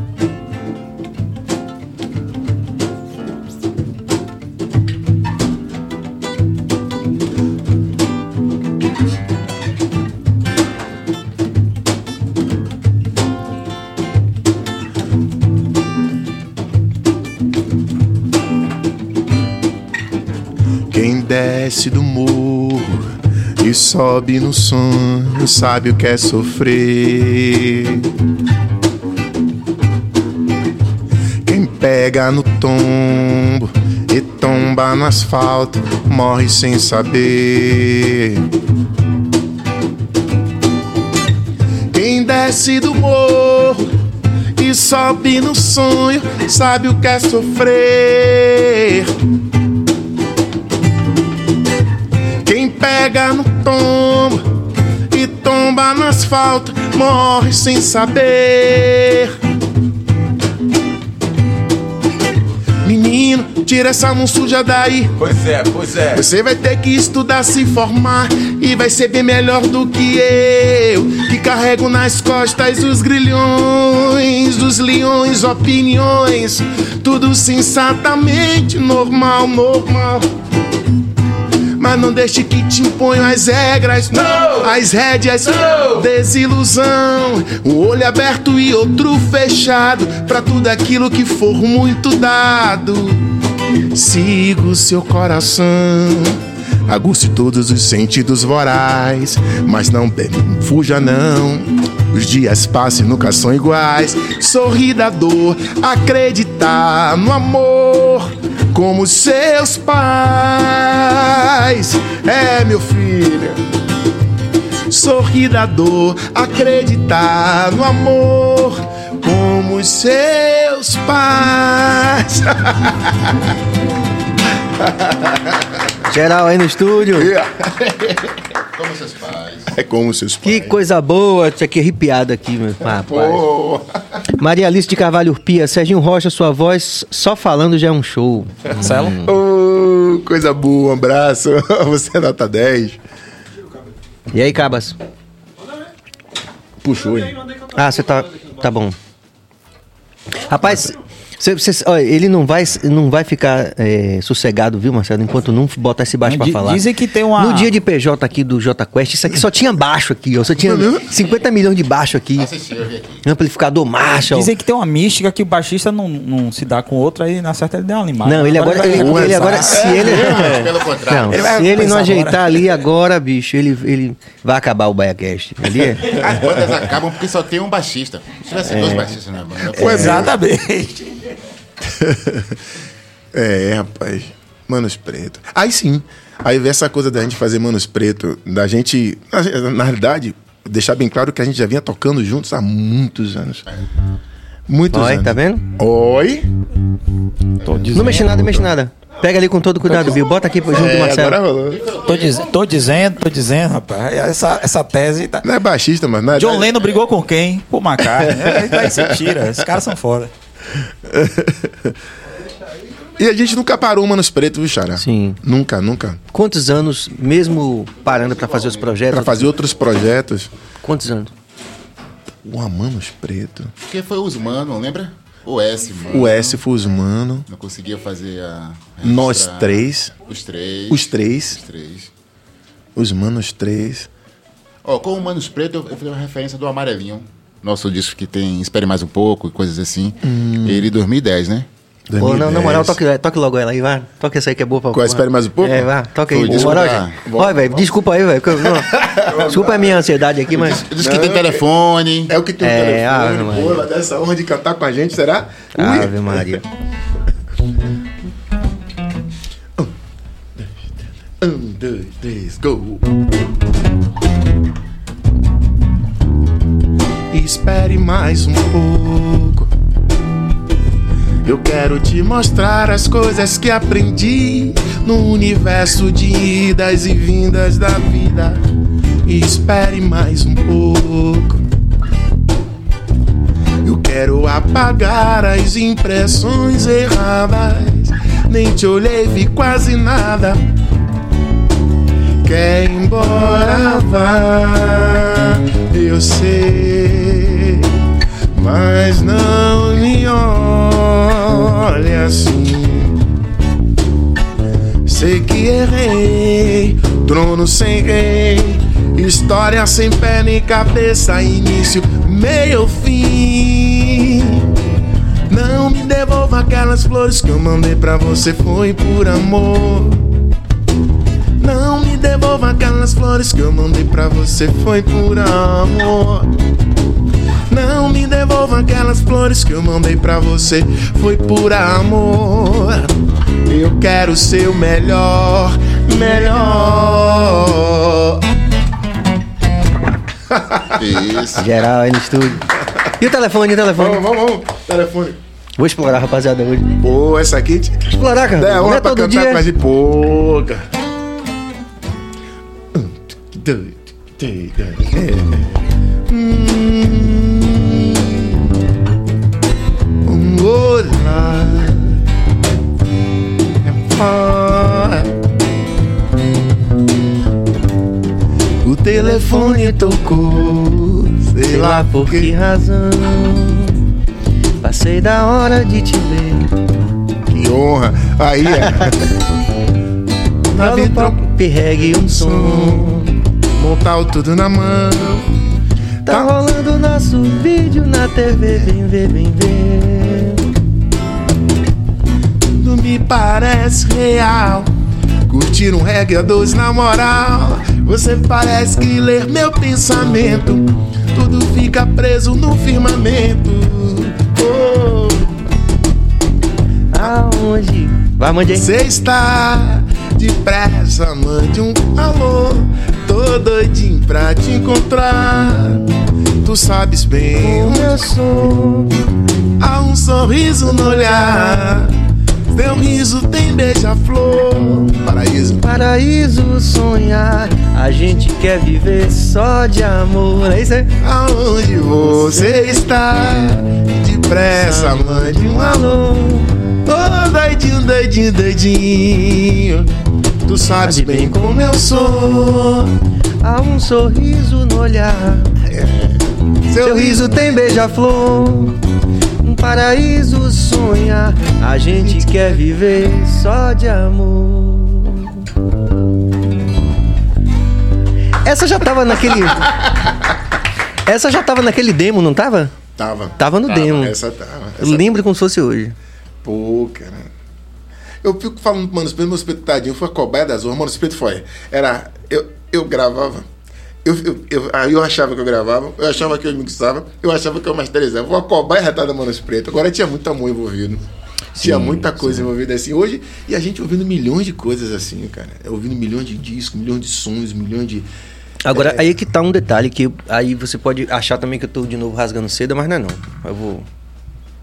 [SPEAKER 2] Desce do morro e sobe no sonho sabe o que é sofrer. Quem pega no tombo e tomba no asfalto morre sem saber. Quem desce do morro e sobe no sonho sabe o que é sofrer. Pega no tombo e tomba no asfalto morre sem saber. Menino, tira essa mão suja daí.
[SPEAKER 4] Pois é, pois é.
[SPEAKER 2] Você vai ter que estudar, se formar e vai ser bem melhor do que eu, que carrego nas costas os grilhões dos leões, opiniões, tudo sensatamente normal, normal. Mas não deixe que te imponham as regras, as rédeas, desilusão. Um olho aberto e outro fechado, pra tudo aquilo que for muito dado. Siga o seu coração. Aguce todos os sentidos vorais, mas não fuja não. Os dias passam e nunca são iguais. Sorri da dor, acreditar no amor, como seus pais. É, meu filho. Sorri da dor, acreditar no amor, como seus pais. [LAUGHS]
[SPEAKER 1] Geral aí no estúdio.
[SPEAKER 3] Como seus pais.
[SPEAKER 2] É como seus
[SPEAKER 1] Que
[SPEAKER 2] pais.
[SPEAKER 1] coisa boa. Tinha que arrepiado aqui, meu rapaz.
[SPEAKER 2] Pô.
[SPEAKER 1] Maria Alice de Carvalho Urpia. Serginho Rocha, sua voz só falando já é um show.
[SPEAKER 5] Marcelo?
[SPEAKER 2] Ô, coisa boa, um abraço. [LAUGHS] Você é nota 10.
[SPEAKER 1] E aí, Cabas?
[SPEAKER 2] Puxou, hein?
[SPEAKER 1] Ah, você tá. Tá bom. Rapaz, Cê- cê- olha, ele não vai, não vai ficar é, sossegado, viu, Marcelo, enquanto não botar esse baixo
[SPEAKER 5] di-
[SPEAKER 1] falar.
[SPEAKER 5] dizem que tem uma-
[SPEAKER 1] No dia de PJ aqui do J Quest, isso aqui só tinha baixo aqui, ó. Só tinha 50 milhões de baixo aqui. Amplificador Marshall.
[SPEAKER 5] Dizem que tem uma mística que o baixista não, não se dá com outro, aí na certa ele deu uma limada.
[SPEAKER 1] Não, ele agora,
[SPEAKER 5] vai
[SPEAKER 1] ele, ele agora, se ele,
[SPEAKER 3] É, pelo contrário.
[SPEAKER 1] não,
[SPEAKER 5] Ele vai
[SPEAKER 1] se ele não ajeitar
[SPEAKER 5] agora.
[SPEAKER 1] ali agora, bicho, ele, ele vai acabar o BaiaCast. Ali é.
[SPEAKER 3] As bandas acabam porque só tem um baixista. Se tivesse dois baixistas na banda.
[SPEAKER 2] Ué,
[SPEAKER 5] Exatamente. [LAUGHS]
[SPEAKER 2] É, rapaz. Manos Preto. Aí sim. Aí vem essa coisa da gente fazer Manos Preto, da gente. Na, na realidade, deixar bem claro que a gente já vinha tocando juntos há muitos anos. Muitos
[SPEAKER 1] Oi,
[SPEAKER 2] anos.
[SPEAKER 1] tá vendo?
[SPEAKER 2] Oi?
[SPEAKER 1] Não mexe nada, não mexe nada. Pega ali com todo cuidado, Bill. Bota aqui junto do
[SPEAKER 2] É,
[SPEAKER 1] Marcelo.
[SPEAKER 2] agora rolou.
[SPEAKER 5] Tô, diz- tô dizendo, tô dizendo, rapaz. Essa, essa tese tá.
[SPEAKER 2] Não é baixista, mas não é.
[SPEAKER 5] John Lennon brigou com quem? Por McCartney. É, [LAUGHS] Daí você tira. Esses caras são foda.
[SPEAKER 2] E a gente nunca parou o Manos Preto, viu, Xará?
[SPEAKER 1] Sim.
[SPEAKER 2] Nunca, nunca.
[SPEAKER 1] Quantos anos, mesmo parando pra fazer os projetos?
[SPEAKER 2] Pra fazer outros projetos.
[SPEAKER 1] Quantos anos?
[SPEAKER 2] Ué, Manos Preto.
[SPEAKER 3] Porque foi os mano, lembra? O S, mano.
[SPEAKER 2] O S foi os mano.
[SPEAKER 3] Não conseguia fazer a.
[SPEAKER 2] Nós três.
[SPEAKER 3] Os três.
[SPEAKER 2] Os três.
[SPEAKER 3] Os três.
[SPEAKER 2] Os manos três.
[SPEAKER 3] Ó, com o Manos Preto, eu, eu fiz uma referência do Amarelinho. Nosso disco que tem Espere Mais Um Pouco e coisas assim.
[SPEAKER 2] Hum.
[SPEAKER 3] Ele 2010, né?
[SPEAKER 1] Pô, não, na moral,
[SPEAKER 2] 2010.
[SPEAKER 1] toque, toque logo ela aí, vai. Toque essa aí que é boa pra
[SPEAKER 2] Qual, espere mais um pouco?
[SPEAKER 1] É, vai, toca aí.
[SPEAKER 3] Desculpa,
[SPEAKER 1] moral,
[SPEAKER 3] tá.
[SPEAKER 1] gente. Olha, velho, desculpa aí, velho. [LAUGHS] Desculpa a minha ansiedade aqui, mas.
[SPEAKER 3] Diz que tem telefone.
[SPEAKER 2] É o que tem o
[SPEAKER 1] É,
[SPEAKER 2] telefone,
[SPEAKER 1] Ave
[SPEAKER 2] pô, ela dá essa honra de cantar com a gente, será? Ui.
[SPEAKER 1] Ave Maria. [LAUGHS]
[SPEAKER 2] Um, dois, três, go! Mais um pouco. Eu quero te mostrar as coisas que aprendi no universo de idas e vindas da vida. Espere mais um pouco. Eu quero apagar as impressões erradas. Nem te olhei, vi quase nada. Quer ir embora, vá. Eu sei, mas não me olhe assim. Sei que errei, trono sem rei, história sem pé nem cabeça, início, meio, fim. Não me devolva aquelas flores que eu mandei pra você, foi por amor. Não me devolva aquelas flores que eu mandei pra você, foi por amor. Não me devolva aquelas flores que eu mandei pra você, foi por amor. Eu quero ser o melhor, melhor.
[SPEAKER 3] Isso.
[SPEAKER 1] Geral aí no estúdio. E o telefone, e o telefone?
[SPEAKER 2] Vamos, vamos, vamos. Telefone.
[SPEAKER 1] Vou explorar, rapaziada, hoje.
[SPEAKER 2] Pô, essa aqui.
[SPEAKER 1] Explorar, cara.
[SPEAKER 2] É, honra
[SPEAKER 1] é
[SPEAKER 2] pra
[SPEAKER 1] todo
[SPEAKER 2] cantar
[SPEAKER 1] dia.
[SPEAKER 2] com a gente. Pô, O telefone tocou, sei lá por
[SPEAKER 1] Que razão? Passei da hora de te ver.
[SPEAKER 2] Que honra. Aí é. Na [LAUGHS]
[SPEAKER 1] Fala
[SPEAKER 2] vitro,
[SPEAKER 1] papo, perregue um som.
[SPEAKER 2] montar o tudo na mão.
[SPEAKER 1] Tá rolando nosso vídeo na TV, vem ver, vem ver.
[SPEAKER 2] Parece real. Curtir um reggae a dois na moral. Você parece que ler meu pensamento. Tudo fica preso no firmamento. Oh,
[SPEAKER 1] Aonde? Vai, mande aí.
[SPEAKER 2] você está depressa, mande um alô. Tô doidinho pra te encontrar. Tu sabes bem
[SPEAKER 1] Como eu sou.
[SPEAKER 2] Há um sorriso no olhar. Teu riso tem beija-flor. Paraíso.
[SPEAKER 1] Paraíso sonhar, a gente quer viver só de amor. É isso aí?
[SPEAKER 2] Aonde você está? Depressa, mande um alô. Tô doidinho, doidinho, doidinho. Tu sabes bem como eu sou.
[SPEAKER 1] Há um sorriso no olhar. Seu riso tem beija-flor. Paraíso sonhar. A gente quer viver só de amor. Essa já tava naquele. [LAUGHS] Essa já tava naquele demo, não tava?
[SPEAKER 2] Tava.
[SPEAKER 1] Tava no demo.
[SPEAKER 2] Essa tava. Essa
[SPEAKER 1] lembro como se fosse hoje.
[SPEAKER 2] Pô, cara. Eu fico falando, mano, Espeto, meu Espeto, tadinho, foi a cobaia das honras. Mano, foi. Era. Eu, eu gravava. Eu, eu, eu, aí eu achava que eu gravava, eu achava que eu mixava, eu achava que eu masterizava. Uma cobaia retada, mano, Espeto. Agora tinha muito amor envolvido. tinha muita coisa envolvida assim. Hoje, e a gente ouvindo milhões de coisas assim, cara. Ouvindo milhões de discos, milhões de sons, milhões de.
[SPEAKER 1] Agora, aí é que tá um detalhe que aí você pode achar também que eu tô de novo rasgando cedo, mas não é não. Eu vou.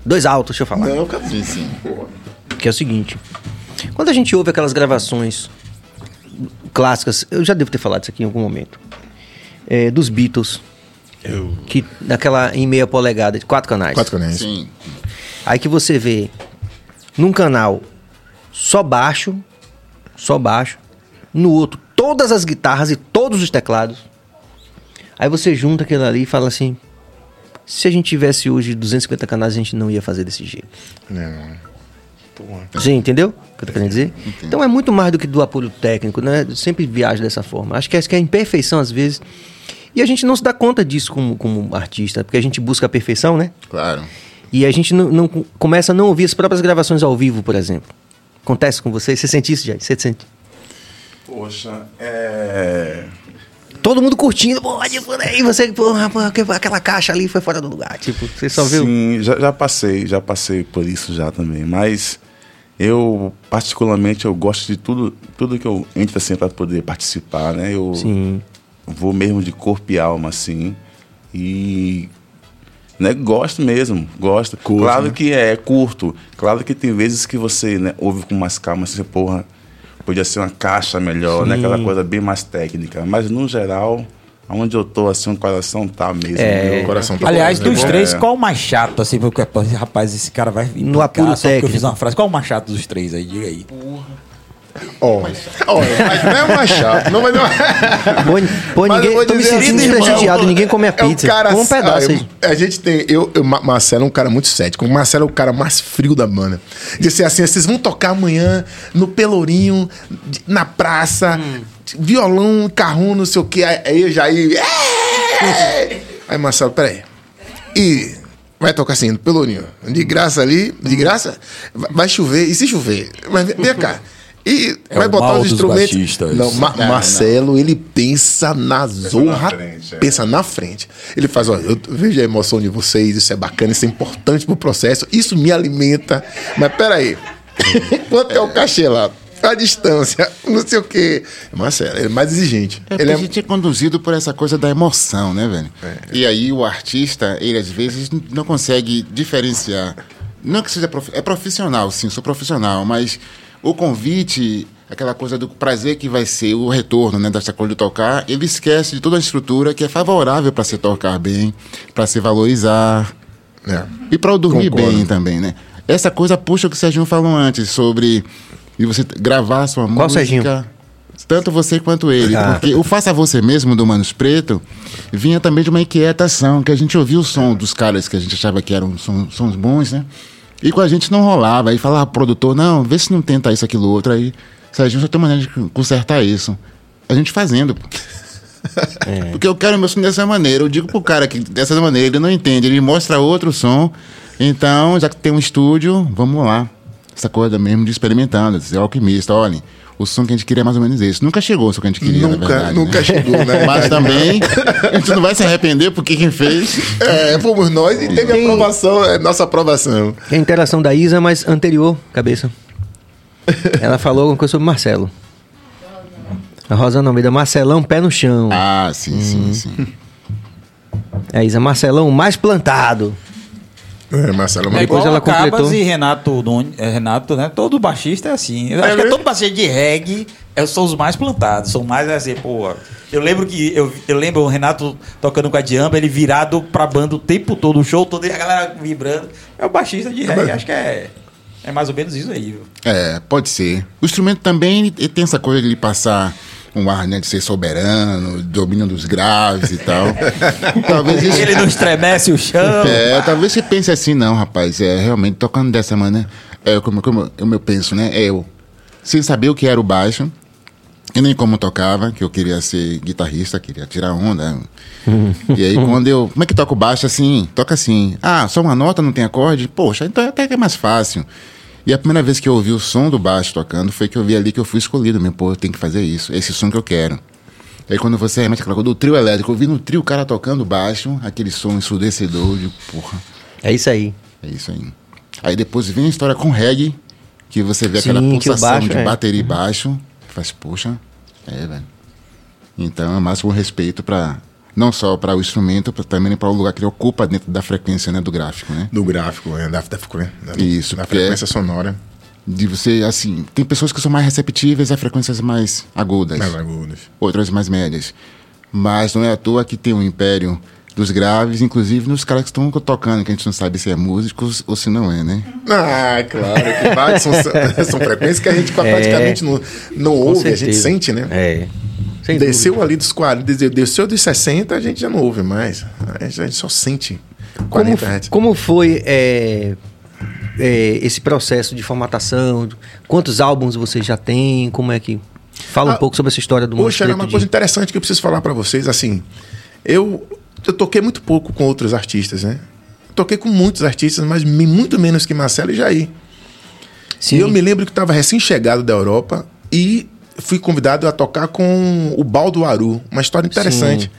[SPEAKER 1] Dois altos, deixa eu falar.
[SPEAKER 2] Não, cara.
[SPEAKER 3] Sim, sim.
[SPEAKER 1] Que é o seguinte. Quando a gente ouve aquelas gravações clássicas, eu já devo ter falado isso aqui em algum momento. É, dos Beatles. Que naquela em meia polegada, de quatro canais.
[SPEAKER 2] Quatro canais.
[SPEAKER 3] Sim.
[SPEAKER 1] Aí que você vê num canal só baixo, só baixo, no outro todas as guitarras e todos os teclados. Aí você junta aquilo ali e fala assim: se a gente tivesse hoje 250 canais, a gente não ia fazer desse jeito.
[SPEAKER 2] Não. Porra.
[SPEAKER 1] Você entendeu o que eu tô querendo dizer? Então é muito mais do que do apoio técnico, né? Eu sempre viajo dessa forma. Acho que é, que é a imperfeição às vezes. E a gente não se dá conta disso como, como artista, porque a gente busca a perfeição, né?
[SPEAKER 3] Claro.
[SPEAKER 1] E a gente não, não- começa a não ouvir as próprias gravações ao vivo, por exemplo. Acontece com você? Você sente isso, Jay? Você sente?
[SPEAKER 4] Poxa, é.
[SPEAKER 1] Todo mundo curtindo, pode, por aí, você, porra, porra, que- aquela caixa ali foi fora do lugar. Tipo, você só viu.
[SPEAKER 4] Sim, já, já passei, já passei por isso já também. Mas eu, particularmente, eu gosto de tudo, tudo que eu entro assim para poder participar, né? Eu
[SPEAKER 1] Sim.
[SPEAKER 4] vou mesmo de corpo e alma, assim. E. Né, gosto mesmo, gosto.
[SPEAKER 2] Curto,
[SPEAKER 4] claro
[SPEAKER 2] né?
[SPEAKER 4] que é curto. Claro que tem vezes que você né, ouve com mais calma, assim, porra, podia ser uma caixa melhor, né?
[SPEAKER 1] Sim.
[SPEAKER 4] Aquela coisa bem mais técnica. Mas no geral, aonde eu tô, assim, o coração tá mesmo.
[SPEAKER 1] É.
[SPEAKER 2] O coração tá
[SPEAKER 5] Aliás,
[SPEAKER 2] bom,
[SPEAKER 5] dos
[SPEAKER 4] bom.
[SPEAKER 5] três,
[SPEAKER 4] É.
[SPEAKER 5] qual o mais chato, assim, porque, rapaz, esse cara vai
[SPEAKER 1] No apuro
[SPEAKER 5] só porque eu fiz uma frase. Qual o mais chato dos três aí? Diga aí.
[SPEAKER 2] Ó, olha, mas não é mais chato. Não, mas não
[SPEAKER 1] Pô, pô, ninguém, tô me sentindo
[SPEAKER 2] assim,
[SPEAKER 1] desprestigiado,
[SPEAKER 2] irmão,
[SPEAKER 1] ninguém come a
[SPEAKER 2] É
[SPEAKER 1] pizza.
[SPEAKER 2] um cara,
[SPEAKER 1] um pedaço
[SPEAKER 2] ah,
[SPEAKER 1] aí.
[SPEAKER 2] eu- A gente tem. Eu, eu, Ma- Marcelo é um cara muito cético. O Marcelo é o cara mais frio da banda. Disse assim: vocês vão tocar amanhã no Pelourinho, na praça, violão, carrão, não sei o quê. Aí eu já ia. "É!" Aí, Marcelo, peraí. E vai tocar assim, Pelourinho. De graça ali, de graça, vai chover. E se chover? Mas vem vem cá. E
[SPEAKER 5] É
[SPEAKER 2] vai botar os instrumentos. Não, Ma-
[SPEAKER 3] Não,
[SPEAKER 2] Marcelo, ele pensa na zorra,
[SPEAKER 4] frente, é.
[SPEAKER 2] pensa na frente. Ele faz, olha, eu vejo a emoção de vocês, isso é bacana, isso é importante pro processo, isso me alimenta. Mas peraí, [LAUGHS] quanto é o cachê lá? A distância, não sei o quê. Marcelo, ele é mais exigente.
[SPEAKER 3] É
[SPEAKER 2] ele é
[SPEAKER 3] a gente é conduzido por essa coisa da emoção, né, velho? E aí o artista, ele às vezes não consegue diferenciar. Não que seja prof... é profissional, sim, sou profissional, mas o convite, aquela coisa do prazer que vai ser o retorno, né, dessa coisa de tocar, ele esquece de toda a estrutura que é favorável para se tocar bem, para se valorizar
[SPEAKER 2] é.
[SPEAKER 3] e para dormir
[SPEAKER 2] Concordo.
[SPEAKER 3] bem também, né? Essa coisa puxa o que o Serginho falou antes sobre de você gravar sua
[SPEAKER 1] Qual
[SPEAKER 3] música.
[SPEAKER 1] Serginho?
[SPEAKER 3] Tanto você quanto ele.
[SPEAKER 1] Ah.
[SPEAKER 3] Porque o Faça Você Mesmo do Manos Preto vinha também de uma inquietação, que a gente ouvia o som dos caras que a gente achava que eram som- sons bons, né? E com a gente não rolava. Aí falava pro produtor, não, vê se não tenta isso, aquilo, outro. Aí, Serginho, só tem maneira de consertar isso. A gente fazendo, pô. [LAUGHS] Porque eu quero meu som dessa maneira. Eu digo pro cara que dessa maneira ele não entende, ele mostra outro som. Então, já que tem um estúdio, vamos lá. Essa coisa mesmo de experimentando, de ser alquimista, olhem. O som que a gente queria é mais ou menos esse. Nunca chegou o som que a gente queria, na
[SPEAKER 2] Nunca,
[SPEAKER 3] verdade.
[SPEAKER 2] nunca
[SPEAKER 3] né?
[SPEAKER 2] chegou, né? [LAUGHS]
[SPEAKER 3] Mas também, a gente não vai se arrepender porque quem fez.
[SPEAKER 2] É, fomos nós e teve
[SPEAKER 1] Tem-
[SPEAKER 2] aprovação, é nossa aprovação.
[SPEAKER 1] A interação da Isa, mas anterior, cabeça. Ela falou alguma coisa sobre Marcelo. A Rosana Almeida, Marcelão, pé no chão.
[SPEAKER 3] Ah, sim, sim, sim.
[SPEAKER 1] É, Isa, Marcelão mais plantado.
[SPEAKER 2] É, Marcelo,
[SPEAKER 5] É
[SPEAKER 2] mas
[SPEAKER 1] Depois
[SPEAKER 5] igual
[SPEAKER 1] ela
[SPEAKER 5] Cabas
[SPEAKER 1] completou.
[SPEAKER 5] e Renato, Nunes- é, Renato, né? Todo baixista é assim. Eu acho que é todo baixista de reggae é, são os mais plantados. São mais assim, pô. Eu lembro que eu, eu lembro o Renato tocando com a Diamba, ele virado pra banda o tempo todo, o show todo, e a galera vibrando. É o baixista de reggae. Acho que é, é mais ou menos isso aí, viu?
[SPEAKER 3] É, pode ser. O instrumento também tem essa coisa de ele passar um ar né, de ser soberano, domínio dos graves e tal. [LAUGHS] talvez isso,
[SPEAKER 5] Ele não estremece o chão.
[SPEAKER 3] é, talvez você pense assim, não, rapaz, é realmente tocando dessa maneira. É como, como, como eu penso, né? É eu, sem saber o que era o baixo, e nem como tocava, que eu queria ser guitarrista, queria tirar onda. e aí [LAUGHS] quando eu. Como é que toca o baixo assim? Toca assim. Ah, só uma nota, não tem acorde? Poxa, então até que é mais fácil. E a primeira vez que eu ouvi o som do baixo tocando foi que eu vi ali que eu fui escolhido mesmo. Pô, eu tenho que fazer isso. Esse som que eu quero. Aí quando você remete aquela coisa do trio elétrico, eu vi no trio o cara tocando baixo, aquele som ensurdecedor, eu digo, porra,
[SPEAKER 1] É isso aí.
[SPEAKER 3] é isso aí. Aí depois vem a história com reggae, que você vê aquela
[SPEAKER 1] Sim, que o
[SPEAKER 3] pulsação
[SPEAKER 1] baixo
[SPEAKER 3] de
[SPEAKER 1] é.
[SPEAKER 3] bateria e baixo, faz, poxa, é, velho. Então é máximo respeito para não só para o instrumento, também para o lugar que ele ocupa dentro da frequência, né, do gráfico, né?
[SPEAKER 2] Do gráfico, é, da, da, da,
[SPEAKER 3] Isso,
[SPEAKER 2] da frequência sonora.
[SPEAKER 3] De você, assim, tem pessoas que são mais receptíveis a frequências mais agudas.
[SPEAKER 2] Mais agudas.
[SPEAKER 3] outras mais médias. Mas não é à toa que tem um império dos graves, inclusive nos caras que estão tocando, que a gente não sabe se é músicos ou se não é, né?
[SPEAKER 2] Ah, claro, que são, são frequências que a gente praticamente não, não
[SPEAKER 1] Com
[SPEAKER 2] ouve, a gente
[SPEAKER 1] certeza.
[SPEAKER 2] sente, né?
[SPEAKER 1] É. Sem
[SPEAKER 2] Desceu
[SPEAKER 1] dúvida.
[SPEAKER 2] ali dos 40, desceu- dos 60, a gente já não ouve mais. A gente, só sente 40
[SPEAKER 1] Como,
[SPEAKER 2] Hz.
[SPEAKER 1] como foi é, é, esse processo de formatação? Quantos álbuns você já tem? Como é que. Fala um
[SPEAKER 2] Ah,
[SPEAKER 1] pouco sobre essa história do
[SPEAKER 2] Poxa,
[SPEAKER 1] Monstro
[SPEAKER 2] uma coisa interessante que eu preciso falar pra vocês. Assim, eu, eu toquei muito pouco com outros artistas, né? Toquei com muitos artistas, mas muito menos que Marcelo e Jair.
[SPEAKER 1] Sim.
[SPEAKER 2] E eu me lembro que estava recém-chegado da Europa e fui convidado a tocar com o Baldo Aru. Uma história interessante.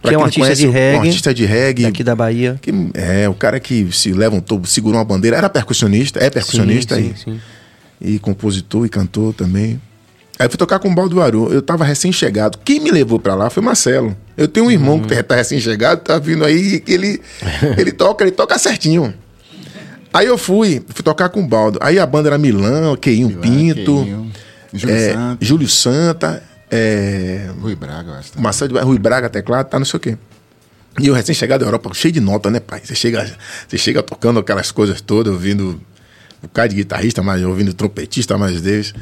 [SPEAKER 2] Pra
[SPEAKER 1] Que é um artista
[SPEAKER 2] conhece
[SPEAKER 1] de reggae,
[SPEAKER 2] Um artista de reggae.
[SPEAKER 1] Daqui da Bahia.
[SPEAKER 2] Que é o cara que se levantou, segurou uma bandeira, era percussionista, é percussionista
[SPEAKER 1] sim,
[SPEAKER 2] aí.
[SPEAKER 1] sim, sim.
[SPEAKER 2] E compositor e cantor também. Aí fui tocar com o Baldo Aru. Eu tava recém-chegado. Quem me levou pra lá foi Marcelo. Eu tenho um irmão que tá recém-chegado, tá vindo aí que ele, [LAUGHS] ele toca, ele toca certinho. Aí eu fui, fui tocar com o Baldo. Aí a banda era Milão, Queinho Pinto,
[SPEAKER 3] Queinho, Júlio
[SPEAKER 2] é,
[SPEAKER 3] Santos.
[SPEAKER 2] Júlio Santa, é,
[SPEAKER 3] Rui Braga, eu acho.
[SPEAKER 2] Marcelo de Rui Braga, teclado, tá, não sei o quê. E eu recém-chegado da Europa, cheio de nota, né, pai? Você chega, você chega tocando aquelas coisas todas, ouvindo o cara de guitarrista, mas ouvindo trompetista, mais Deus.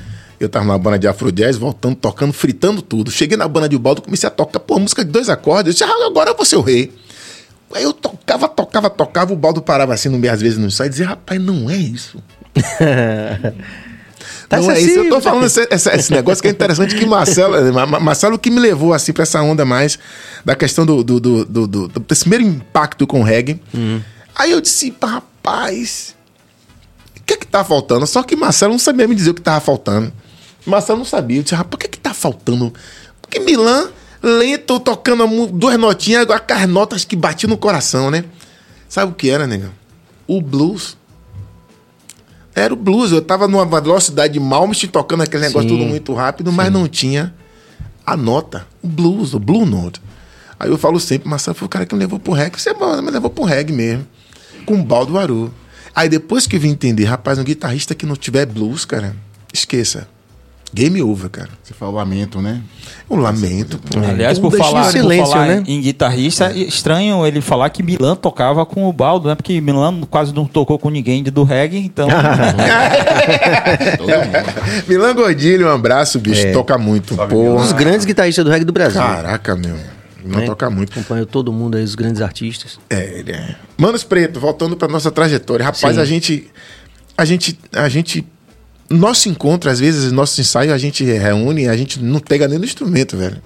[SPEAKER 2] Eu tava na banda de Afro Jazz, voltando, tocando, fritando tudo. Cheguei na banda de Baldo, comecei a tocar, pô, música de dois acordes. Eu disse, ah, agora eu vou ser o rei. Aí eu tocava, tocava, tocava, o Baldo parava assim no meio, às vezes no ensaio e dizia, rapaz, não é isso. [LAUGHS]
[SPEAKER 1] Tá
[SPEAKER 2] não é isso. Eu tô falando esse, esse- esse negócio que é interessante que Marcelo, [LAUGHS] Ma- Ma- Marcelo que me levou assim pra essa onda mais da questão do, do, do, do- do- desse primeiro impacto com o reggae. Aí eu disse, rapaz, o que é que tá faltando? Só que Marcelo não sabia me dizer o que tava faltando. Marcelo não sabia. Eu disse, rapaz, o que que tá faltando? Porque Milan, lento, tocando duas notinhas, agora as notas que batiam no coração, né? Sabe o que era, negão? O blues. Era o blues. Eu tava numa velocidade de Malmsteen tocando aquele negócio
[SPEAKER 1] Sim.
[SPEAKER 2] tudo muito rápido, mas não tinha a nota, o blues, o blue note. Aí eu falo sempre, Marcelo foi o cara que me levou pro reggae. Você é me levou pro reggae mesmo. Com o baldo Aru. Aí depois que eu vim entender, rapaz, um guitarrista que não tiver blues, cara, esqueça. Game over, cara.
[SPEAKER 3] Você fala o lamento, né?
[SPEAKER 2] Um lamento. pô.
[SPEAKER 5] Aliás,
[SPEAKER 2] Um
[SPEAKER 5] por falar,
[SPEAKER 2] de
[SPEAKER 5] por
[SPEAKER 1] silêncio,
[SPEAKER 5] falar
[SPEAKER 1] né?
[SPEAKER 5] em guitarrista, é estranho ele falar que Milan tocava com o Baldo, né? Porque Milan quase não tocou com ninguém do reggae, então. [LAUGHS]
[SPEAKER 3] Todo mundo.
[SPEAKER 2] Milan Gordilho, um abraço, bicho.
[SPEAKER 1] É.
[SPEAKER 2] Toca muito.
[SPEAKER 1] Um
[SPEAKER 2] Pô,
[SPEAKER 1] dos grandes guitarristas do reggae do Brasil.
[SPEAKER 2] caraca, meu. Não
[SPEAKER 1] né?
[SPEAKER 2] toca muito.
[SPEAKER 1] Acompanhou todo mundo aí, os grandes artistas.
[SPEAKER 2] É, ele é. Manos Preto, voltando pra nossa trajetória. Rapaz,
[SPEAKER 1] Sim.
[SPEAKER 2] a gente. A gente. A gente. Nosso encontro, às vezes, nosso ensaio, a gente reúne, a gente não pega nem no instrumento, velho.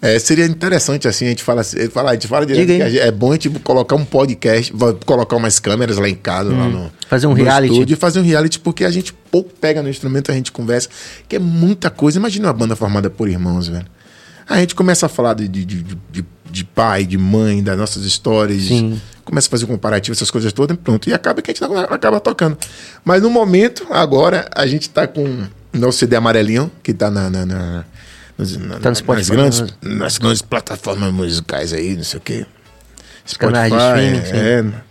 [SPEAKER 2] É, seria interessante assim, a gente fala, assim- fala a gente fala direto
[SPEAKER 1] Diga
[SPEAKER 2] gente- é bom a gente colocar um podcast, colocar umas câmeras lá em casa, lá no
[SPEAKER 1] Fazer um
[SPEAKER 2] no
[SPEAKER 1] reality.
[SPEAKER 2] estúdio, fazer um reality porque a gente pouco pega no instrumento, a gente conversa, que é muita coisa. Imagina uma banda formada por irmãos, velho. A gente começa a falar de, de, de, de- de pai, de mãe, das nossas histórias,
[SPEAKER 1] Sim.
[SPEAKER 2] começa a fazer um comparativo, essas coisas todas, e pronto. E acaba que a gente acaba tocando. Mas no momento, agora, a gente tá com o nosso CD amarelinho, que tá na. na, na
[SPEAKER 1] Tá no Spotify,
[SPEAKER 2] nas, grandes,
[SPEAKER 1] né?
[SPEAKER 2] nas grandes plataformas musicais aí, não sei o quê.
[SPEAKER 1] streaming, sim.
[SPEAKER 2] é.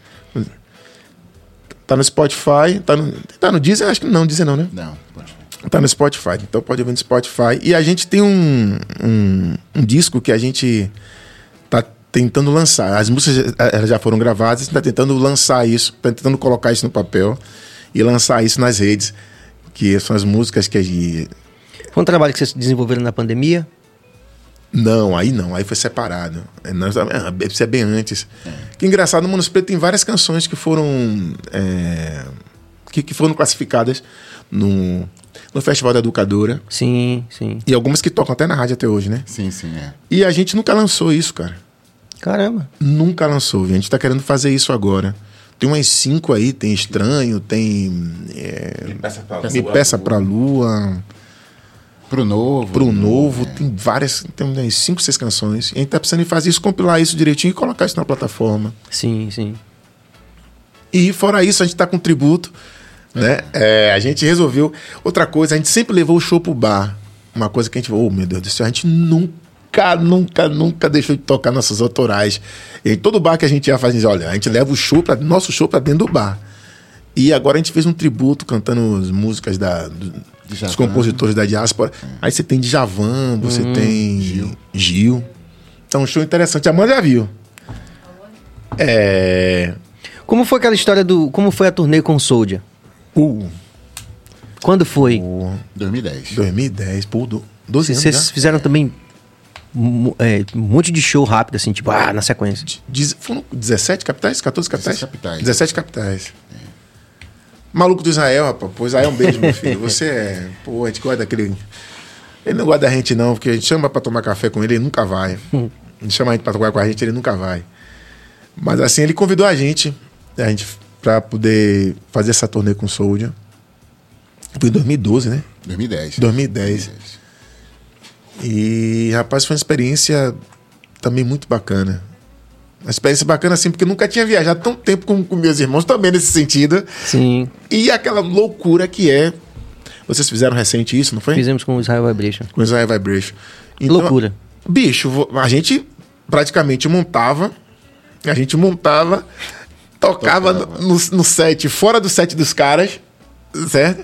[SPEAKER 2] Tá no Spotify, tá no, tá no Deezer? Acho que não, Deezer não, né?
[SPEAKER 3] Não.
[SPEAKER 2] Tá no Spotify, então pode ouvir no Spotify. E a gente tem um, um, um disco que a gente tentando lançar. As músicas eh, elas já foram gravadas, a gente tá tentando lançar isso, tá tentando colocar isso no papel e lançar isso nas redes. Que são as músicas que a gente.
[SPEAKER 1] Foi um trabalho que vocês desenvolveram na pandemia?
[SPEAKER 2] Não, aí não, aí foi separado. É, nós- ah, Isso é bem antes. Que engraçado, no Manos Preto tem várias canções que foram. é, que, que foram classificadas no, no Festival da Educadora.
[SPEAKER 1] Sim, sim.
[SPEAKER 2] E algumas que tocam até na rádio até hoje, né?
[SPEAKER 3] Sim, sim, é.
[SPEAKER 2] E a gente nunca lançou isso, cara.
[SPEAKER 1] Caramba.
[SPEAKER 2] Nunca lançou. A gente tá querendo fazer isso agora. Tem umas cinco aí, tem Estranho, tem. é,
[SPEAKER 4] Me peça pra
[SPEAKER 2] Me
[SPEAKER 4] lua,
[SPEAKER 2] Peça
[SPEAKER 4] lua.
[SPEAKER 2] pra Lua,
[SPEAKER 3] Pro novo.
[SPEAKER 2] Pro Novo,
[SPEAKER 3] é.
[SPEAKER 2] tem várias, tem umas cinco, seis canções. E a gente tá precisando fazer isso, compilar isso direitinho e colocar isso na plataforma.
[SPEAKER 1] Sim, sim.
[SPEAKER 2] E fora isso, a gente tá com tributo, né? É, a gente resolveu. Outra coisa, a gente sempre levou o show pro bar. Uma coisa que a gente falou, oh meu Deus do céu, a gente nunca, nunca, nunca deixou de tocar nossas autorais. E todo bar que a gente ia fazer, olha, a gente leva o show para nosso show para dentro do bar. E agora a gente fez um tributo cantando as músicas da, do- dos compositores da diáspora. Aí você tem Djavan, você tem Gil. Gil. Então, um show interessante. A Amanda já viu. É.
[SPEAKER 1] Como foi aquela história do. Como foi a turnê com o Soldier?
[SPEAKER 2] Uh,
[SPEAKER 1] Quando foi?
[SPEAKER 3] 2010.
[SPEAKER 2] 2010, pô, do- 12 anos
[SPEAKER 1] Vocês
[SPEAKER 2] já.
[SPEAKER 1] fizeram também é, um monte de show rápido, assim, tipo, ah, na sequência.
[SPEAKER 2] Diz- Foram 17 capitais? 14 capitais?
[SPEAKER 3] 17 capitais.
[SPEAKER 2] 17 capitais. Maluco do Israel, rapaz. Pô, Israel, um beijo, meu [LAUGHS] filho. Você é. Pô, a gente gosta daquele. Ele não gosta da gente, não, porque a gente chama pra tomar café com ele, ele nunca vai. [LAUGHS] A gente chama a gente pra tomar com a gente, ele nunca vai. Mas assim, ele convidou a gente, a gente pra poder fazer essa turnê com o Soldier. Foi em 2012, né?
[SPEAKER 3] 2010.
[SPEAKER 2] 2010. E, rapaz, foi uma experiência também muito bacana. Uma experiência bacana, assim, porque eu nunca tinha viajado tão tempo com, com meus irmãos, também nesse sentido.
[SPEAKER 1] Sim.
[SPEAKER 2] E aquela loucura que é. Vocês fizeram recente isso, não foi?
[SPEAKER 1] Fizemos com o Israel Vibration.
[SPEAKER 2] Com Israel Vibration. Então,
[SPEAKER 1] Loucura.
[SPEAKER 2] Bicho, a gente praticamente montava, a gente montava, tocava,
[SPEAKER 3] Tocava.
[SPEAKER 2] No, no set, fora do set dos caras, certo?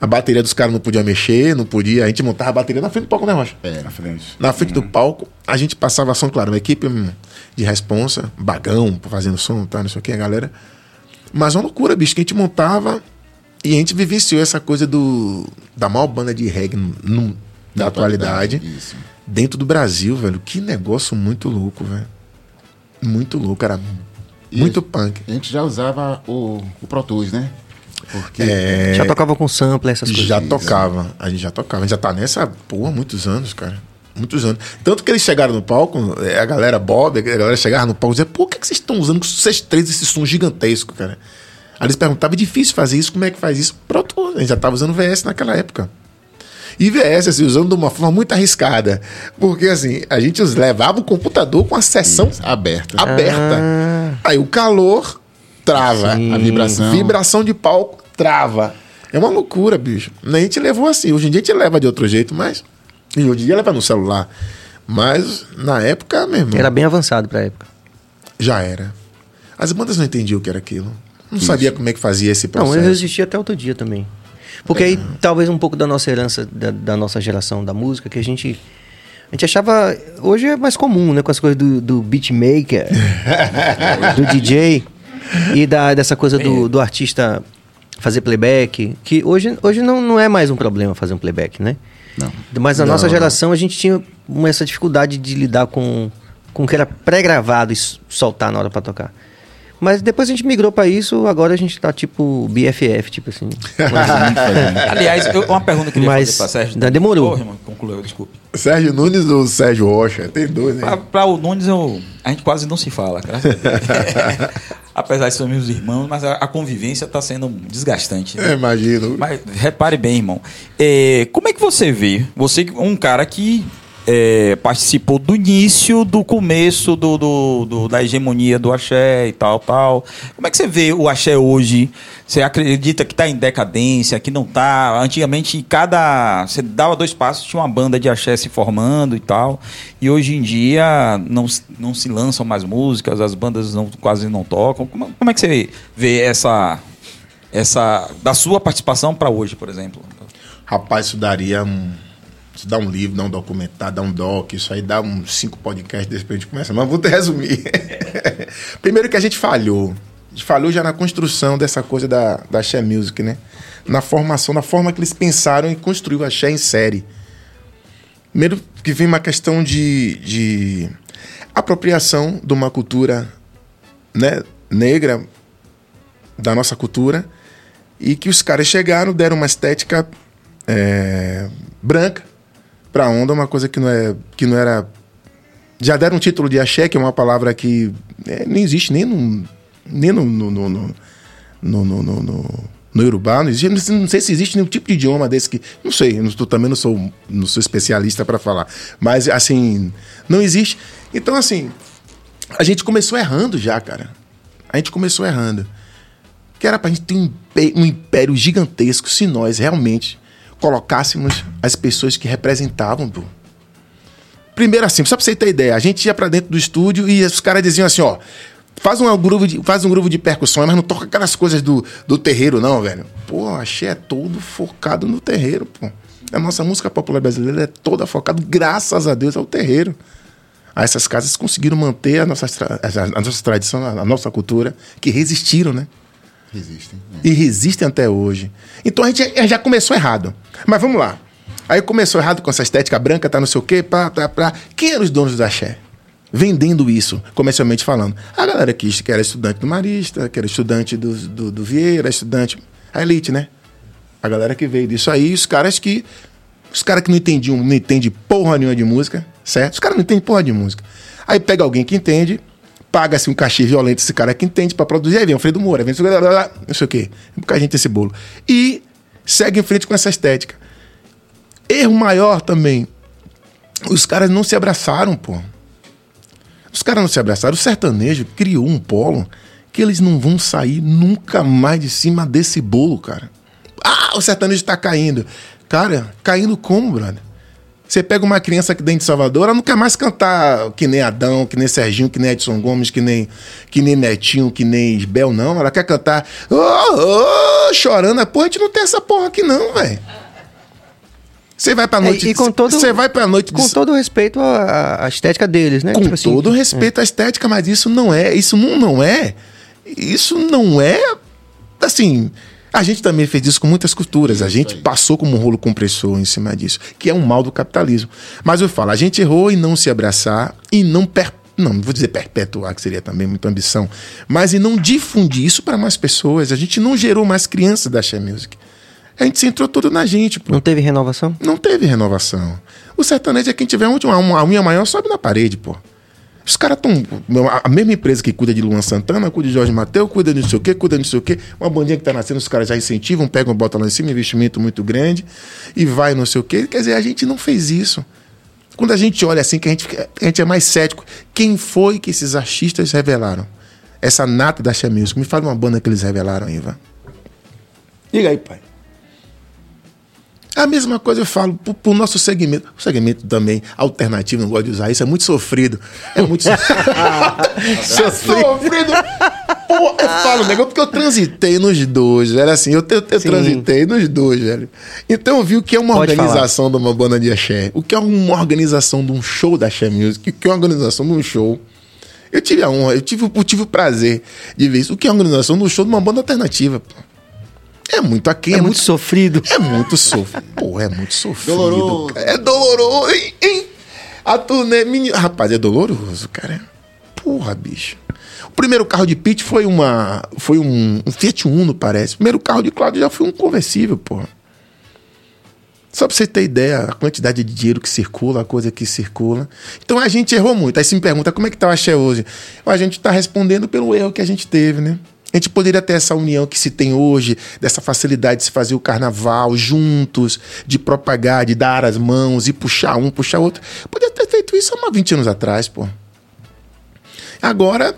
[SPEAKER 2] A bateria dos caras não podia mexer, não podia. A gente montava a bateria na frente do palco, né, Rocha?
[SPEAKER 3] É.
[SPEAKER 4] Na frente.
[SPEAKER 2] Na frente do palco, a gente passava som, claro, uma equipe hum, de responsa, bagão, fazendo som, tá, não sei o que, a galera. Mas uma loucura, bicho, que a gente montava e a gente vivenciou essa coisa do da maior banda de reggae no- no- da atualidade
[SPEAKER 3] Isso.
[SPEAKER 2] dentro do Brasil, velho. Que negócio muito louco, velho. Muito louco, era muito punk.
[SPEAKER 3] A gente já usava o, o Pro Tools, né? Porque
[SPEAKER 2] É,
[SPEAKER 1] Já tocava com sampler, essas coisas.
[SPEAKER 2] já tocava, a gente já tocava, a gente já tá nessa, porra, muitos anos, cara. Muitos anos. Tanto que eles chegaram no palco, é, a galera Bob, a galera chegava no palco e dizia, por que, que vocês estão usando vocês três esse som gigantesco, cara? Aí eles perguntavam, é difícil fazer isso, como é que faz isso? Pronto, a gente já tava usando VS naquela época. E VS, assim, usando de uma forma muito arriscada. Porque, assim, a gente levava o computador com a sessão
[SPEAKER 3] aberta.
[SPEAKER 2] aberta. Aí o calor trava.
[SPEAKER 1] Sim.
[SPEAKER 3] A vibração.
[SPEAKER 2] Vibração de palco trava. É uma loucura, bicho. A gente levou assim. Hoje em dia a gente leva de outro jeito, mas. E hoje em dia leva no celular. Mas na época, meu irmão,
[SPEAKER 1] Era bem avançado pra época.
[SPEAKER 2] já era. As bandas não entendiam o que era aquilo. Não sabia como é que fazia esse
[SPEAKER 1] Não,
[SPEAKER 2] processo.
[SPEAKER 1] eu resisti até outro dia também. Porque aí, talvez um pouco da nossa herança, da, da nossa geração da música, que a gente. A gente achava. Hoje é mais comum, né? Com as coisas do, do beatmaker, [LAUGHS] do DJ e da, dessa coisa do, do artista fazer playback. Que hoje, hoje não, não é mais um problema fazer um playback, né?
[SPEAKER 3] Não.
[SPEAKER 1] Mas na
[SPEAKER 2] Não,
[SPEAKER 1] nossa geração a gente tinha essa dificuldade de lidar com, com o que era pré-gravado e soltar na hora pra tocar. Mas depois a gente migrou pra isso, agora a gente tá tipo BFF, tipo assim. [LAUGHS]
[SPEAKER 5] Aliás, eu- uma pergunta que eu queria
[SPEAKER 1] Mas
[SPEAKER 5] fazer pra Sérgio.
[SPEAKER 1] ainda demorou.
[SPEAKER 5] Ô, irmão, concluiu, desculpe.
[SPEAKER 2] Sérgio Nunes ou Sérgio Rocha? Tem dois, né?
[SPEAKER 5] Pra, pra o Nunes, eu, a gente quase não se fala, graças [LAUGHS] a Deus. Apesar de sermos meus irmãos, mas a, a convivência tá sendo desgastante. né?
[SPEAKER 2] É, imagino.
[SPEAKER 5] Mas repare bem, irmão. É, como é que você vê? Você, um cara que é, participou do início, do começo do, do- do- da hegemonia do axé e tal, tal. Como é que você vê o axé hoje? Você acredita que está em decadência, que não está? Antigamente, cada. Você dava dois passos, tinha uma banda de axé se formando e tal. E hoje em dia não, não se lançam mais músicas, as bandas não, quase não tocam. Como, como é que você vê essa essa da sua participação para hoje, por exemplo?
[SPEAKER 2] Rapaz, isso daria um. Dá um livro, dá um documentário, dá um doc, isso aí dá uns cinco podcasts depois a gente começa. Mas vou te resumir. [LAUGHS] Primeiro que a gente falhou. A gente falhou já na construção dessa coisa da, da Axé Music, né? Na formação, na forma que eles pensaram em construir o Axé em série. Primeiro que vem uma questão de, de apropriação de uma cultura né, negra da nossa cultura e que os caras chegaram, deram uma estética é, branca pra onda, é uma coisa que não, é, que não era. Já deram um título de axé, que é uma palavra que é, não existe nem no. nem no. no, no, no, no, no, no, no no não, existe, não sei se existe nenhum tipo de idioma desse que. Não sei, eu também não sou, não sou especialista para falar. Mas, assim, não existe. Então, assim, a gente começou errando já, cara. A gente começou errando. Que era pra gente ter um, um império gigantesco se nós realmente colocássemos as pessoas que representavam, pô. Primeiro assim, só pra você ter ideia, a gente ia pra dentro do estúdio e os caras diziam assim, ó, faz um grupo de, faz um grupo de percussões, mas não toca aquelas coisas do, do terreiro não, velho. Pô, achei é todo focado no terreiro, pô. A nossa música popular brasileira é toda focada, graças a Deus, ao terreiro. Aí essas casas conseguiram manter a nossa, a nossa tradição, a nossa cultura, que resistiram, né?
[SPEAKER 3] Resistem. né?
[SPEAKER 2] e resistem até hoje. Então a gente já- já começou errado. Mas vamos lá. Aí começou errado com essa estética branca, tá não sei o quê, pá, pá, pá. Quem eram os donos do axé? Vendendo isso, comercialmente falando. A galera que, que era estudante do Marista, que era estudante do, do, do Vieira, estudante. A elite, né? A galera que veio disso aí, os caras que. Os caras que não entendiam, não entendem porra nenhuma de música, certo? Os caras não entendem porra de música. Aí pega alguém que entende, paga-se um cachê violento esse cara que entende pra produzir, aí vem o Fredo Moura, vem não sei o quê. Porque a gente esse bolo. E segue em frente com essa estética. Erro maior também. Os caras não se abraçaram, pô. Os caras não se abraçaram. O sertanejo criou um polo que eles não vão sair nunca mais de cima desse bolo, cara. Ah, o sertanejo tá caindo. Cara, caindo como, brother? Você pega uma criança aqui dentro de Salvador, ela não quer mais cantar que nem Adão, que nem Serginho, que nem Edson Gomes, que nem, que nem Netinho, que nem Isbel, não. Ela quer cantar "Ô, ô", chorando. Pô, a gente não tem essa porra aqui, não, velho. Você vai pra noite.
[SPEAKER 1] É, e com todo,
[SPEAKER 2] Você vai pra noite
[SPEAKER 1] Com
[SPEAKER 2] de-
[SPEAKER 1] todo respeito à, à estética deles, né?
[SPEAKER 2] com
[SPEAKER 1] Tipo assim,
[SPEAKER 2] todo o respeito à estética, mas isso não é, isso não, não é, isso não é, assim, a gente também fez isso com muitas culturas, a gente passou como um rolo compressor em cima disso, que é um mal do capitalismo. Mas eu falo, a gente errou em não se abraçar e não per não, não vou dizer perpetuar, que seria também muita ambição, mas em não difundir isso para mais pessoas. A gente não gerou mais crianças da Share Music. A gente centrou tudo na gente, pô.
[SPEAKER 1] Não teve renovação?
[SPEAKER 2] Não teve renovação. O sertanejo é quem tiver uma, uma unha maior, sobe na parede, pô. Os caras estão. A mesma empresa que cuida de Luan Santana, cuida de Jorge Mateus, cuida de não sei o quê, cuida de não sei o quê. Uma bandinha que tá nascendo, os caras já incentivam, pegam, botam lá em cima, investimento muito grande, e vai não sei o quê. Quer dizer, a gente não fez isso. Quando a gente olha assim, que a gente, a gente é mais cético, quem foi que esses artistas revelaram? Essa nata da Xé. Me fala uma banda que eles revelaram aí, Ivan. Diga aí, pai. A mesma coisa eu falo pro, pro nosso segmento. O segmento também alternativo, não gosto de usar isso, é muito sofrido. É muito so- [LAUGHS] [LAUGHS] sofrido. Pô, eu falo, negócio, porque eu transitei nos dois, velho. Assim, eu, eu, eu transitei nos dois, velho. Então eu vi o que é uma
[SPEAKER 1] Pode falar.
[SPEAKER 2] organização de uma banda de axé, o que é uma organização de um show da Axé Music, o que é uma organização de um show. Eu tive a honra, eu tive, eu tive o prazer de ver isso. O que é a organização de um show de uma banda alternativa, pô. É muito aqui,
[SPEAKER 1] É, muito sofrido.
[SPEAKER 2] é muito sofrido. Pô, é muito sofrido.
[SPEAKER 3] Doloroso.
[SPEAKER 2] cara. É doloroso, hein? hein? A turnê. Meni... Rapaz, é doloroso, cara. Porra, bicho. O primeiro carro de Pete foi uma. Foi um, um Fiat Uno, parece. O primeiro carro de Cláudio já foi um conversível, porra. Só pra você ter ideia, a quantidade de dinheiro que circula, a coisa que circula. Então a gente errou muito. Aí você me pergunta como é que tá o axé hoje. A gente tá respondendo pelo erro que a gente teve, né? A gente poderia ter essa união que se tem hoje, dessa facilidade de se fazer o carnaval juntos, de propagar, de dar as mãos e puxar um, puxar outro. Podia ter feito isso há uns 20 anos atrás, pô. Agora,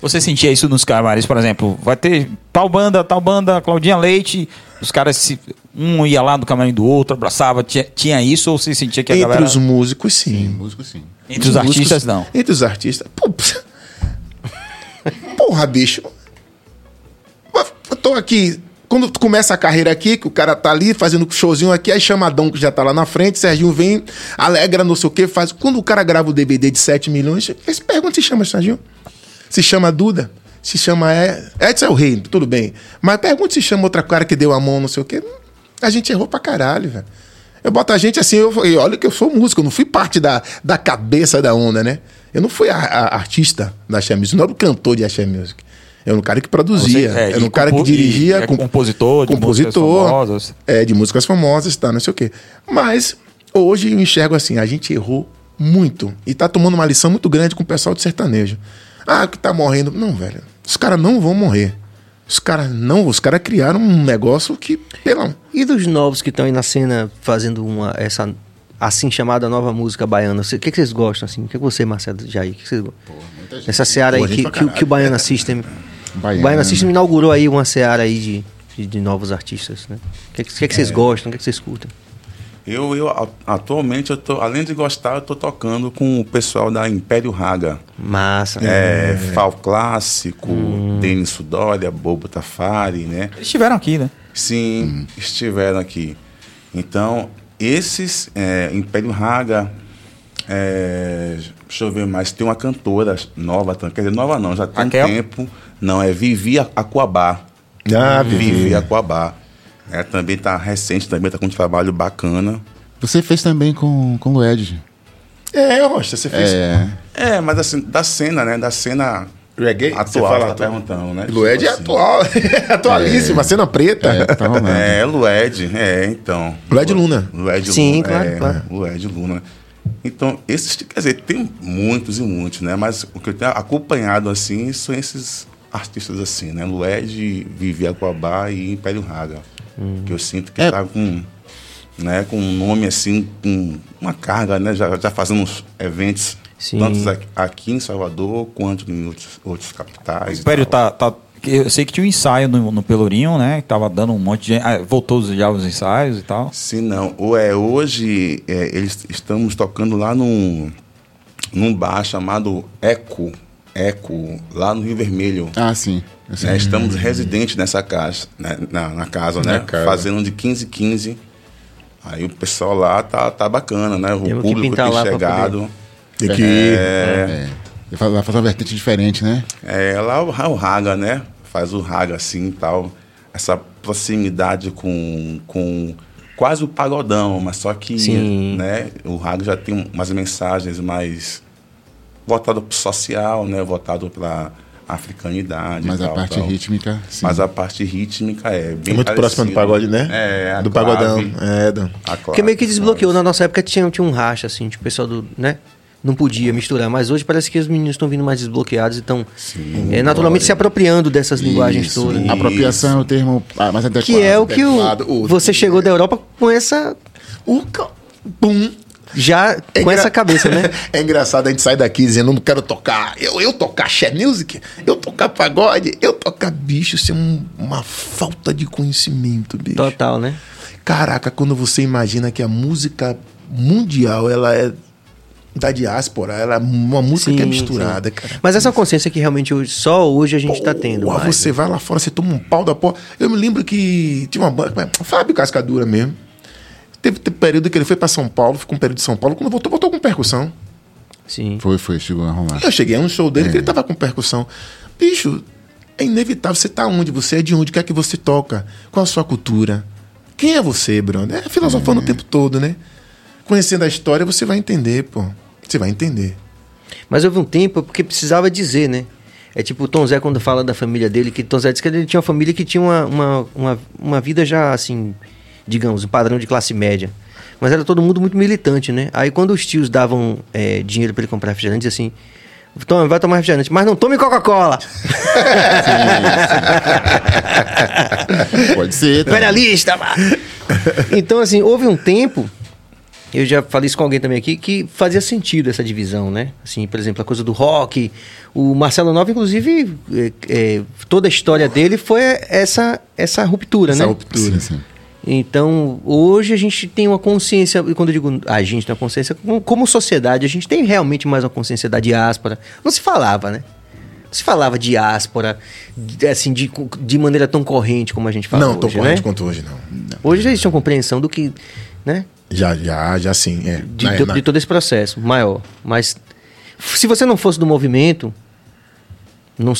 [SPEAKER 5] Você sentia isso nos camarins, por exemplo? Vai ter tal banda, tal banda, Claudinha Leite. Os caras, se, um ia lá no camarim do outro, abraçava. Tinha, tinha isso ou você sentia que a
[SPEAKER 2] entre
[SPEAKER 5] galera.
[SPEAKER 2] os músicos, sim.
[SPEAKER 3] Músico, sim.
[SPEAKER 5] Entre os artistas, não.
[SPEAKER 2] Entre os artistas. Pô, Porra, bicho. Tô aqui. Quando tu começa a carreira aqui, que o cara tá ali fazendo showzinho aqui, aí chama Dom, que já tá lá na frente, Serginho vem, alegra, não sei o quê, faz. Quando o cara grava o DVD de 7 milhões, pergunta se chama Serginho. Se chama Duda. Se chama é, Edson é o rei, tudo bem. Mas pergunta se chama outra cara que deu a mão, não sei o quê. A gente errou pra caralho, velho. Eu boto a gente assim, eu, e olha que eu sou músico, eu não fui parte da, da cabeça da onda, né? Eu não fui a, a- artista da Axé Music, não era o cantor de Axé Music. Eu era um cara que produzia,
[SPEAKER 5] Você- é,
[SPEAKER 2] era um cara que dirigia.
[SPEAKER 5] e é
[SPEAKER 2] com-
[SPEAKER 5] compositor de músicas
[SPEAKER 2] compositor,
[SPEAKER 5] famosas.
[SPEAKER 2] É, de músicas famosas, tá, não sei o quê. Mas hoje eu enxergo assim, a gente errou muito e tá tomando uma lição muito grande com o pessoal de sertanejo. Ah, que tá morrendo. Não, velho. Os caras não vão morrer. Os caras não, os caras criaram um negócio que, pelo
[SPEAKER 1] E dos novos que estão aí na cena fazendo uma, essa assim chamada nova música baiana? O que, que vocês gostam, assim? O que, que você, Marcelo Jair? O que, que vocês gostam?
[SPEAKER 3] muita gente.
[SPEAKER 1] Essa seara aí
[SPEAKER 2] Pô,
[SPEAKER 1] que, que, o- que o. Baiana System.
[SPEAKER 3] Baiana.
[SPEAKER 1] O Baiana System inaugurou aí uma seara aí de, de, de novos artistas, né? O que, que, que, que vocês gostam? O que, que vocês curtem?
[SPEAKER 4] Eu, eu atualmente, eu tô, além de gostar, eu tô tocando com o pessoal da Império Raga.
[SPEAKER 1] Massa.
[SPEAKER 4] É, Fal Clássico, Denis Sudória, Bobo Tafari, né?
[SPEAKER 5] Eles estiveram aqui, né?
[SPEAKER 4] Sim, estiveram aqui. Então, esses, é, Império Raga, é, deixa eu ver mais, tem uma cantora nova, também, quer dizer, nova não, já tem
[SPEAKER 5] Raquel?
[SPEAKER 4] um tempo. Não, é Vivi Aquabá.
[SPEAKER 2] Ah,
[SPEAKER 4] Vivi
[SPEAKER 2] Vivi.
[SPEAKER 4] Aquabá. É, também tá recente, também tá com um trabalho bacana.
[SPEAKER 3] Você fez também com, com o Lued.
[SPEAKER 2] É, Rocha, você fez.
[SPEAKER 3] É.
[SPEAKER 4] É, mas assim, da cena, né? Da cena
[SPEAKER 2] Reggae? Você
[SPEAKER 4] atual,
[SPEAKER 2] fala
[SPEAKER 4] tá
[SPEAKER 2] atual?
[SPEAKER 4] perguntando, né?
[SPEAKER 2] Lued é
[SPEAKER 4] Tipo assim.
[SPEAKER 2] atual. [LAUGHS] Atualíssima, cena preta.
[SPEAKER 3] É, tá rolando.
[SPEAKER 4] É, Lued, é, então.
[SPEAKER 2] Lued Luna.
[SPEAKER 4] Lued
[SPEAKER 1] Sim,
[SPEAKER 4] Luna.
[SPEAKER 1] claro,
[SPEAKER 4] é,
[SPEAKER 1] claro.
[SPEAKER 4] Lued Luna. Então, esses, quer dizer, tem muitos e muitos, né? Mas o que eu tenho acompanhado, assim, são esses artistas assim, né? Lued, Vivi Aquabá e Império Raga.
[SPEAKER 1] Hum.
[SPEAKER 4] Que eu sinto que
[SPEAKER 3] É.
[SPEAKER 4] tá com, né, com um nome, assim, com uma carga, né? Já, já fazendo uns eventos,
[SPEAKER 1] Sim.
[SPEAKER 4] tanto aqui, aqui em Salvador, quanto em outros, outros capitais.
[SPEAKER 5] O
[SPEAKER 4] e
[SPEAKER 5] Império tá, tá. Eu sei que tinha um ensaio no, no Pelourinho, né? Que tava dando um monte de ah, voltou já os ensaios e tal.
[SPEAKER 4] Sim, não. Ou é, hoje é, eles estamos tocando lá num, num bar chamado Eco, Eco, lá no Rio Vermelho.
[SPEAKER 3] Ah, sim. Sei.
[SPEAKER 4] né? Estamos residentes nessa casa, né? na, na casa, né?
[SPEAKER 2] Na casa.
[SPEAKER 4] Fazendo de 15 15. Aí o pessoal lá tá, tá bacana, né? O
[SPEAKER 1] Temos que
[SPEAKER 4] público
[SPEAKER 1] pintar
[SPEAKER 4] tem chegado.
[SPEAKER 2] Tem que ir.
[SPEAKER 3] É. Faz- Vai fazer uma vertente diferente, né?
[SPEAKER 4] É, lá o, o Raga, né? Faz o Raga assim e tal. Essa proximidade com, com quase o pagodão, mas só que
[SPEAKER 1] Sim.
[SPEAKER 4] né, o Raga já tem umas mensagens mais voltado para o social, né? Voltado para africanidade.
[SPEAKER 3] Mas
[SPEAKER 4] e
[SPEAKER 3] a
[SPEAKER 4] tal,
[SPEAKER 3] parte
[SPEAKER 4] tal.
[SPEAKER 3] rítmica, sim.
[SPEAKER 4] Mas a parte rítmica é bem
[SPEAKER 2] É muito próxima do pagode, né?
[SPEAKER 4] É, a
[SPEAKER 2] do
[SPEAKER 4] clave,
[SPEAKER 2] pagodão. É, do...
[SPEAKER 4] a
[SPEAKER 1] Porque meio que
[SPEAKER 4] clave,
[SPEAKER 1] desbloqueou. Na nossa época tinha, tinha um racha, assim, tipo, o pessoal do. né? Não podia misturar. Mas hoje parece que os meninos estão vindo mais desbloqueados e estão é, naturalmente se apropriando dessas linguagens
[SPEAKER 3] Isso.
[SPEAKER 1] todas.
[SPEAKER 4] Isso.
[SPEAKER 3] Apropriação é o termo ah, mais adequado.
[SPEAKER 1] Que é o que o, você chegou da Europa com essa.
[SPEAKER 2] O Pum.
[SPEAKER 1] Já
[SPEAKER 2] É
[SPEAKER 1] com essa cabeça, né? [LAUGHS]
[SPEAKER 2] é engraçado a gente sair daqui dizendo, não quero tocar. Eu, eu tocar Xé Music, eu tocar pagode, eu tocar bicho. Isso é um- uma falta de conhecimento, bicho.
[SPEAKER 1] Total, né?
[SPEAKER 2] Caraca, quando você imagina que a música mundial, ela é da diáspora, ela é uma música que é
[SPEAKER 1] Sim,
[SPEAKER 2] misturada,
[SPEAKER 1] sim.
[SPEAKER 2] cara.
[SPEAKER 1] Mas essa consciência que realmente hoje, só hoje a gente tá tendo. Mais,
[SPEAKER 2] você
[SPEAKER 1] né?
[SPEAKER 2] vai lá fora, você toma um pau da porra. Eu me lembro que tinha uma banda, Fábio Cascadura mesmo. Teve, teve período que ele foi pra São Paulo, ficou um período de São Paulo, quando voltou, voltou com percussão.
[SPEAKER 1] Sim.
[SPEAKER 3] Foi, foi, chegou a rolar.
[SPEAKER 2] Eu cheguei a um show dele
[SPEAKER 1] É.
[SPEAKER 2] que ele tava com percussão. Bicho, é inevitável. Você tá onde? Você é de onde? O que é que você toca? Qual a sua cultura? Quem é você, brother? É filosofando o tempo todo, né? Conhecendo a história, você vai entender, pô. Você vai entender.
[SPEAKER 1] Mas houve um tempo porque precisava dizer, né? É tipo o Tom Zé quando fala da família dele, que Tom Zé disse que ele tinha uma família que tinha uma, uma, uma, uma vida já assim, digamos, um padrão de classe média. Mas era todo mundo muito militante, né? Aí quando os tios davam é, dinheiro para ele comprar refrigerante, assim. Toma, vai tomar refrigerante, mas não tome Coca-Cola! [LAUGHS]
[SPEAKER 3] Pode ser, tá?
[SPEAKER 1] Vá. Então, assim, houve um tempo, eu já falei isso com alguém também aqui, que fazia sentido essa divisão, né? Assim, por exemplo, a coisa do rock. O Marcelo Nova, inclusive, é, é, toda a história dele foi essa, essa ruptura,
[SPEAKER 2] Essa
[SPEAKER 1] né?
[SPEAKER 2] ruptura.
[SPEAKER 3] Sim, sim.
[SPEAKER 1] Então, hoje a gente tem uma consciência, e quando eu digo a gente tem uma consciência, como, sociedade, a gente tem realmente mais uma consciência da diáspora. Não se falava, né? Não se falava diáspora, de- assim, de, de maneira tão corrente como a gente fala
[SPEAKER 2] não,
[SPEAKER 1] hoje,
[SPEAKER 2] tô corrente
[SPEAKER 1] né?
[SPEAKER 2] quanto hoje, não.
[SPEAKER 1] Hoje já existe uma compreensão do que, né?
[SPEAKER 2] Já, já, já sim. É.
[SPEAKER 1] De,
[SPEAKER 2] Na-
[SPEAKER 1] to-
[SPEAKER 2] na-
[SPEAKER 1] de todo esse processo maior. Mas se você não fosse do movimento, não,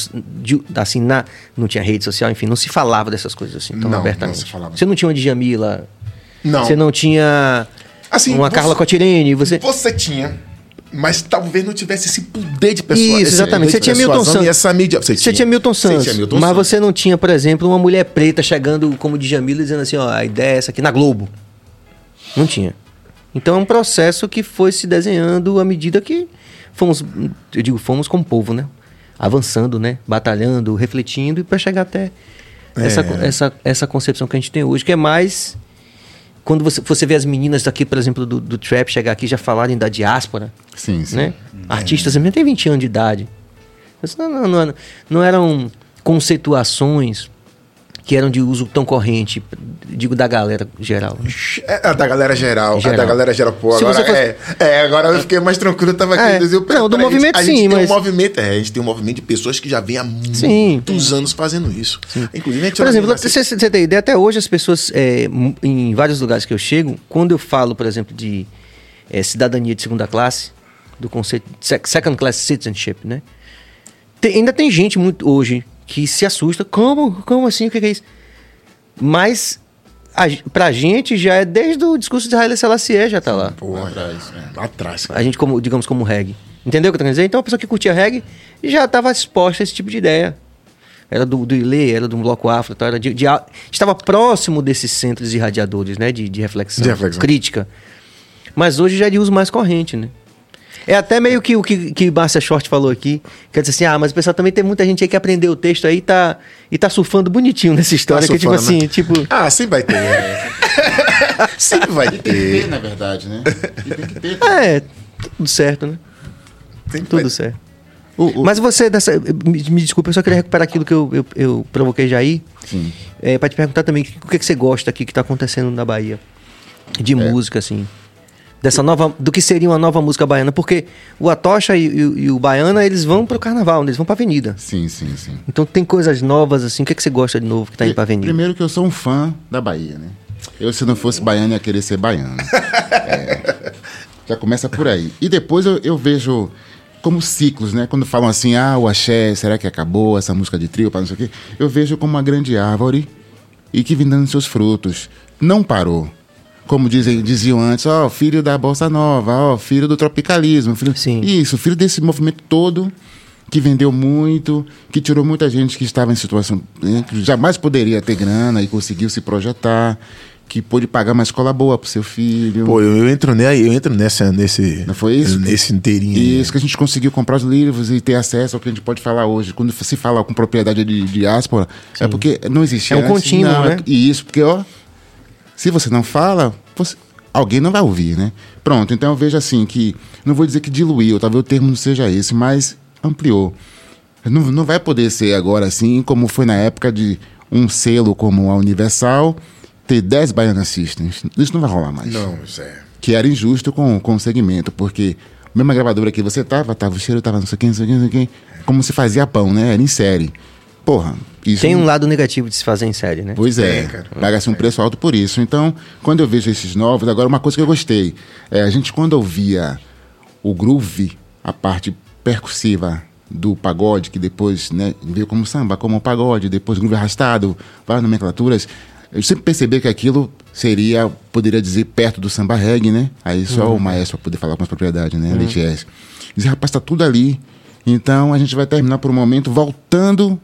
[SPEAKER 1] de- assim, na, não tinha rede social, enfim, não se falava dessas coisas assim tão
[SPEAKER 2] Não,
[SPEAKER 1] abertamente.
[SPEAKER 2] não se falava.
[SPEAKER 1] Você não tinha uma Djamila
[SPEAKER 2] Não.
[SPEAKER 1] Você não tinha
[SPEAKER 2] Assim,
[SPEAKER 1] uma
[SPEAKER 2] você-
[SPEAKER 1] Carla Cotirene, você...
[SPEAKER 2] Você tinha, mas talvez não tivesse esse poder de pessoa.
[SPEAKER 1] Isso, exatamente. Você tinha Milton Santos.
[SPEAKER 2] Essa mídia. Você,
[SPEAKER 1] Você tinha Milton Santos,
[SPEAKER 2] tinha Milton
[SPEAKER 1] mas
[SPEAKER 2] Santos.
[SPEAKER 1] você não tinha, por exemplo, uma mulher preta chegando como Djamila dizendo assim, ó, a ideia é essa aqui na Globo. Não tinha. Então é um processo que foi se desenhando à medida que fomos, eu digo, fomos como povo, né? Avançando, né? Batalhando, refletindo e para chegar até essa,
[SPEAKER 2] É.
[SPEAKER 1] essa, essa concepção que a gente tem hoje, que é mais quando você, você vê as meninas daqui, por exemplo, do, do trap chegar aqui já falarem da diáspora,
[SPEAKER 3] Sim, sim.
[SPEAKER 1] né? Artistas mesmo têm 20 anos de idade. Não, não, não, não eram conceituações que eram de uso tão corrente, digo da galera geral. né?
[SPEAKER 2] É a da galera geral. A
[SPEAKER 1] Geral.
[SPEAKER 2] da galera geral. Pô, agora
[SPEAKER 1] fosse-
[SPEAKER 2] é, é, agora eu fiquei mais tranquilo. Eu tava aqui.
[SPEAKER 1] É.
[SPEAKER 2] eu-
[SPEAKER 1] Não, do movimento
[SPEAKER 2] a gente
[SPEAKER 1] sim,
[SPEAKER 2] tem
[SPEAKER 1] mas-
[SPEAKER 2] um movimento, é, a gente tem um movimento de pessoas que já vem há
[SPEAKER 1] Sim.
[SPEAKER 2] muitos anos fazendo isso. Inclusive, a gente
[SPEAKER 1] Por exemplo,
[SPEAKER 2] assim,
[SPEAKER 1] você, tem ideia, até hoje as pessoas, é, em vários lugares que eu chego, quando eu falo, por exemplo, de é, cidadania de segunda classe, do conceito de sec- second class citizenship, né? Tem- ainda tem gente muito hoje que se assusta. Como? Como assim? O que é isso? Mas a, pra gente já é desde o discurso de Haile Selassie já tá lá.
[SPEAKER 2] Pô,
[SPEAKER 3] Atrás, é.
[SPEAKER 2] lá atrás, cara.
[SPEAKER 1] A gente, como, digamos, como reggae. Entendeu o que eu tô querendo dizer? Então a pessoa que curtia reggae já estava exposta a esse tipo de ideia. Era do, do Ilê, era do bloco afro, então era de, de estava próximo desses centros irradiadores, né? De, de reflexão,
[SPEAKER 2] De reflexão.
[SPEAKER 1] crítica. Mas hoje já é de uso mais corrente, né? É até meio que o que, que Márcia Short falou aqui. Quer dizer assim, ah, mas o pessoal também tem muita gente aí que aprendeu o texto aí e tá, e tá surfando bonitinho nessa história. que tipo
[SPEAKER 2] surfando,
[SPEAKER 1] assim,
[SPEAKER 2] né?
[SPEAKER 1] tipo...
[SPEAKER 2] Ah, sempre vai ter. né? [LAUGHS] sempre vai
[SPEAKER 3] Tem que ter,
[SPEAKER 2] ter.
[SPEAKER 3] na verdade, né? E tem que ter. [LAUGHS]
[SPEAKER 1] É, tudo certo, né?
[SPEAKER 2] Sempre
[SPEAKER 1] Tudo
[SPEAKER 2] vai-
[SPEAKER 1] certo. Mas você, dessa, me, me desculpa, eu só queria recuperar aquilo que eu, eu, eu provoquei já aí.
[SPEAKER 3] Sim.
[SPEAKER 1] É, pra te perguntar também o que, que você gosta aqui que tá acontecendo na Bahia. De música, assim. Dessa nova. Do que seria uma nova música baiana. Porque o Atocha e, e- e o Baiana, eles vão pro carnaval, né? eles vão pra avenida.
[SPEAKER 3] Sim, sim, sim.
[SPEAKER 1] Então tem coisas novas, assim. O que, que você gosta de novo que tá indo pra avenida?
[SPEAKER 3] Primeiro que eu sou um fã da Bahia, né? Eu, se não fosse baiano, ia querer ser baiano. [LAUGHS] É, já começa por aí. E depois eu, eu vejo como ciclos, né? Quando falam assim, ah, o axé, será que acabou essa música de trio, para não sei o quê? Eu vejo como uma grande árvore e que vem dando seus frutos. Não parou. Como dizem, diziam antes, ó, filho da Bossa Nova, ó, filho do tropicalismo. Filho...
[SPEAKER 1] Sim.
[SPEAKER 3] Isso, filho desse movimento todo que vendeu muito, que tirou muita gente que estava em situação né, que jamais poderia ter grana e conseguiu se projetar, que pôde pagar uma escola boa pro seu filho.
[SPEAKER 2] Pô, eu, eu entro, ne, eu entro nessa, nesse.
[SPEAKER 3] Não foi isso?
[SPEAKER 2] Nesse inteirinho. aí.
[SPEAKER 3] Isso que a gente conseguiu comprar os livros e ter acesso ao que a gente pode falar hoje. Quando se fala com propriedade de diáspora, é porque não existia.
[SPEAKER 1] É um
[SPEAKER 3] antes,
[SPEAKER 1] contínuo,
[SPEAKER 3] não,
[SPEAKER 1] né?
[SPEAKER 3] E isso, porque, ó, se você não fala, você- alguém não vai ouvir, né? Pronto, então eu vejo assim que, não vou dizer que diluiu, talvez o termo não seja esse, mas ampliou. Não, não vai poder ser agora assim, como foi na época de um selo como a Universal ter 10 Baiana Systems. Isso não vai rolar mais
[SPEAKER 2] Não, isso é.
[SPEAKER 3] que era injusto com, com o segmento, porque mesma gravadora que você tava, tava o cheiro, tava não sei o que, não sei o que, não sei o que, como se fazia pão, né? Era em série. Porra, isso.
[SPEAKER 1] Tem um lado negativo de se fazer em série, né?
[SPEAKER 3] Pois é,
[SPEAKER 2] cara.
[SPEAKER 3] paga-se um preço alto por isso. Então, quando eu vejo esses novos, agora uma coisa que eu gostei, é, a gente quando ouvia o groove, a parte percussiva do pagode, que depois né, veio como samba, como pagode, depois groove arrastado, várias nomenclaturas, eu sempre percebi que aquilo seria, poderia dizer, perto do samba reggae, né? Aí só o maestro para poder falar com mais propriedade, né? Leite S. Dizer, rapaz, tá tudo ali. Então a gente vai terminar por um momento voltando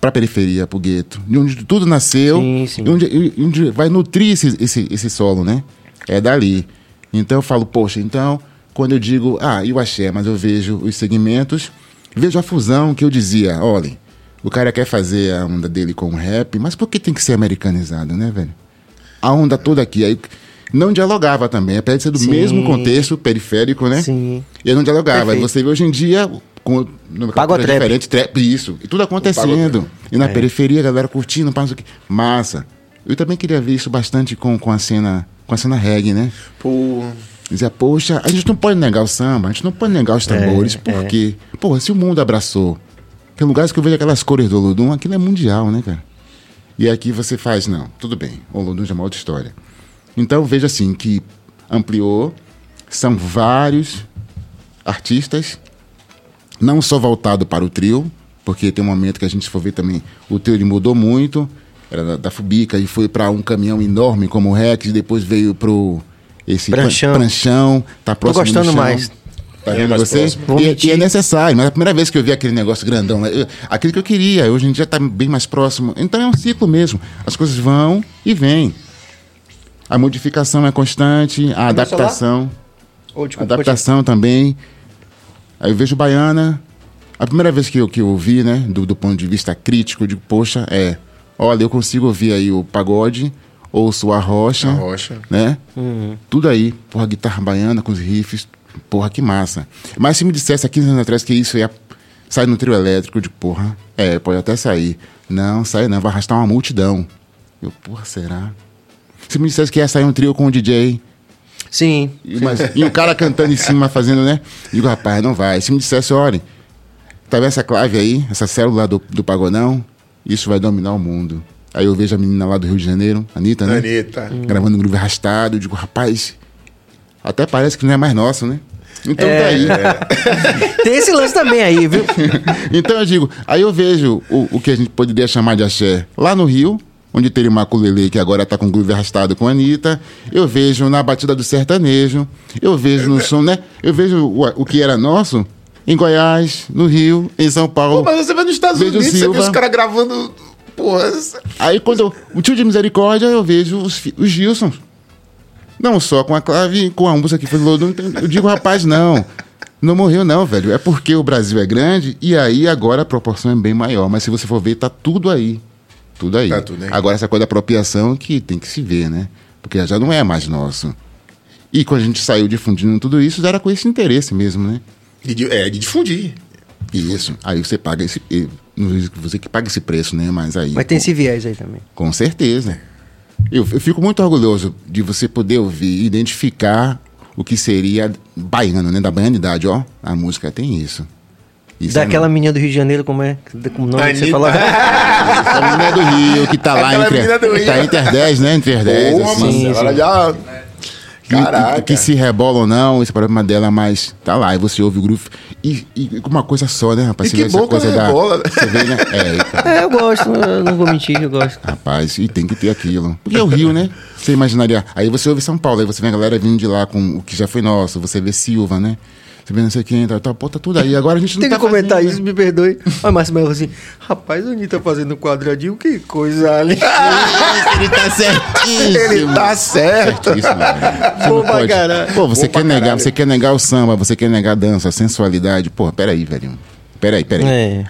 [SPEAKER 3] para a periferia, para o gueto, de onde tudo nasceu,
[SPEAKER 1] Sim, sim.
[SPEAKER 3] e onde, onde vai nutrir esse, esse, esse solo, né? É dali. Então eu falo, poxa, então, quando eu digo, ah, e o axé, mas eu vejo os segmentos, vejo a fusão que eu dizia, olha, o cara quer fazer a onda dele com o rap, mas por que tem que ser americanizado, né, velho? A onda toda aqui, aí não dialogava também, apesar de ser do
[SPEAKER 1] Sim.
[SPEAKER 3] mesmo contexto periférico, né?
[SPEAKER 1] Sim.
[SPEAKER 3] E não dialogava.
[SPEAKER 1] Perfeito.
[SPEAKER 3] Você vê hoje em dia com nomenclatura
[SPEAKER 1] Pagotrap.
[SPEAKER 3] diferente, trap, isso. E tudo acontecendo. E
[SPEAKER 1] É.
[SPEAKER 3] na periferia, a galera curtindo, sei o quê. Massa. Eu também queria ver isso bastante com, com a cena, com a cena reggae, né?
[SPEAKER 2] Pô.
[SPEAKER 3] Dizia, poxa, a gente não pode negar o samba, a gente não pode negar os tambores,
[SPEAKER 1] É,
[SPEAKER 3] por quê? Porra, se o mundo abraçou, tem lugares que eu vejo aquelas cores do Olodum, aquilo é mundial, né, cara? E aqui você faz, não, tudo bem, o Olodum já é uma outra história. Então veja assim, que ampliou, são vários artistas, não só voltado para o trio, porque tem um momento que a gente for ver também, o trio ele mudou muito, era da, da Fubica, e foi para um caminhão enorme como o Rex, depois veio pro esse
[SPEAKER 1] Pranchão.
[SPEAKER 3] pran- pranchão, tá
[SPEAKER 1] Tô
[SPEAKER 3] próximo do
[SPEAKER 1] gostando mais.
[SPEAKER 3] Tá
[SPEAKER 2] É
[SPEAKER 3] vendo
[SPEAKER 2] mais
[SPEAKER 3] você? E, e é necessário, mas a primeira vez que eu vi aquele negócio grandão, né, eu- aquilo que eu queria, hoje em dia tá bem mais próximo. Então é um ciclo mesmo. As coisas vão e vêm. A modificação é constante, a adaptação.
[SPEAKER 1] Desculpa,
[SPEAKER 3] Adaptação também. Aí eu vejo Baiana. A primeira vez que eu, que eu ouvi, né, do, do ponto de vista crítico, eu digo, poxa, é. Olha, eu consigo ouvir aí o pagode, ouço a rocha,
[SPEAKER 2] A rocha.
[SPEAKER 3] né? Tudo aí. Porra, guitarra baiana com os riffs. Porra, que massa. Mas se me dissesse há 15 anos atrás que isso ia sair no trio elétrico, eu digo, porra, é, pode até sair. Não, sai não, vai arrastar uma multidão. Eu, porra, será? Se me dissesse que ia sair um trio com o DJ,
[SPEAKER 1] Sim.
[SPEAKER 3] e, mas, e o cara cantando em cima, fazendo, né? Digo, rapaz, não vai. Se me dissesse, olha, tá vendo essa clave aí, essa célula do, do pagodão? Isso vai dominar o mundo. Aí eu vejo a menina lá do Rio de Janeiro, Anitta, né?
[SPEAKER 2] Anitta.
[SPEAKER 3] Gravando um groove arrastado. Eu digo, rapaz, até parece que não é mais nosso, né? Então
[SPEAKER 1] É.
[SPEAKER 3] tá aí. [LAUGHS]
[SPEAKER 1] Tem esse lance também aí, viu? [LAUGHS]
[SPEAKER 3] Então eu digo, aí eu vejo o, o que a gente poderia chamar de axé lá no Rio, onde teria uma Maculele que agora tá com groove arrastado com a Anitta. Eu vejo na batida do sertanejo. Eu vejo no [LAUGHS] som, né? Eu vejo o, o que era nosso em Goiás, no Rio, em São Paulo.
[SPEAKER 2] Pô, mas você vai nos Estados Unidos, você vê
[SPEAKER 3] Silva.
[SPEAKER 2] os caras gravando. Porra,
[SPEAKER 3] Aí quando eu, o tio de misericórdia, eu vejo os, os Gilson. Não só com a clave, com a música que foi Lodum. Eu digo, rapaz, não. Não morreu, não, velho. É porque o Brasil é grande e aí agora a proporção é bem maior. Mas se você for ver, tá tudo aí. Tudo aí.
[SPEAKER 2] Tá tudo aí.
[SPEAKER 3] Agora, essa coisa da apropriação que tem que se ver, né? Porque já não é mais nosso. E quando a gente saiu difundindo tudo isso, era com esse interesse mesmo, né?
[SPEAKER 2] de, de- é, de difundir.
[SPEAKER 3] Isso. Aí você paga esse. Não diz que você que paga esse preço, né? Mas aí.
[SPEAKER 1] Mas tem
[SPEAKER 3] pô,
[SPEAKER 1] esse viés aí também.
[SPEAKER 3] com certeza. Eu, eu fico muito orgulhoso de você poder ouvir e identificar o que seria baiano, né? Da baianidade, ó. A música tem isso. Isso
[SPEAKER 1] Daquela
[SPEAKER 3] é,
[SPEAKER 1] menina do Rio de Janeiro, como é? Como nome que você
[SPEAKER 2] Anitta.
[SPEAKER 1] falou? [LAUGHS]
[SPEAKER 3] a menina do Rio, que tá lá
[SPEAKER 2] Aquela
[SPEAKER 3] entre, tá entre as 10, né? Entre as 10,
[SPEAKER 2] Porra,
[SPEAKER 3] assim.
[SPEAKER 2] Ela já.
[SPEAKER 3] Que-
[SPEAKER 2] Caraca.
[SPEAKER 3] Que, se rebola ou não, esse problema dela, mas tá lá, e você ouve o groove. E, e com uma coisa só, né, rapaz?
[SPEAKER 2] E
[SPEAKER 3] Você
[SPEAKER 2] que
[SPEAKER 3] vê essa
[SPEAKER 2] bom que
[SPEAKER 3] coisa
[SPEAKER 2] ela
[SPEAKER 3] da.
[SPEAKER 2] rebola.
[SPEAKER 3] Você vê, né? É. [LAUGHS]
[SPEAKER 1] É, eu gosto, eu não vou mentir, eu gosto.
[SPEAKER 3] Rapaz, e tem que ter aquilo. Porque é o Rio, né? Você imaginaria. Aí você ouve São Paulo, aí você vê a galera vindo de lá com o que já foi nosso. Você vê Silva, né? Você vê não sei quem, tá, tá, pô, tá tudo aí. Agora a gente não
[SPEAKER 1] Tem
[SPEAKER 3] tá
[SPEAKER 1] que comentar
[SPEAKER 3] fazendo,
[SPEAKER 1] isso, me perdoe. Olha, Márcio Melo assim, rapaz, o Anitta fazendo quadradinho, que coisa ali. [LAUGHS]
[SPEAKER 3] Ele tá certíssimo.
[SPEAKER 2] Ele tá certo.
[SPEAKER 3] Certíssimo. Você pode-
[SPEAKER 1] caralho.
[SPEAKER 3] Pô, você quer negar,
[SPEAKER 2] caralho.
[SPEAKER 3] você quer negar o samba, você quer negar a dança, a sensualidade. Pô, peraí, velho. Peraí, peraí.
[SPEAKER 1] É.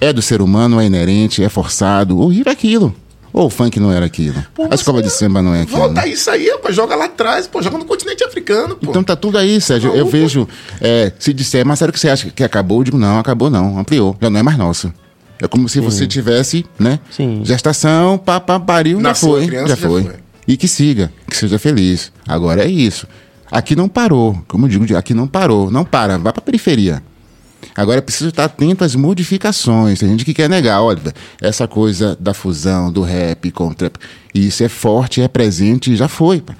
[SPEAKER 3] É do ser humano, é inerente, é forçado. O Rio é aquilo. Ou o funk não era aquilo.
[SPEAKER 2] Pô,
[SPEAKER 3] a escola de samba não é aquilo.
[SPEAKER 2] Volta
[SPEAKER 3] né?
[SPEAKER 2] isso aí, pô. Joga lá atrás, pô. Joga no continente africano, pô.
[SPEAKER 3] Então tá tudo aí, Sérgio. Eu
[SPEAKER 2] Maluco.
[SPEAKER 3] vejo, é, se disser, mas sério que você acha que acabou? Eu digo, não, acabou não, ampliou. Já não é mais nosso. É como se você tivesse, né?
[SPEAKER 1] Sim.
[SPEAKER 3] Gestação, pá, pá, pariu,
[SPEAKER 2] Nasceu
[SPEAKER 3] já foi.
[SPEAKER 2] criança,
[SPEAKER 3] já
[SPEAKER 2] já
[SPEAKER 3] foi.
[SPEAKER 2] foi.
[SPEAKER 3] E que siga, que seja feliz. Agora é isso. Aqui não parou. Como eu digo, aqui não parou. Não para, vá pra periferia. Agora é preciso estar atento às modificações. Tem gente que quer negar, olha, essa coisa da fusão, do rap com o trap. Isso é forte, é presente e já foi. pá.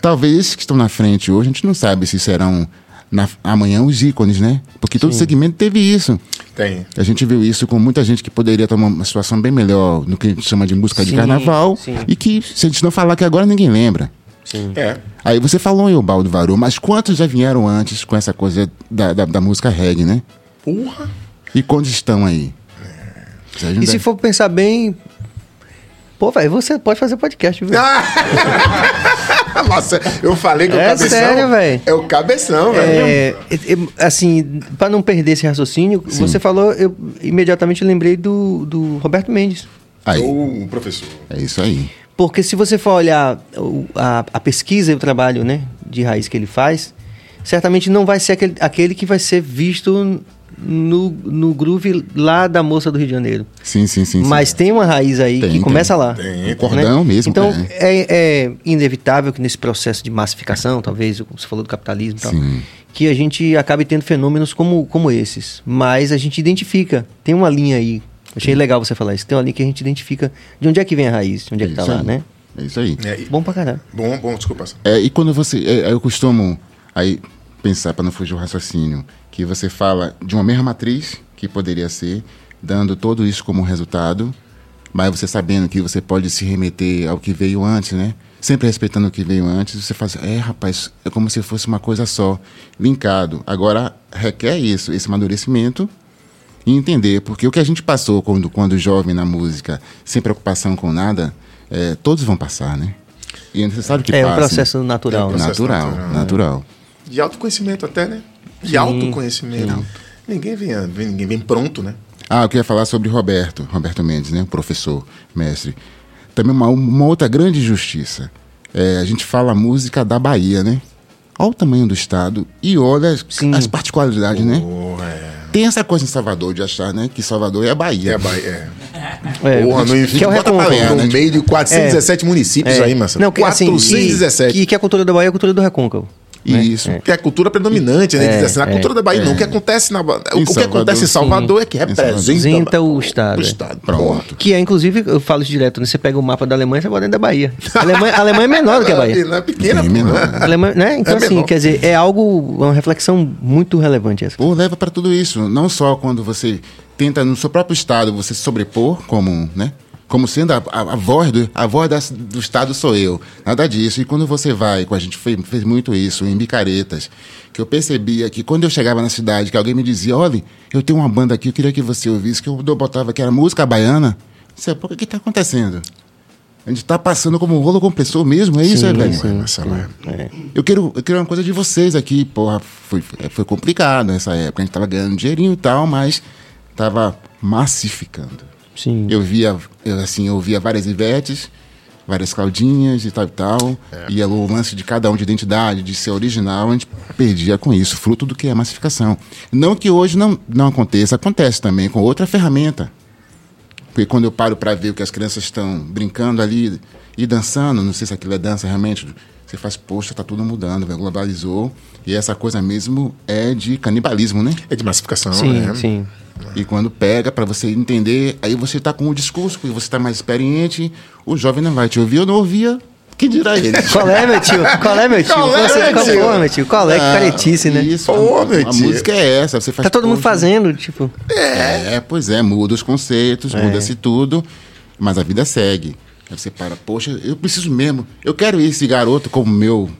[SPEAKER 3] Talvez esses que estão na frente hoje, a gente não sabe se serão na- amanhã os ícones, né? Porque todo segmento teve isso.
[SPEAKER 2] Tem.
[SPEAKER 3] A gente viu isso com muita gente que poderia tomar uma situação bem melhor no que a gente chama de música de
[SPEAKER 1] Sim,
[SPEAKER 3] carnaval.
[SPEAKER 1] sim.
[SPEAKER 3] E que, se a gente não falar que agora ninguém lembra.
[SPEAKER 1] Sim.
[SPEAKER 2] É.
[SPEAKER 3] Aí você falou em Ubaldo Varu, mas quantos já vieram antes com essa coisa da, da, da música reggae, né?
[SPEAKER 2] Porra.
[SPEAKER 3] E quantos estão aí? Se
[SPEAKER 1] E se
[SPEAKER 3] deve-
[SPEAKER 1] for pensar bem. Pô, velho, você pode fazer podcast, viu? [LAUGHS]
[SPEAKER 2] Nossa, eu falei que
[SPEAKER 1] É
[SPEAKER 2] o cabeção.
[SPEAKER 1] sério, velho.
[SPEAKER 2] É o cabeção, velho.
[SPEAKER 1] É, é, é, assim, para não perder esse raciocínio, você falou, eu imediatamente lembrei do, do Roberto Mendes.
[SPEAKER 3] Aí,
[SPEAKER 2] O professor.
[SPEAKER 3] é isso aí.
[SPEAKER 1] Porque se você for olhar a, a pesquisa e o trabalho né, de raiz que ele faz, certamente não vai ser aquele, aquele que vai ser visto no, no groove lá da moça do Rio de Janeiro.
[SPEAKER 3] Sim, sim, sim. sim.
[SPEAKER 1] Mas tem uma raiz aí
[SPEAKER 3] Tem,
[SPEAKER 1] que
[SPEAKER 3] tem.
[SPEAKER 1] começa lá.
[SPEAKER 2] Tem,
[SPEAKER 3] O cordão mesmo,
[SPEAKER 1] Então,
[SPEAKER 3] é.
[SPEAKER 1] é, é inevitável que nesse processo de massificação, talvez, como você falou do capitalismo e tal,
[SPEAKER 3] Sim.
[SPEAKER 1] que a gente acabe tendo fenômenos como, como esses. Mas a gente identifica, tem uma linha aí. Achei legal você falar isso. Tem uma linha que a gente identifica de onde é que vem a raiz, de onde é, que tá lá,
[SPEAKER 3] aí.
[SPEAKER 1] né?
[SPEAKER 3] É isso aí.
[SPEAKER 2] É, e-
[SPEAKER 1] Bom pra caralho.
[SPEAKER 2] bom, bom, desculpa.
[SPEAKER 3] É, e quando você. é, eu costumo aí pensar, para não fugir o raciocínio, que você fala de uma mesma matriz, que poderia ser, dando tudo isso como resultado. Mas você sabendo que você pode se remeter ao que veio antes, né? Sempre respeitando o que veio antes, você faz, é rapaz, é como se fosse uma coisa só, linkado. Agora, requer isso, esse amadurecimento e entender, porque o que a gente passou quando, quando jovem na música, sem preocupação com nada, é, todos vão passar, né? E você sabe que
[SPEAKER 1] É um
[SPEAKER 3] passa,
[SPEAKER 1] processo natural.
[SPEAKER 2] É um
[SPEAKER 1] né?
[SPEAKER 2] processo
[SPEAKER 3] natural,
[SPEAKER 2] natural,
[SPEAKER 3] natural.
[SPEAKER 2] De autoconhecimento até, né? De
[SPEAKER 1] Sim,
[SPEAKER 2] autoconhecimento. Ninguém vem, ninguém vem pronto, né?
[SPEAKER 3] Ah, eu queria falar sobre Roberto, Roberto Mendes, né? Professor, mestre. Também uma, uma outra grande injustiça. É, a gente fala a música da Bahia, né? Olha o tamanho do estado e olha as,
[SPEAKER 1] Sim.
[SPEAKER 3] as particularidades, né?
[SPEAKER 2] Porra, é.
[SPEAKER 3] Tem essa coisa em Salvador de achar, né? Que Salvador é a Bahia.
[SPEAKER 2] É, a Bahia, é.
[SPEAKER 1] É,
[SPEAKER 2] Porra, no,
[SPEAKER 1] que é o
[SPEAKER 3] bota pra lenhar,
[SPEAKER 2] no
[SPEAKER 3] né?
[SPEAKER 2] meio de 417 municípios
[SPEAKER 1] É.
[SPEAKER 2] aí, Marcelo.
[SPEAKER 1] Não, que, assim,
[SPEAKER 2] 417.
[SPEAKER 1] e, e que a cultura da Bahia é a cultura do recôncavo.
[SPEAKER 3] Isso.
[SPEAKER 2] Que é a cultura predominante, né?
[SPEAKER 1] É,
[SPEAKER 2] Diz assim, a
[SPEAKER 1] é,
[SPEAKER 2] cultura da Bahia não. O que acontece na O que acontece em Salvador é que representa
[SPEAKER 1] o Estado,
[SPEAKER 2] O
[SPEAKER 1] é.
[SPEAKER 2] Estado.
[SPEAKER 3] Pronto.
[SPEAKER 1] Que é, inclusive, eu falo isso direto, né? Você pega o mapa da Alemanha, você bota dentro da Bahia. A Alemanha, a Alemanha é menor do que a Bahia. [LAUGHS]
[SPEAKER 2] É pequena,
[SPEAKER 3] menor.
[SPEAKER 1] Alemanha, né? Então,
[SPEAKER 2] É
[SPEAKER 1] assim,
[SPEAKER 2] menor.
[SPEAKER 1] quer dizer, é algo, uma reflexão muito relevante essa.
[SPEAKER 3] Ou leva para tudo isso. Não só quando você tenta no seu próprio estado você se sobrepor como, né? Como sendo a, a, a voz, do, a voz do estado sou eu. Nada disso. E quando você vai, com a gente fez, fez muito isso em Bicaretas, que eu percebia que quando eu chegava na cidade, que alguém me dizia, olha, eu tenho uma banda aqui, eu queria que você ouvisse, que eu, botava que era música baiana. Você, pô, o que está acontecendo? A gente está passando como um rolo compressor mesmo, é isso, é, velho?
[SPEAKER 2] Sim, Marcelo, é.
[SPEAKER 3] Eu quero, eu quero uma coisa de vocês aqui, porra. Foi, foi complicado nessa época. A gente tava ganhando dinheirinho e tal, mas tava massificando.
[SPEAKER 1] Sim.
[SPEAKER 3] Eu via, eu, assim, eu via várias Ivetes, várias Claudinhas e tal e tal. E o lance de cada um de identidade, de ser original, a gente perdia com isso, fruto do que é a massificação. Não que hoje não, não aconteça, acontece também com outra ferramenta. Porque quando eu paro para ver o que as crianças estão brincando ali e dançando, não sei se aquilo é dança realmente, você faz, poxa, tá tudo mudando, velho, globalizou. E essa coisa mesmo é de canibalismo, né?
[SPEAKER 2] É de massificação,
[SPEAKER 1] Sim,
[SPEAKER 2] né?
[SPEAKER 1] sim.
[SPEAKER 3] E quando pega para você entender, aí você tá com o discurso, porque você tá mais experiente, o jovem não vai te ouvir, eu não ouvia, que dirá ele? [LAUGHS]
[SPEAKER 1] Qual é, meu tio? Qual é, meu tio?
[SPEAKER 2] Qual é,
[SPEAKER 1] Você-
[SPEAKER 2] meu
[SPEAKER 1] qual,
[SPEAKER 2] tio?
[SPEAKER 1] Pô, meu tio? Qual é? Que
[SPEAKER 3] Ah,
[SPEAKER 1] caretice, né?
[SPEAKER 3] Isso,
[SPEAKER 2] Ô,
[SPEAKER 3] a,
[SPEAKER 2] meu
[SPEAKER 3] a
[SPEAKER 2] tio.
[SPEAKER 3] música é essa, você faz
[SPEAKER 1] Tá todo mundo fazendo, tipo.
[SPEAKER 3] É, pois é, muda os conceitos, muda-se tudo, mas a vida segue. Aí você para, poxa, eu preciso mesmo, eu quero esse garoto como meu,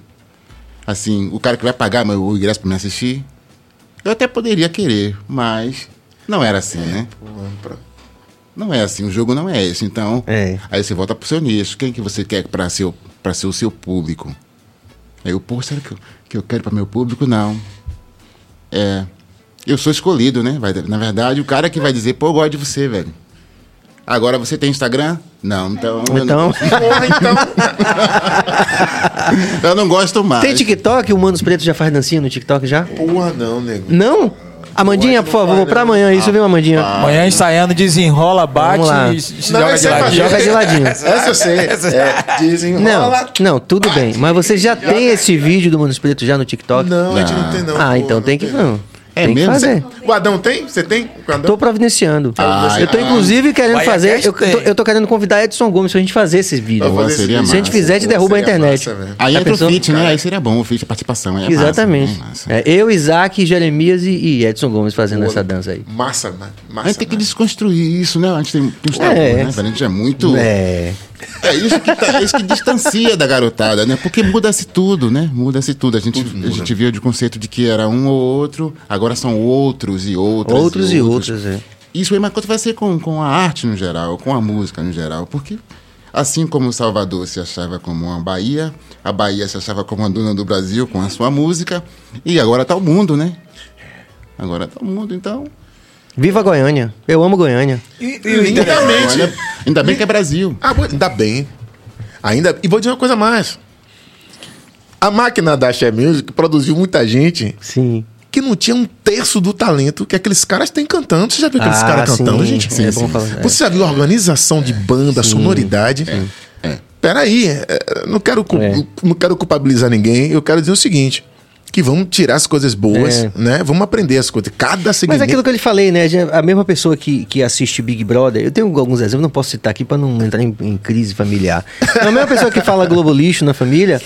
[SPEAKER 3] assim, o cara que vai pagar meu o ingresso para me assistir. Eu até poderia querer, mas não era assim, né? Não é assim, o jogo não é esse. Então,
[SPEAKER 1] É.
[SPEAKER 3] aí você volta pro seu nicho. Quem que você quer para ser, pra ser o seu público? Aí eu, pô, será que eu, que eu quero para meu público? Não. É. Eu sou escolhido, né? Vai- na verdade, o cara que vai dizer, pô, eu gosto de você, velho. Agora você tem Instagram? Não, então. eu
[SPEAKER 1] Então.
[SPEAKER 2] Porra, então.
[SPEAKER 3] não- [LAUGHS] Eu não gosto mais.
[SPEAKER 1] Tem TikTok? O Mano dos Pretos já faz dancinha no TikTok já?
[SPEAKER 2] Porra, não, nego.
[SPEAKER 1] Não? Amandinha, por favor, pra amanhã isso, viu, Amandinha?
[SPEAKER 5] Amanhã ensaiando, desenrola, bate e
[SPEAKER 2] Não,
[SPEAKER 5] joga
[SPEAKER 2] esse
[SPEAKER 5] de ladinho.
[SPEAKER 1] Joga de ladinho.
[SPEAKER 2] Essa eu sei. É, desenrola.
[SPEAKER 1] Não, não, tudo bem. Mas você já tem esse vídeo do Mano dos Pretos já no TikTok?
[SPEAKER 2] Não, a gente não tem, não.
[SPEAKER 1] Ah,
[SPEAKER 2] pô,
[SPEAKER 1] então tem que. Não.
[SPEAKER 3] É
[SPEAKER 1] tem que
[SPEAKER 3] mesmo?
[SPEAKER 1] fazer.
[SPEAKER 2] O Adão tem? Você tem?
[SPEAKER 1] Tô providenciando.
[SPEAKER 3] Ah,
[SPEAKER 1] eu tô,
[SPEAKER 3] ah.
[SPEAKER 1] inclusive, querendo
[SPEAKER 5] Bahia
[SPEAKER 1] fazer. Eu, tô, tô querendo convidar Edson Gomes pra gente fazer esses vídeos.
[SPEAKER 2] Fazer vídeo.
[SPEAKER 1] Se a gente fizer, te derruba a internet.
[SPEAKER 2] massa.
[SPEAKER 3] Aí
[SPEAKER 1] Já
[SPEAKER 3] entra
[SPEAKER 1] pensou?
[SPEAKER 3] o feat, né? Aí seria bom o feat, a participação. Aí é
[SPEAKER 1] Exatamente.
[SPEAKER 3] Massa, né? Massa.
[SPEAKER 1] É, eu, Isaac, Jeremias e, e Edson Gomes fazendo essa dança aí.
[SPEAKER 2] Massa, mano. Massa.
[SPEAKER 3] A gente tem que desconstruir isso, né? A gente tem, tem uns
[SPEAKER 1] É.
[SPEAKER 3] tabus, né? A gente é muito.
[SPEAKER 1] É.
[SPEAKER 3] É isso que, tá- é isso que distancia da garotada, né? Porque muda-se tudo, né? Muda-se tudo. A gente, a gente viu de conceito de que era um ou outro, agora são outros e outros.
[SPEAKER 1] Outros e outros, é.
[SPEAKER 3] Isso aí, mas quanto vai ser com, com a arte no geral, com a música no geral? Porque assim como Salvador se achava como uma Bahia, a Bahia se achava como a dona do Brasil com a sua música, e agora tá o mundo, né? Agora tá o mundo, então.
[SPEAKER 1] Viva Goiânia. Eu amo Goiânia.
[SPEAKER 5] E, e
[SPEAKER 2] Lindamente.
[SPEAKER 3] Olha, ainda bem que é Brasil.
[SPEAKER 2] Ah, bom, ainda bem. Ainda. E vou dizer uma coisa mais. A máquina da Share Music produziu muita gente
[SPEAKER 1] Sim.
[SPEAKER 2] que não tinha um terço do talento que aqueles caras têm cantando. Você já viu aqueles
[SPEAKER 1] Ah,
[SPEAKER 2] caras
[SPEAKER 1] sim.
[SPEAKER 2] cantando, gente?
[SPEAKER 1] Sim, é bom falar, é.
[SPEAKER 2] Você já viu a organização de banda, a sonoridade?
[SPEAKER 3] É.
[SPEAKER 2] Peraí, é, não quero,
[SPEAKER 1] É.
[SPEAKER 2] não quero culpabilizar ninguém. Eu quero dizer o seguinte. Que vamos tirar as coisas boas,
[SPEAKER 1] É.
[SPEAKER 2] né? Vamos aprender as coisas. Cada
[SPEAKER 1] Mas
[SPEAKER 2] segmento.
[SPEAKER 1] é aquilo que eu lhe falei, né? A mesma pessoa que, que assiste Big Brother, eu tenho alguns exemplos, não posso citar aqui pra não entrar em, em crise familiar. Mas a mesma pessoa que fala Globo Lixo na família,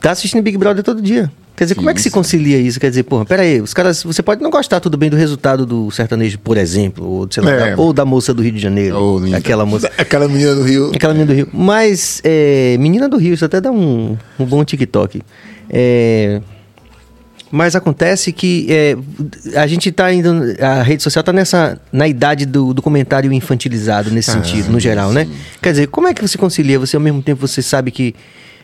[SPEAKER 1] tá assistindo Big Brother todo dia. Quer dizer, como é que se concilia isso? Quer dizer, porra, peraí, os caras. Você pode não gostar tudo bem do resultado do sertanejo, por exemplo, ou, lá,
[SPEAKER 2] É.
[SPEAKER 1] da- ou da moça do Rio de Janeiro.
[SPEAKER 3] Ou linda.
[SPEAKER 1] aquela moça. [LAUGHS]
[SPEAKER 2] Aquela menina do Rio.
[SPEAKER 1] Aquela menina do Rio. Mas, é, menina do Rio, isso até dá um, um bom TikTok. É, mas acontece que é, a gente tá indo. A rede social tá nessa. na idade do, do comentário infantilizado nesse sentido, no geral, né? Quer dizer, como é que você concilia? Você ao mesmo tempo você sabe que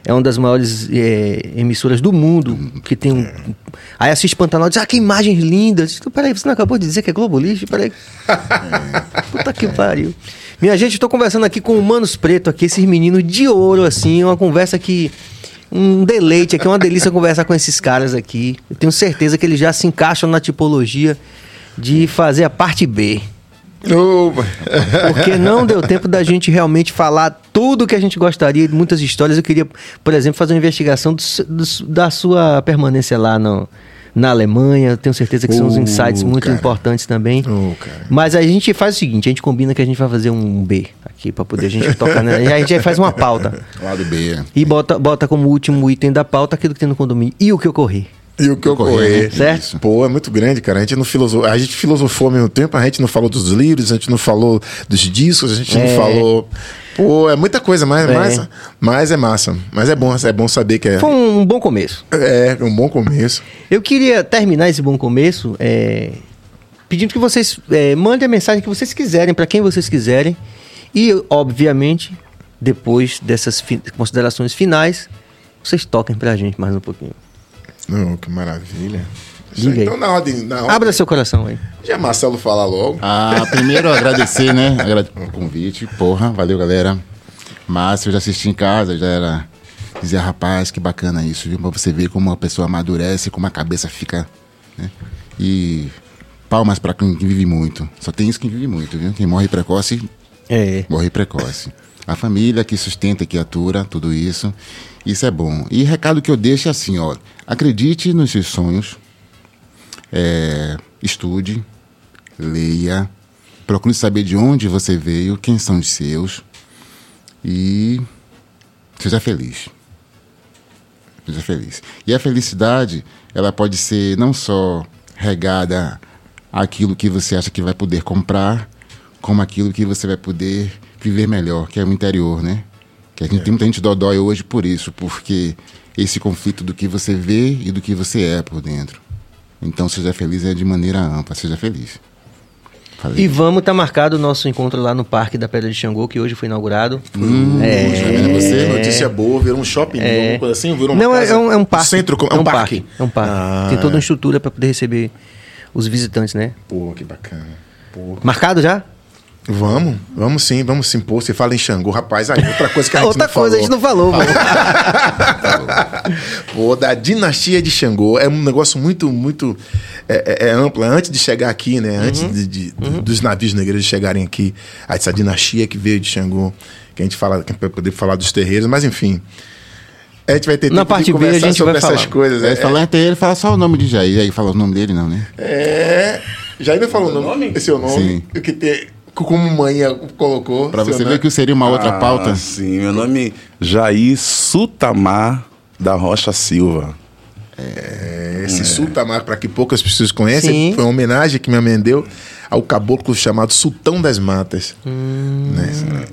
[SPEAKER 1] é uma das maiores é, emissoras do mundo, que tem um. Aí assiste Pantanal e diz, ah, que imagens lindas. Então, peraí, você não acabou de dizer que é Globo Lixo? Peraí. [LAUGHS] Puta que pariu. Minha gente, tô conversando aqui com o Manos Preto aqui, esses meninos de ouro, assim, uma conversa que. Um deleite aqui, uma delícia [LAUGHS] conversar com esses caras aqui. Eu tenho certeza que eles já se encaixam na tipologia de fazer a parte B.
[SPEAKER 2] Opa.
[SPEAKER 1] Porque não deu [LAUGHS] tempo da gente realmente falar tudo que a gente gostaria, de muitas histórias. Eu queria, por exemplo, fazer uma investigação do do da sua permanência lá no, na Alemanha. Tenho certeza que são uns insights muito
[SPEAKER 2] cara.
[SPEAKER 1] importantes também.
[SPEAKER 2] Oh.
[SPEAKER 1] Mas a gente faz o seguinte: a gente combina que a gente vai fazer um B aqui para poder a gente tocar. Né? E a gente faz uma pauta. [LAUGHS]
[SPEAKER 3] Lado B.
[SPEAKER 1] E bota, bota como último item da pauta aquilo que tem no condomínio. E o que ocorrer.
[SPEAKER 2] E o que ocorrer,
[SPEAKER 3] Ocorrer, né?
[SPEAKER 1] certo?
[SPEAKER 3] Isso.
[SPEAKER 2] Pô, é muito grande, cara. A gente não filosofou, a gente filosofou ao mesmo tempo, a gente não falou dos livros, a gente não falou dos discos, a gente
[SPEAKER 1] É.
[SPEAKER 2] não falou. Pô, é muita coisa, mas
[SPEAKER 1] É.
[SPEAKER 2] mas, mas é massa. Mas é bom, é bom saber que é,
[SPEAKER 1] Foi um bom começo.
[SPEAKER 2] é um bom começo.
[SPEAKER 1] Eu queria terminar esse bom começo é, pedindo que vocês é, mandem a mensagem que vocês quiserem, para quem vocês quiserem. E, obviamente, depois dessas fi- considerações finais, vocês toquem pra gente mais um pouquinho.
[SPEAKER 2] Não, que maravilha.
[SPEAKER 1] Diga aí.
[SPEAKER 2] Então, na ordem, na ordem,
[SPEAKER 1] Abra seu coração aí.
[SPEAKER 2] já Marcelo fala logo.
[SPEAKER 3] Ah, primeiro agradecer, né? O convite. Porra, valeu, galera. Márcio, eu já assisti em casa, já era. Dizer, rapaz, que bacana isso, viu? Pra você ver como uma pessoa amadurece, como a cabeça fica. Né? E palmas pra quem vive muito. Só tem isso que vive muito, viu? Quem morre precoce,
[SPEAKER 1] É.
[SPEAKER 3] morre precoce. A família que sustenta, que atura tudo isso. Isso é bom. E recado que eu deixo é assim, ó. Acredite nos seus sonhos. É, estude, leia, procure saber de onde você veio, quem são os seus e seja feliz. Seja feliz. E a felicidade, ela pode ser não só regada àquilo que você acha que vai poder comprar, como aquilo que você vai poder viver melhor, que é o interior, né? Que a gente tem muita gente dodói hoje por isso, porque esse conflito do que você vê e do que você é por dentro. Então, seja feliz é de maneira ampla, seja feliz. Falei.
[SPEAKER 1] E vamos estar marcado o nosso encontro lá no Parque da Pedra de Xangô, que hoje foi inaugurado.
[SPEAKER 3] Hum,
[SPEAKER 1] É.
[SPEAKER 3] você?
[SPEAKER 2] Notícia boa, virou um shopping, virou uma coisa assim, virou uma
[SPEAKER 1] Não, é,
[SPEAKER 2] casa-
[SPEAKER 1] é um, é um parque.
[SPEAKER 2] centro, é um, parque.
[SPEAKER 1] É um parque.
[SPEAKER 2] Ah,
[SPEAKER 1] Tem toda uma estrutura para poder receber os visitantes, né?
[SPEAKER 2] Pô, que bacana. Pô.
[SPEAKER 1] Marcado já?
[SPEAKER 2] Vamos, vamos sim, vamos sim. Pô, você fala em Xangô, rapaz, aí outra coisa que a [LAUGHS] gente
[SPEAKER 1] Outra
[SPEAKER 2] não
[SPEAKER 1] coisa
[SPEAKER 2] falou.
[SPEAKER 1] a gente não falou, mano. [LAUGHS]
[SPEAKER 2] Pô, da dinastia de Xangô. É um negócio muito, muito é, é- é amplo. Antes de chegar aqui, né? Antes
[SPEAKER 1] Uhum.
[SPEAKER 2] de, de- dos navios negreiros chegarem aqui, essa dinastia que veio de Xangô, que a gente fala, que vai poder falar dos terreiros, mas enfim. A gente vai ter
[SPEAKER 1] Na
[SPEAKER 2] tempo
[SPEAKER 1] parte
[SPEAKER 2] de
[SPEAKER 1] B a gente
[SPEAKER 2] sobre
[SPEAKER 1] vai
[SPEAKER 2] essas
[SPEAKER 1] falar.
[SPEAKER 2] coisas.
[SPEAKER 3] Aí
[SPEAKER 2] É,
[SPEAKER 3] fala até ele, fala só o nome de Jair. Aí fala o nome dele, não, né?
[SPEAKER 2] é, já ainda falou o nome? Esse é o nome?
[SPEAKER 3] Sim.
[SPEAKER 2] O que tem, como mãe colocou.
[SPEAKER 3] Pra
[SPEAKER 2] seu
[SPEAKER 3] você ver que seria uma outra
[SPEAKER 4] Ah,
[SPEAKER 3] pauta.
[SPEAKER 4] Sim, meu nome é Jair Sutamar da Rocha Silva.
[SPEAKER 2] É, Esse sultamar, para que poucas pessoas conhecem,
[SPEAKER 1] Sim.
[SPEAKER 2] foi uma homenagem que me minha mãe deu ao caboclo chamado Sultão das Matas. né?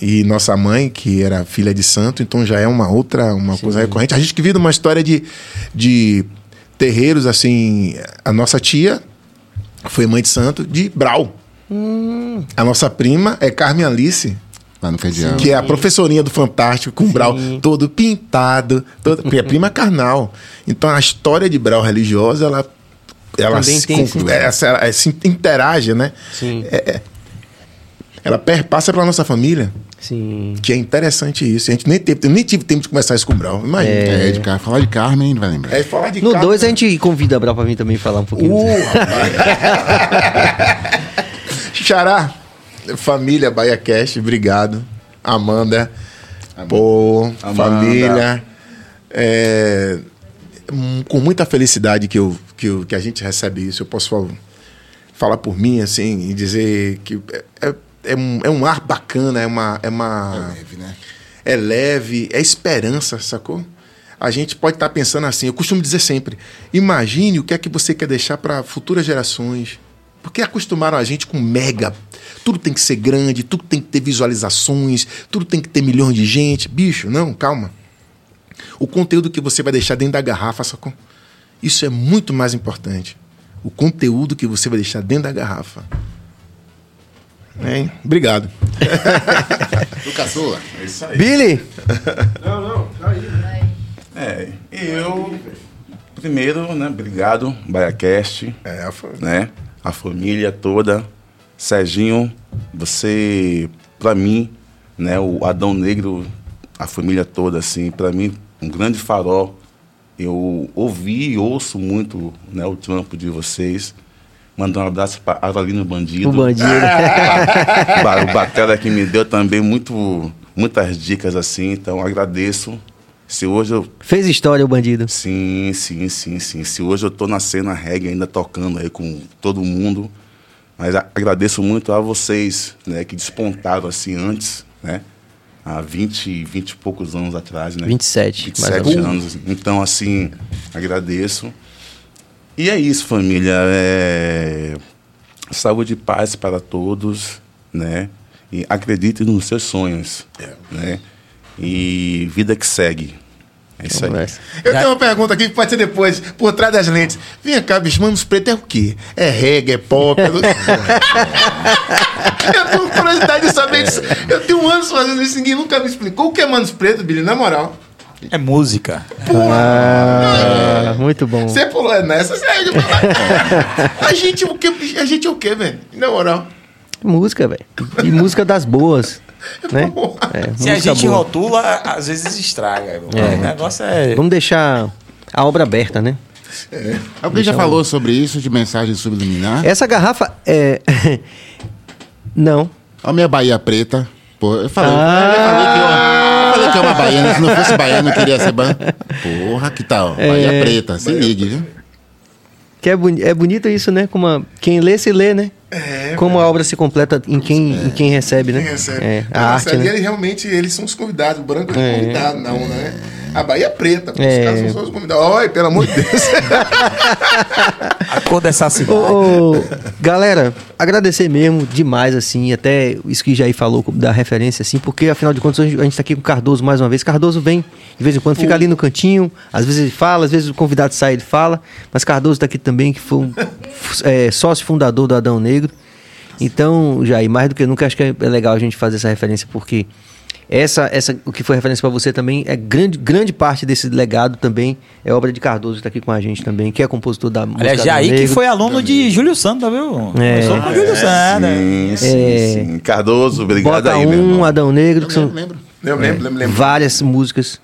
[SPEAKER 2] E nossa mãe, que era filha de santo, então já é uma outra, uma coisa recorrente. A gente que vive uma história de, de terreiros, assim, a nossa tia foi mãe de santo de Brau. A nossa prima é Carmen Alice,
[SPEAKER 3] Lá no Fedial.
[SPEAKER 2] que é a professorinha do Fantástico, com o Brau todo pintado, todo, porque é prima carnal. Então a história de Brau religiosa, ela, ela, se,
[SPEAKER 1] tem
[SPEAKER 2] com- essa- ela se interage, né?
[SPEAKER 1] Sim.
[SPEAKER 2] Ela perpassa pela nossa família,
[SPEAKER 1] Sim.
[SPEAKER 2] que é interessante isso. A gente nem teve, eu nem tive tempo de conversar isso com o Brau. Imagina.
[SPEAKER 3] É, de Car... falar de Carmen, vai lembrar.
[SPEAKER 2] É, falar de
[SPEAKER 1] No
[SPEAKER 2] carne-
[SPEAKER 1] 2 a gente convida a Brau pra mim também falar um pouquinho.
[SPEAKER 2] Uh. [LAUGHS] Xará, família Bahia Cash, obrigado. Amanda, pô,
[SPEAKER 4] Amanda.
[SPEAKER 2] família. É, hum, com muita felicidade que, eu, que, eu- que a gente recebe isso. Eu posso fal- falar por mim, assim, e dizer que é, é, é um, é um ar bacana, é uma. É uma
[SPEAKER 3] Leve, né?
[SPEAKER 2] é leve, é esperança, sacou? a gente pode estar pensando assim. Eu costumo dizer sempre: imagine o que é que você quer deixar para futuras gerações. Porque acostumaram a gente com mega. Tudo tem que ser grande, tudo tem que ter visualizações, tudo tem que ter milhões de gente. Bicho, não, calma. O conteúdo que você vai deixar dentro da garrafa, sacou? Isso é muito mais importante. O conteúdo que você vai deixar dentro da garrafa. Hein? Obrigado. [LAUGHS]
[SPEAKER 3] Do caçula.
[SPEAKER 4] É isso aí.
[SPEAKER 1] Billy,
[SPEAKER 6] Não, não, tá aí.
[SPEAKER 4] É, eu. Primeiro, né, obrigado, BaiaCast,
[SPEAKER 2] É, a fa-
[SPEAKER 4] né? A família toda. Serginho, você, pra mim, né, o Adão Negro, a família toda, assim, pra mim, um grande farol. Eu ouvi e ouço muito né, o trampo de vocês. Mandar um abraço para Aralino Bandido.
[SPEAKER 1] o bandido. [LAUGHS]
[SPEAKER 4] Ba- o Batera que me deu também muito, muitas dicas assim, então agradeço. Se hoje eu.
[SPEAKER 1] Fez história o bandido.
[SPEAKER 4] Sim, sim, sim, sim. Se hoje eu tô na cena reggae ainda tocando aí com todo mundo. Mas a- agradeço muito a vocês, né, que despontaram assim antes, né? Há 20, 20 e poucos anos atrás, né?
[SPEAKER 1] 27, mais ou
[SPEAKER 4] 27
[SPEAKER 1] menos.
[SPEAKER 4] anos. Então, assim, agradeço. E é isso, família. É... Saúde e paz para todos, né? E acredite nos seus sonhos, né? E vida que segue. É isso aí.
[SPEAKER 2] Eu tenho uma pergunta aqui que pode ser depois, por trás das lentes. Vem cá, bicho, Manos Preto é o quê? É reggae, é pop? É... [LAUGHS] eu tenho curiosidade de saber disso. Eu tenho anos fazendo isso, ninguém nunca me explicou o que é Manos Preto, Billy, na moral.
[SPEAKER 5] É música.
[SPEAKER 1] Ah, muito bom.
[SPEAKER 2] Você pulou é nessa, sério. A gente o bicho? A gente é o quê, velho? Na moral.
[SPEAKER 1] Música, velho. E música das boas. [LAUGHS] Né? É,
[SPEAKER 5] Se a gente
[SPEAKER 1] boa.
[SPEAKER 5] rotula, às vezes estraga.
[SPEAKER 1] É.
[SPEAKER 5] O negócio é.
[SPEAKER 1] Vamos deixar a obra aberta, né?
[SPEAKER 3] Alguém já falou sobre isso, de mensagem subliminar?
[SPEAKER 1] Essa garrafa é. [LAUGHS] Não.
[SPEAKER 3] Olha a minha Bahia preta. Pô, eu falei,
[SPEAKER 1] Ah.
[SPEAKER 3] eu falei que eu, eu falei que é uma baiana. Se não fosse baiana, eu queria ser ban. Porra, que tal? Bahia
[SPEAKER 1] É.
[SPEAKER 3] preta, se ligue, viu?
[SPEAKER 1] Que é, boni é bonito isso, né? Como a- quem lê, se lê, né?
[SPEAKER 2] É,
[SPEAKER 1] Como a obra se completa em quem, em quem recebe, né?
[SPEAKER 2] Quem recebe?
[SPEAKER 1] É, a arte,
[SPEAKER 2] ali
[SPEAKER 1] né?
[SPEAKER 2] eles realmente eles são os convidados. O branco é,
[SPEAKER 1] É.
[SPEAKER 2] convidado, não, né? A Bahia é preta,
[SPEAKER 1] É.
[SPEAKER 2] os caras são só os convidados. Olha, pelo amor de Deus. [LAUGHS]
[SPEAKER 5] A cor dessa cidade.
[SPEAKER 1] Ô, ô, galera, agradecer mesmo demais, assim, até isso que Jair falou da referência, assim, porque afinal de contas a gente tá aqui com o Cardoso mais uma vez. Cardoso vem de vez em quando, fica ali no cantinho, às vezes ele fala, às vezes o convidado sai ele fala, mas Cardoso tá aqui também, que foi um [LAUGHS] é, sócio fundador do Adão Negro. Então, Jair, mais do que nunca, acho que é é legal a gente fazer essa referência, porque essa, essa, o que foi referência para você também é grande, grande parte desse legado também é obra de Cardoso que está aqui com a gente também, que é compositor da música.
[SPEAKER 5] Aliás,
[SPEAKER 1] Adão
[SPEAKER 5] Jair que foi aluno de Júlio Santos, viu?
[SPEAKER 1] É.
[SPEAKER 5] Começou com o Júlio Santos.
[SPEAKER 4] Sim, sim,
[SPEAKER 1] É.
[SPEAKER 4] sim. Cardoso, obrigado
[SPEAKER 1] Bota
[SPEAKER 4] aí, meu
[SPEAKER 1] um,
[SPEAKER 4] irmão.
[SPEAKER 1] Adão Negro, que
[SPEAKER 3] Eu
[SPEAKER 1] são
[SPEAKER 3] lembro, lembro.
[SPEAKER 2] Eu lembro, lembro, lembro.
[SPEAKER 1] várias músicas.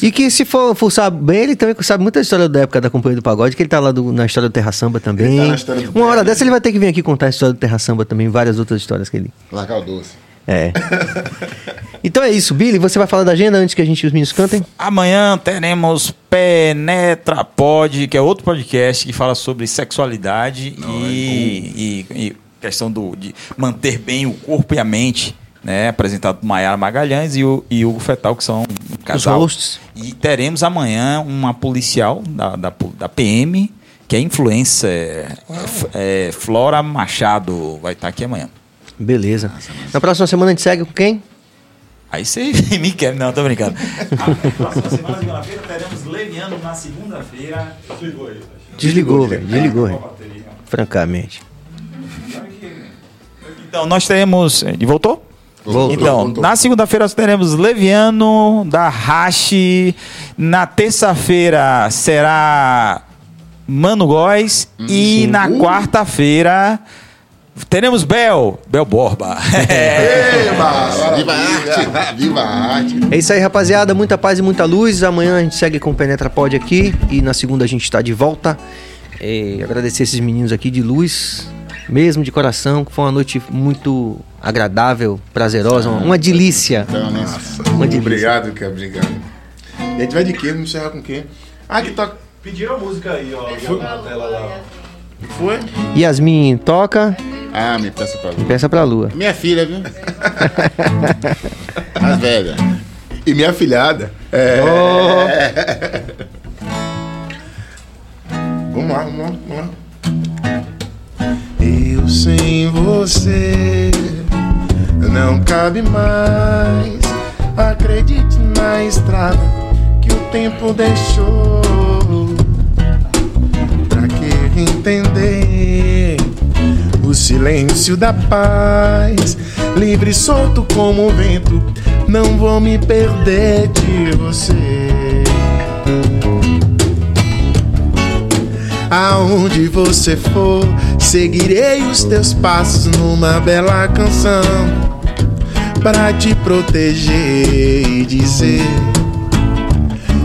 [SPEAKER 1] E que se for fuçar bem, ele também sabe muita história da época da Companhia do Pagode, que ele tá lá do- na história do Terra Samba também.
[SPEAKER 2] Ele tá na história do
[SPEAKER 1] Uma hora dessa ele vai ter que vir aqui contar a história do Terra Samba também, várias outras histórias que ele.
[SPEAKER 3] Largar o doce.
[SPEAKER 1] É. [LAUGHS] então é isso, Billy, você vai falar da agenda antes que a gente os meninos cantem?
[SPEAKER 5] Amanhã teremos Penetra Pod, que é outro podcast que fala sobre sexualidade e, e- e questão do, de manter bem o corpo e a mente. Né, apresentado por Maiara Magalhães e o e Hugo Fetal, que são um casal.
[SPEAKER 1] hosts.
[SPEAKER 5] E teremos amanhã uma policial da, da, da PM, que é influencer, é, é, Flora Machado, vai estar aqui amanhã.
[SPEAKER 1] Beleza. Na próxima semana a gente segue com quem?
[SPEAKER 5] Aí você [LAUGHS] me quer, não, tô brincando. Na próxima semana, segunda-feira, teremos Leviano na segunda-feira.
[SPEAKER 1] Desligou, velho. Desligou, velho. Francamente.
[SPEAKER 5] Então, nós teremos. Ele voltou?
[SPEAKER 1] Voltou,
[SPEAKER 5] então,
[SPEAKER 2] voltou.
[SPEAKER 5] na segunda-feira nós teremos Leviano da Rache. Na terça-feira será Mano Góes. e na quarta-feira teremos Bel. Bel Borba. É.
[SPEAKER 2] Eba, [LAUGHS]
[SPEAKER 3] Viva a arte! Viva a arte!
[SPEAKER 1] É isso aí, rapaziada. Muita paz e muita luz. Amanhã a gente segue com o Penetra Pod aqui. E na segunda a gente está de volta. É, agradecer esses meninos aqui de luz, mesmo de coração, que foi uma noite muito agradável, prazerosa, uma, uma delícia.
[SPEAKER 3] Então, né?
[SPEAKER 1] Uma delícia.
[SPEAKER 2] Obrigado, cara, obrigado. E a gente vai de quê? Vamos encerrar com quê? Ah, que toca.
[SPEAKER 6] Pediram a música aí, ó. já na tela lá.
[SPEAKER 2] Foi?
[SPEAKER 1] Yasmin toca,
[SPEAKER 3] Ah, me peça pra lua.
[SPEAKER 1] peça pra lua.
[SPEAKER 3] Minha filha, viu? [LAUGHS] As velhas.
[SPEAKER 2] E minha filhada. É... Vamos lá, vamos lá, vamos lá. Eu sem você não cabe mais. Acredite na estrada que o tempo deixou. Entender o silêncio da paz? Livre e solto como o vento, não vou me perder de você. Aonde você for, seguirei os teus passos numa bela canção para te proteger e dizer: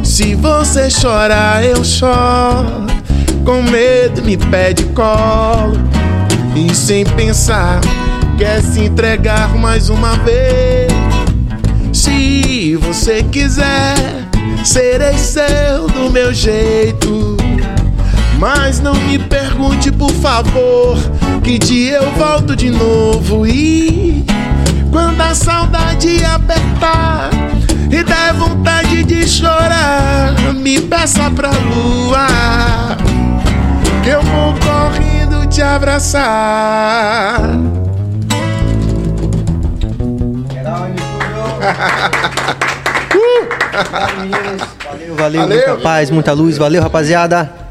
[SPEAKER 2] Se você chorar, eu choro. Com medo, me pede colo e sem pensar, quer se entregar mais uma vez. Se você quiser, serei seu do meu jeito. Mas não me pergunte, por favor, que dia eu volto de novo. E quando a saudade apertar e der vontade de chorar, me peça pra lua, eu vou correndo te abraçar. [LAUGHS]
[SPEAKER 1] Valeu, valeu,
[SPEAKER 2] Valeu.
[SPEAKER 1] muita paz, muita luz. Valeu, rapaziada.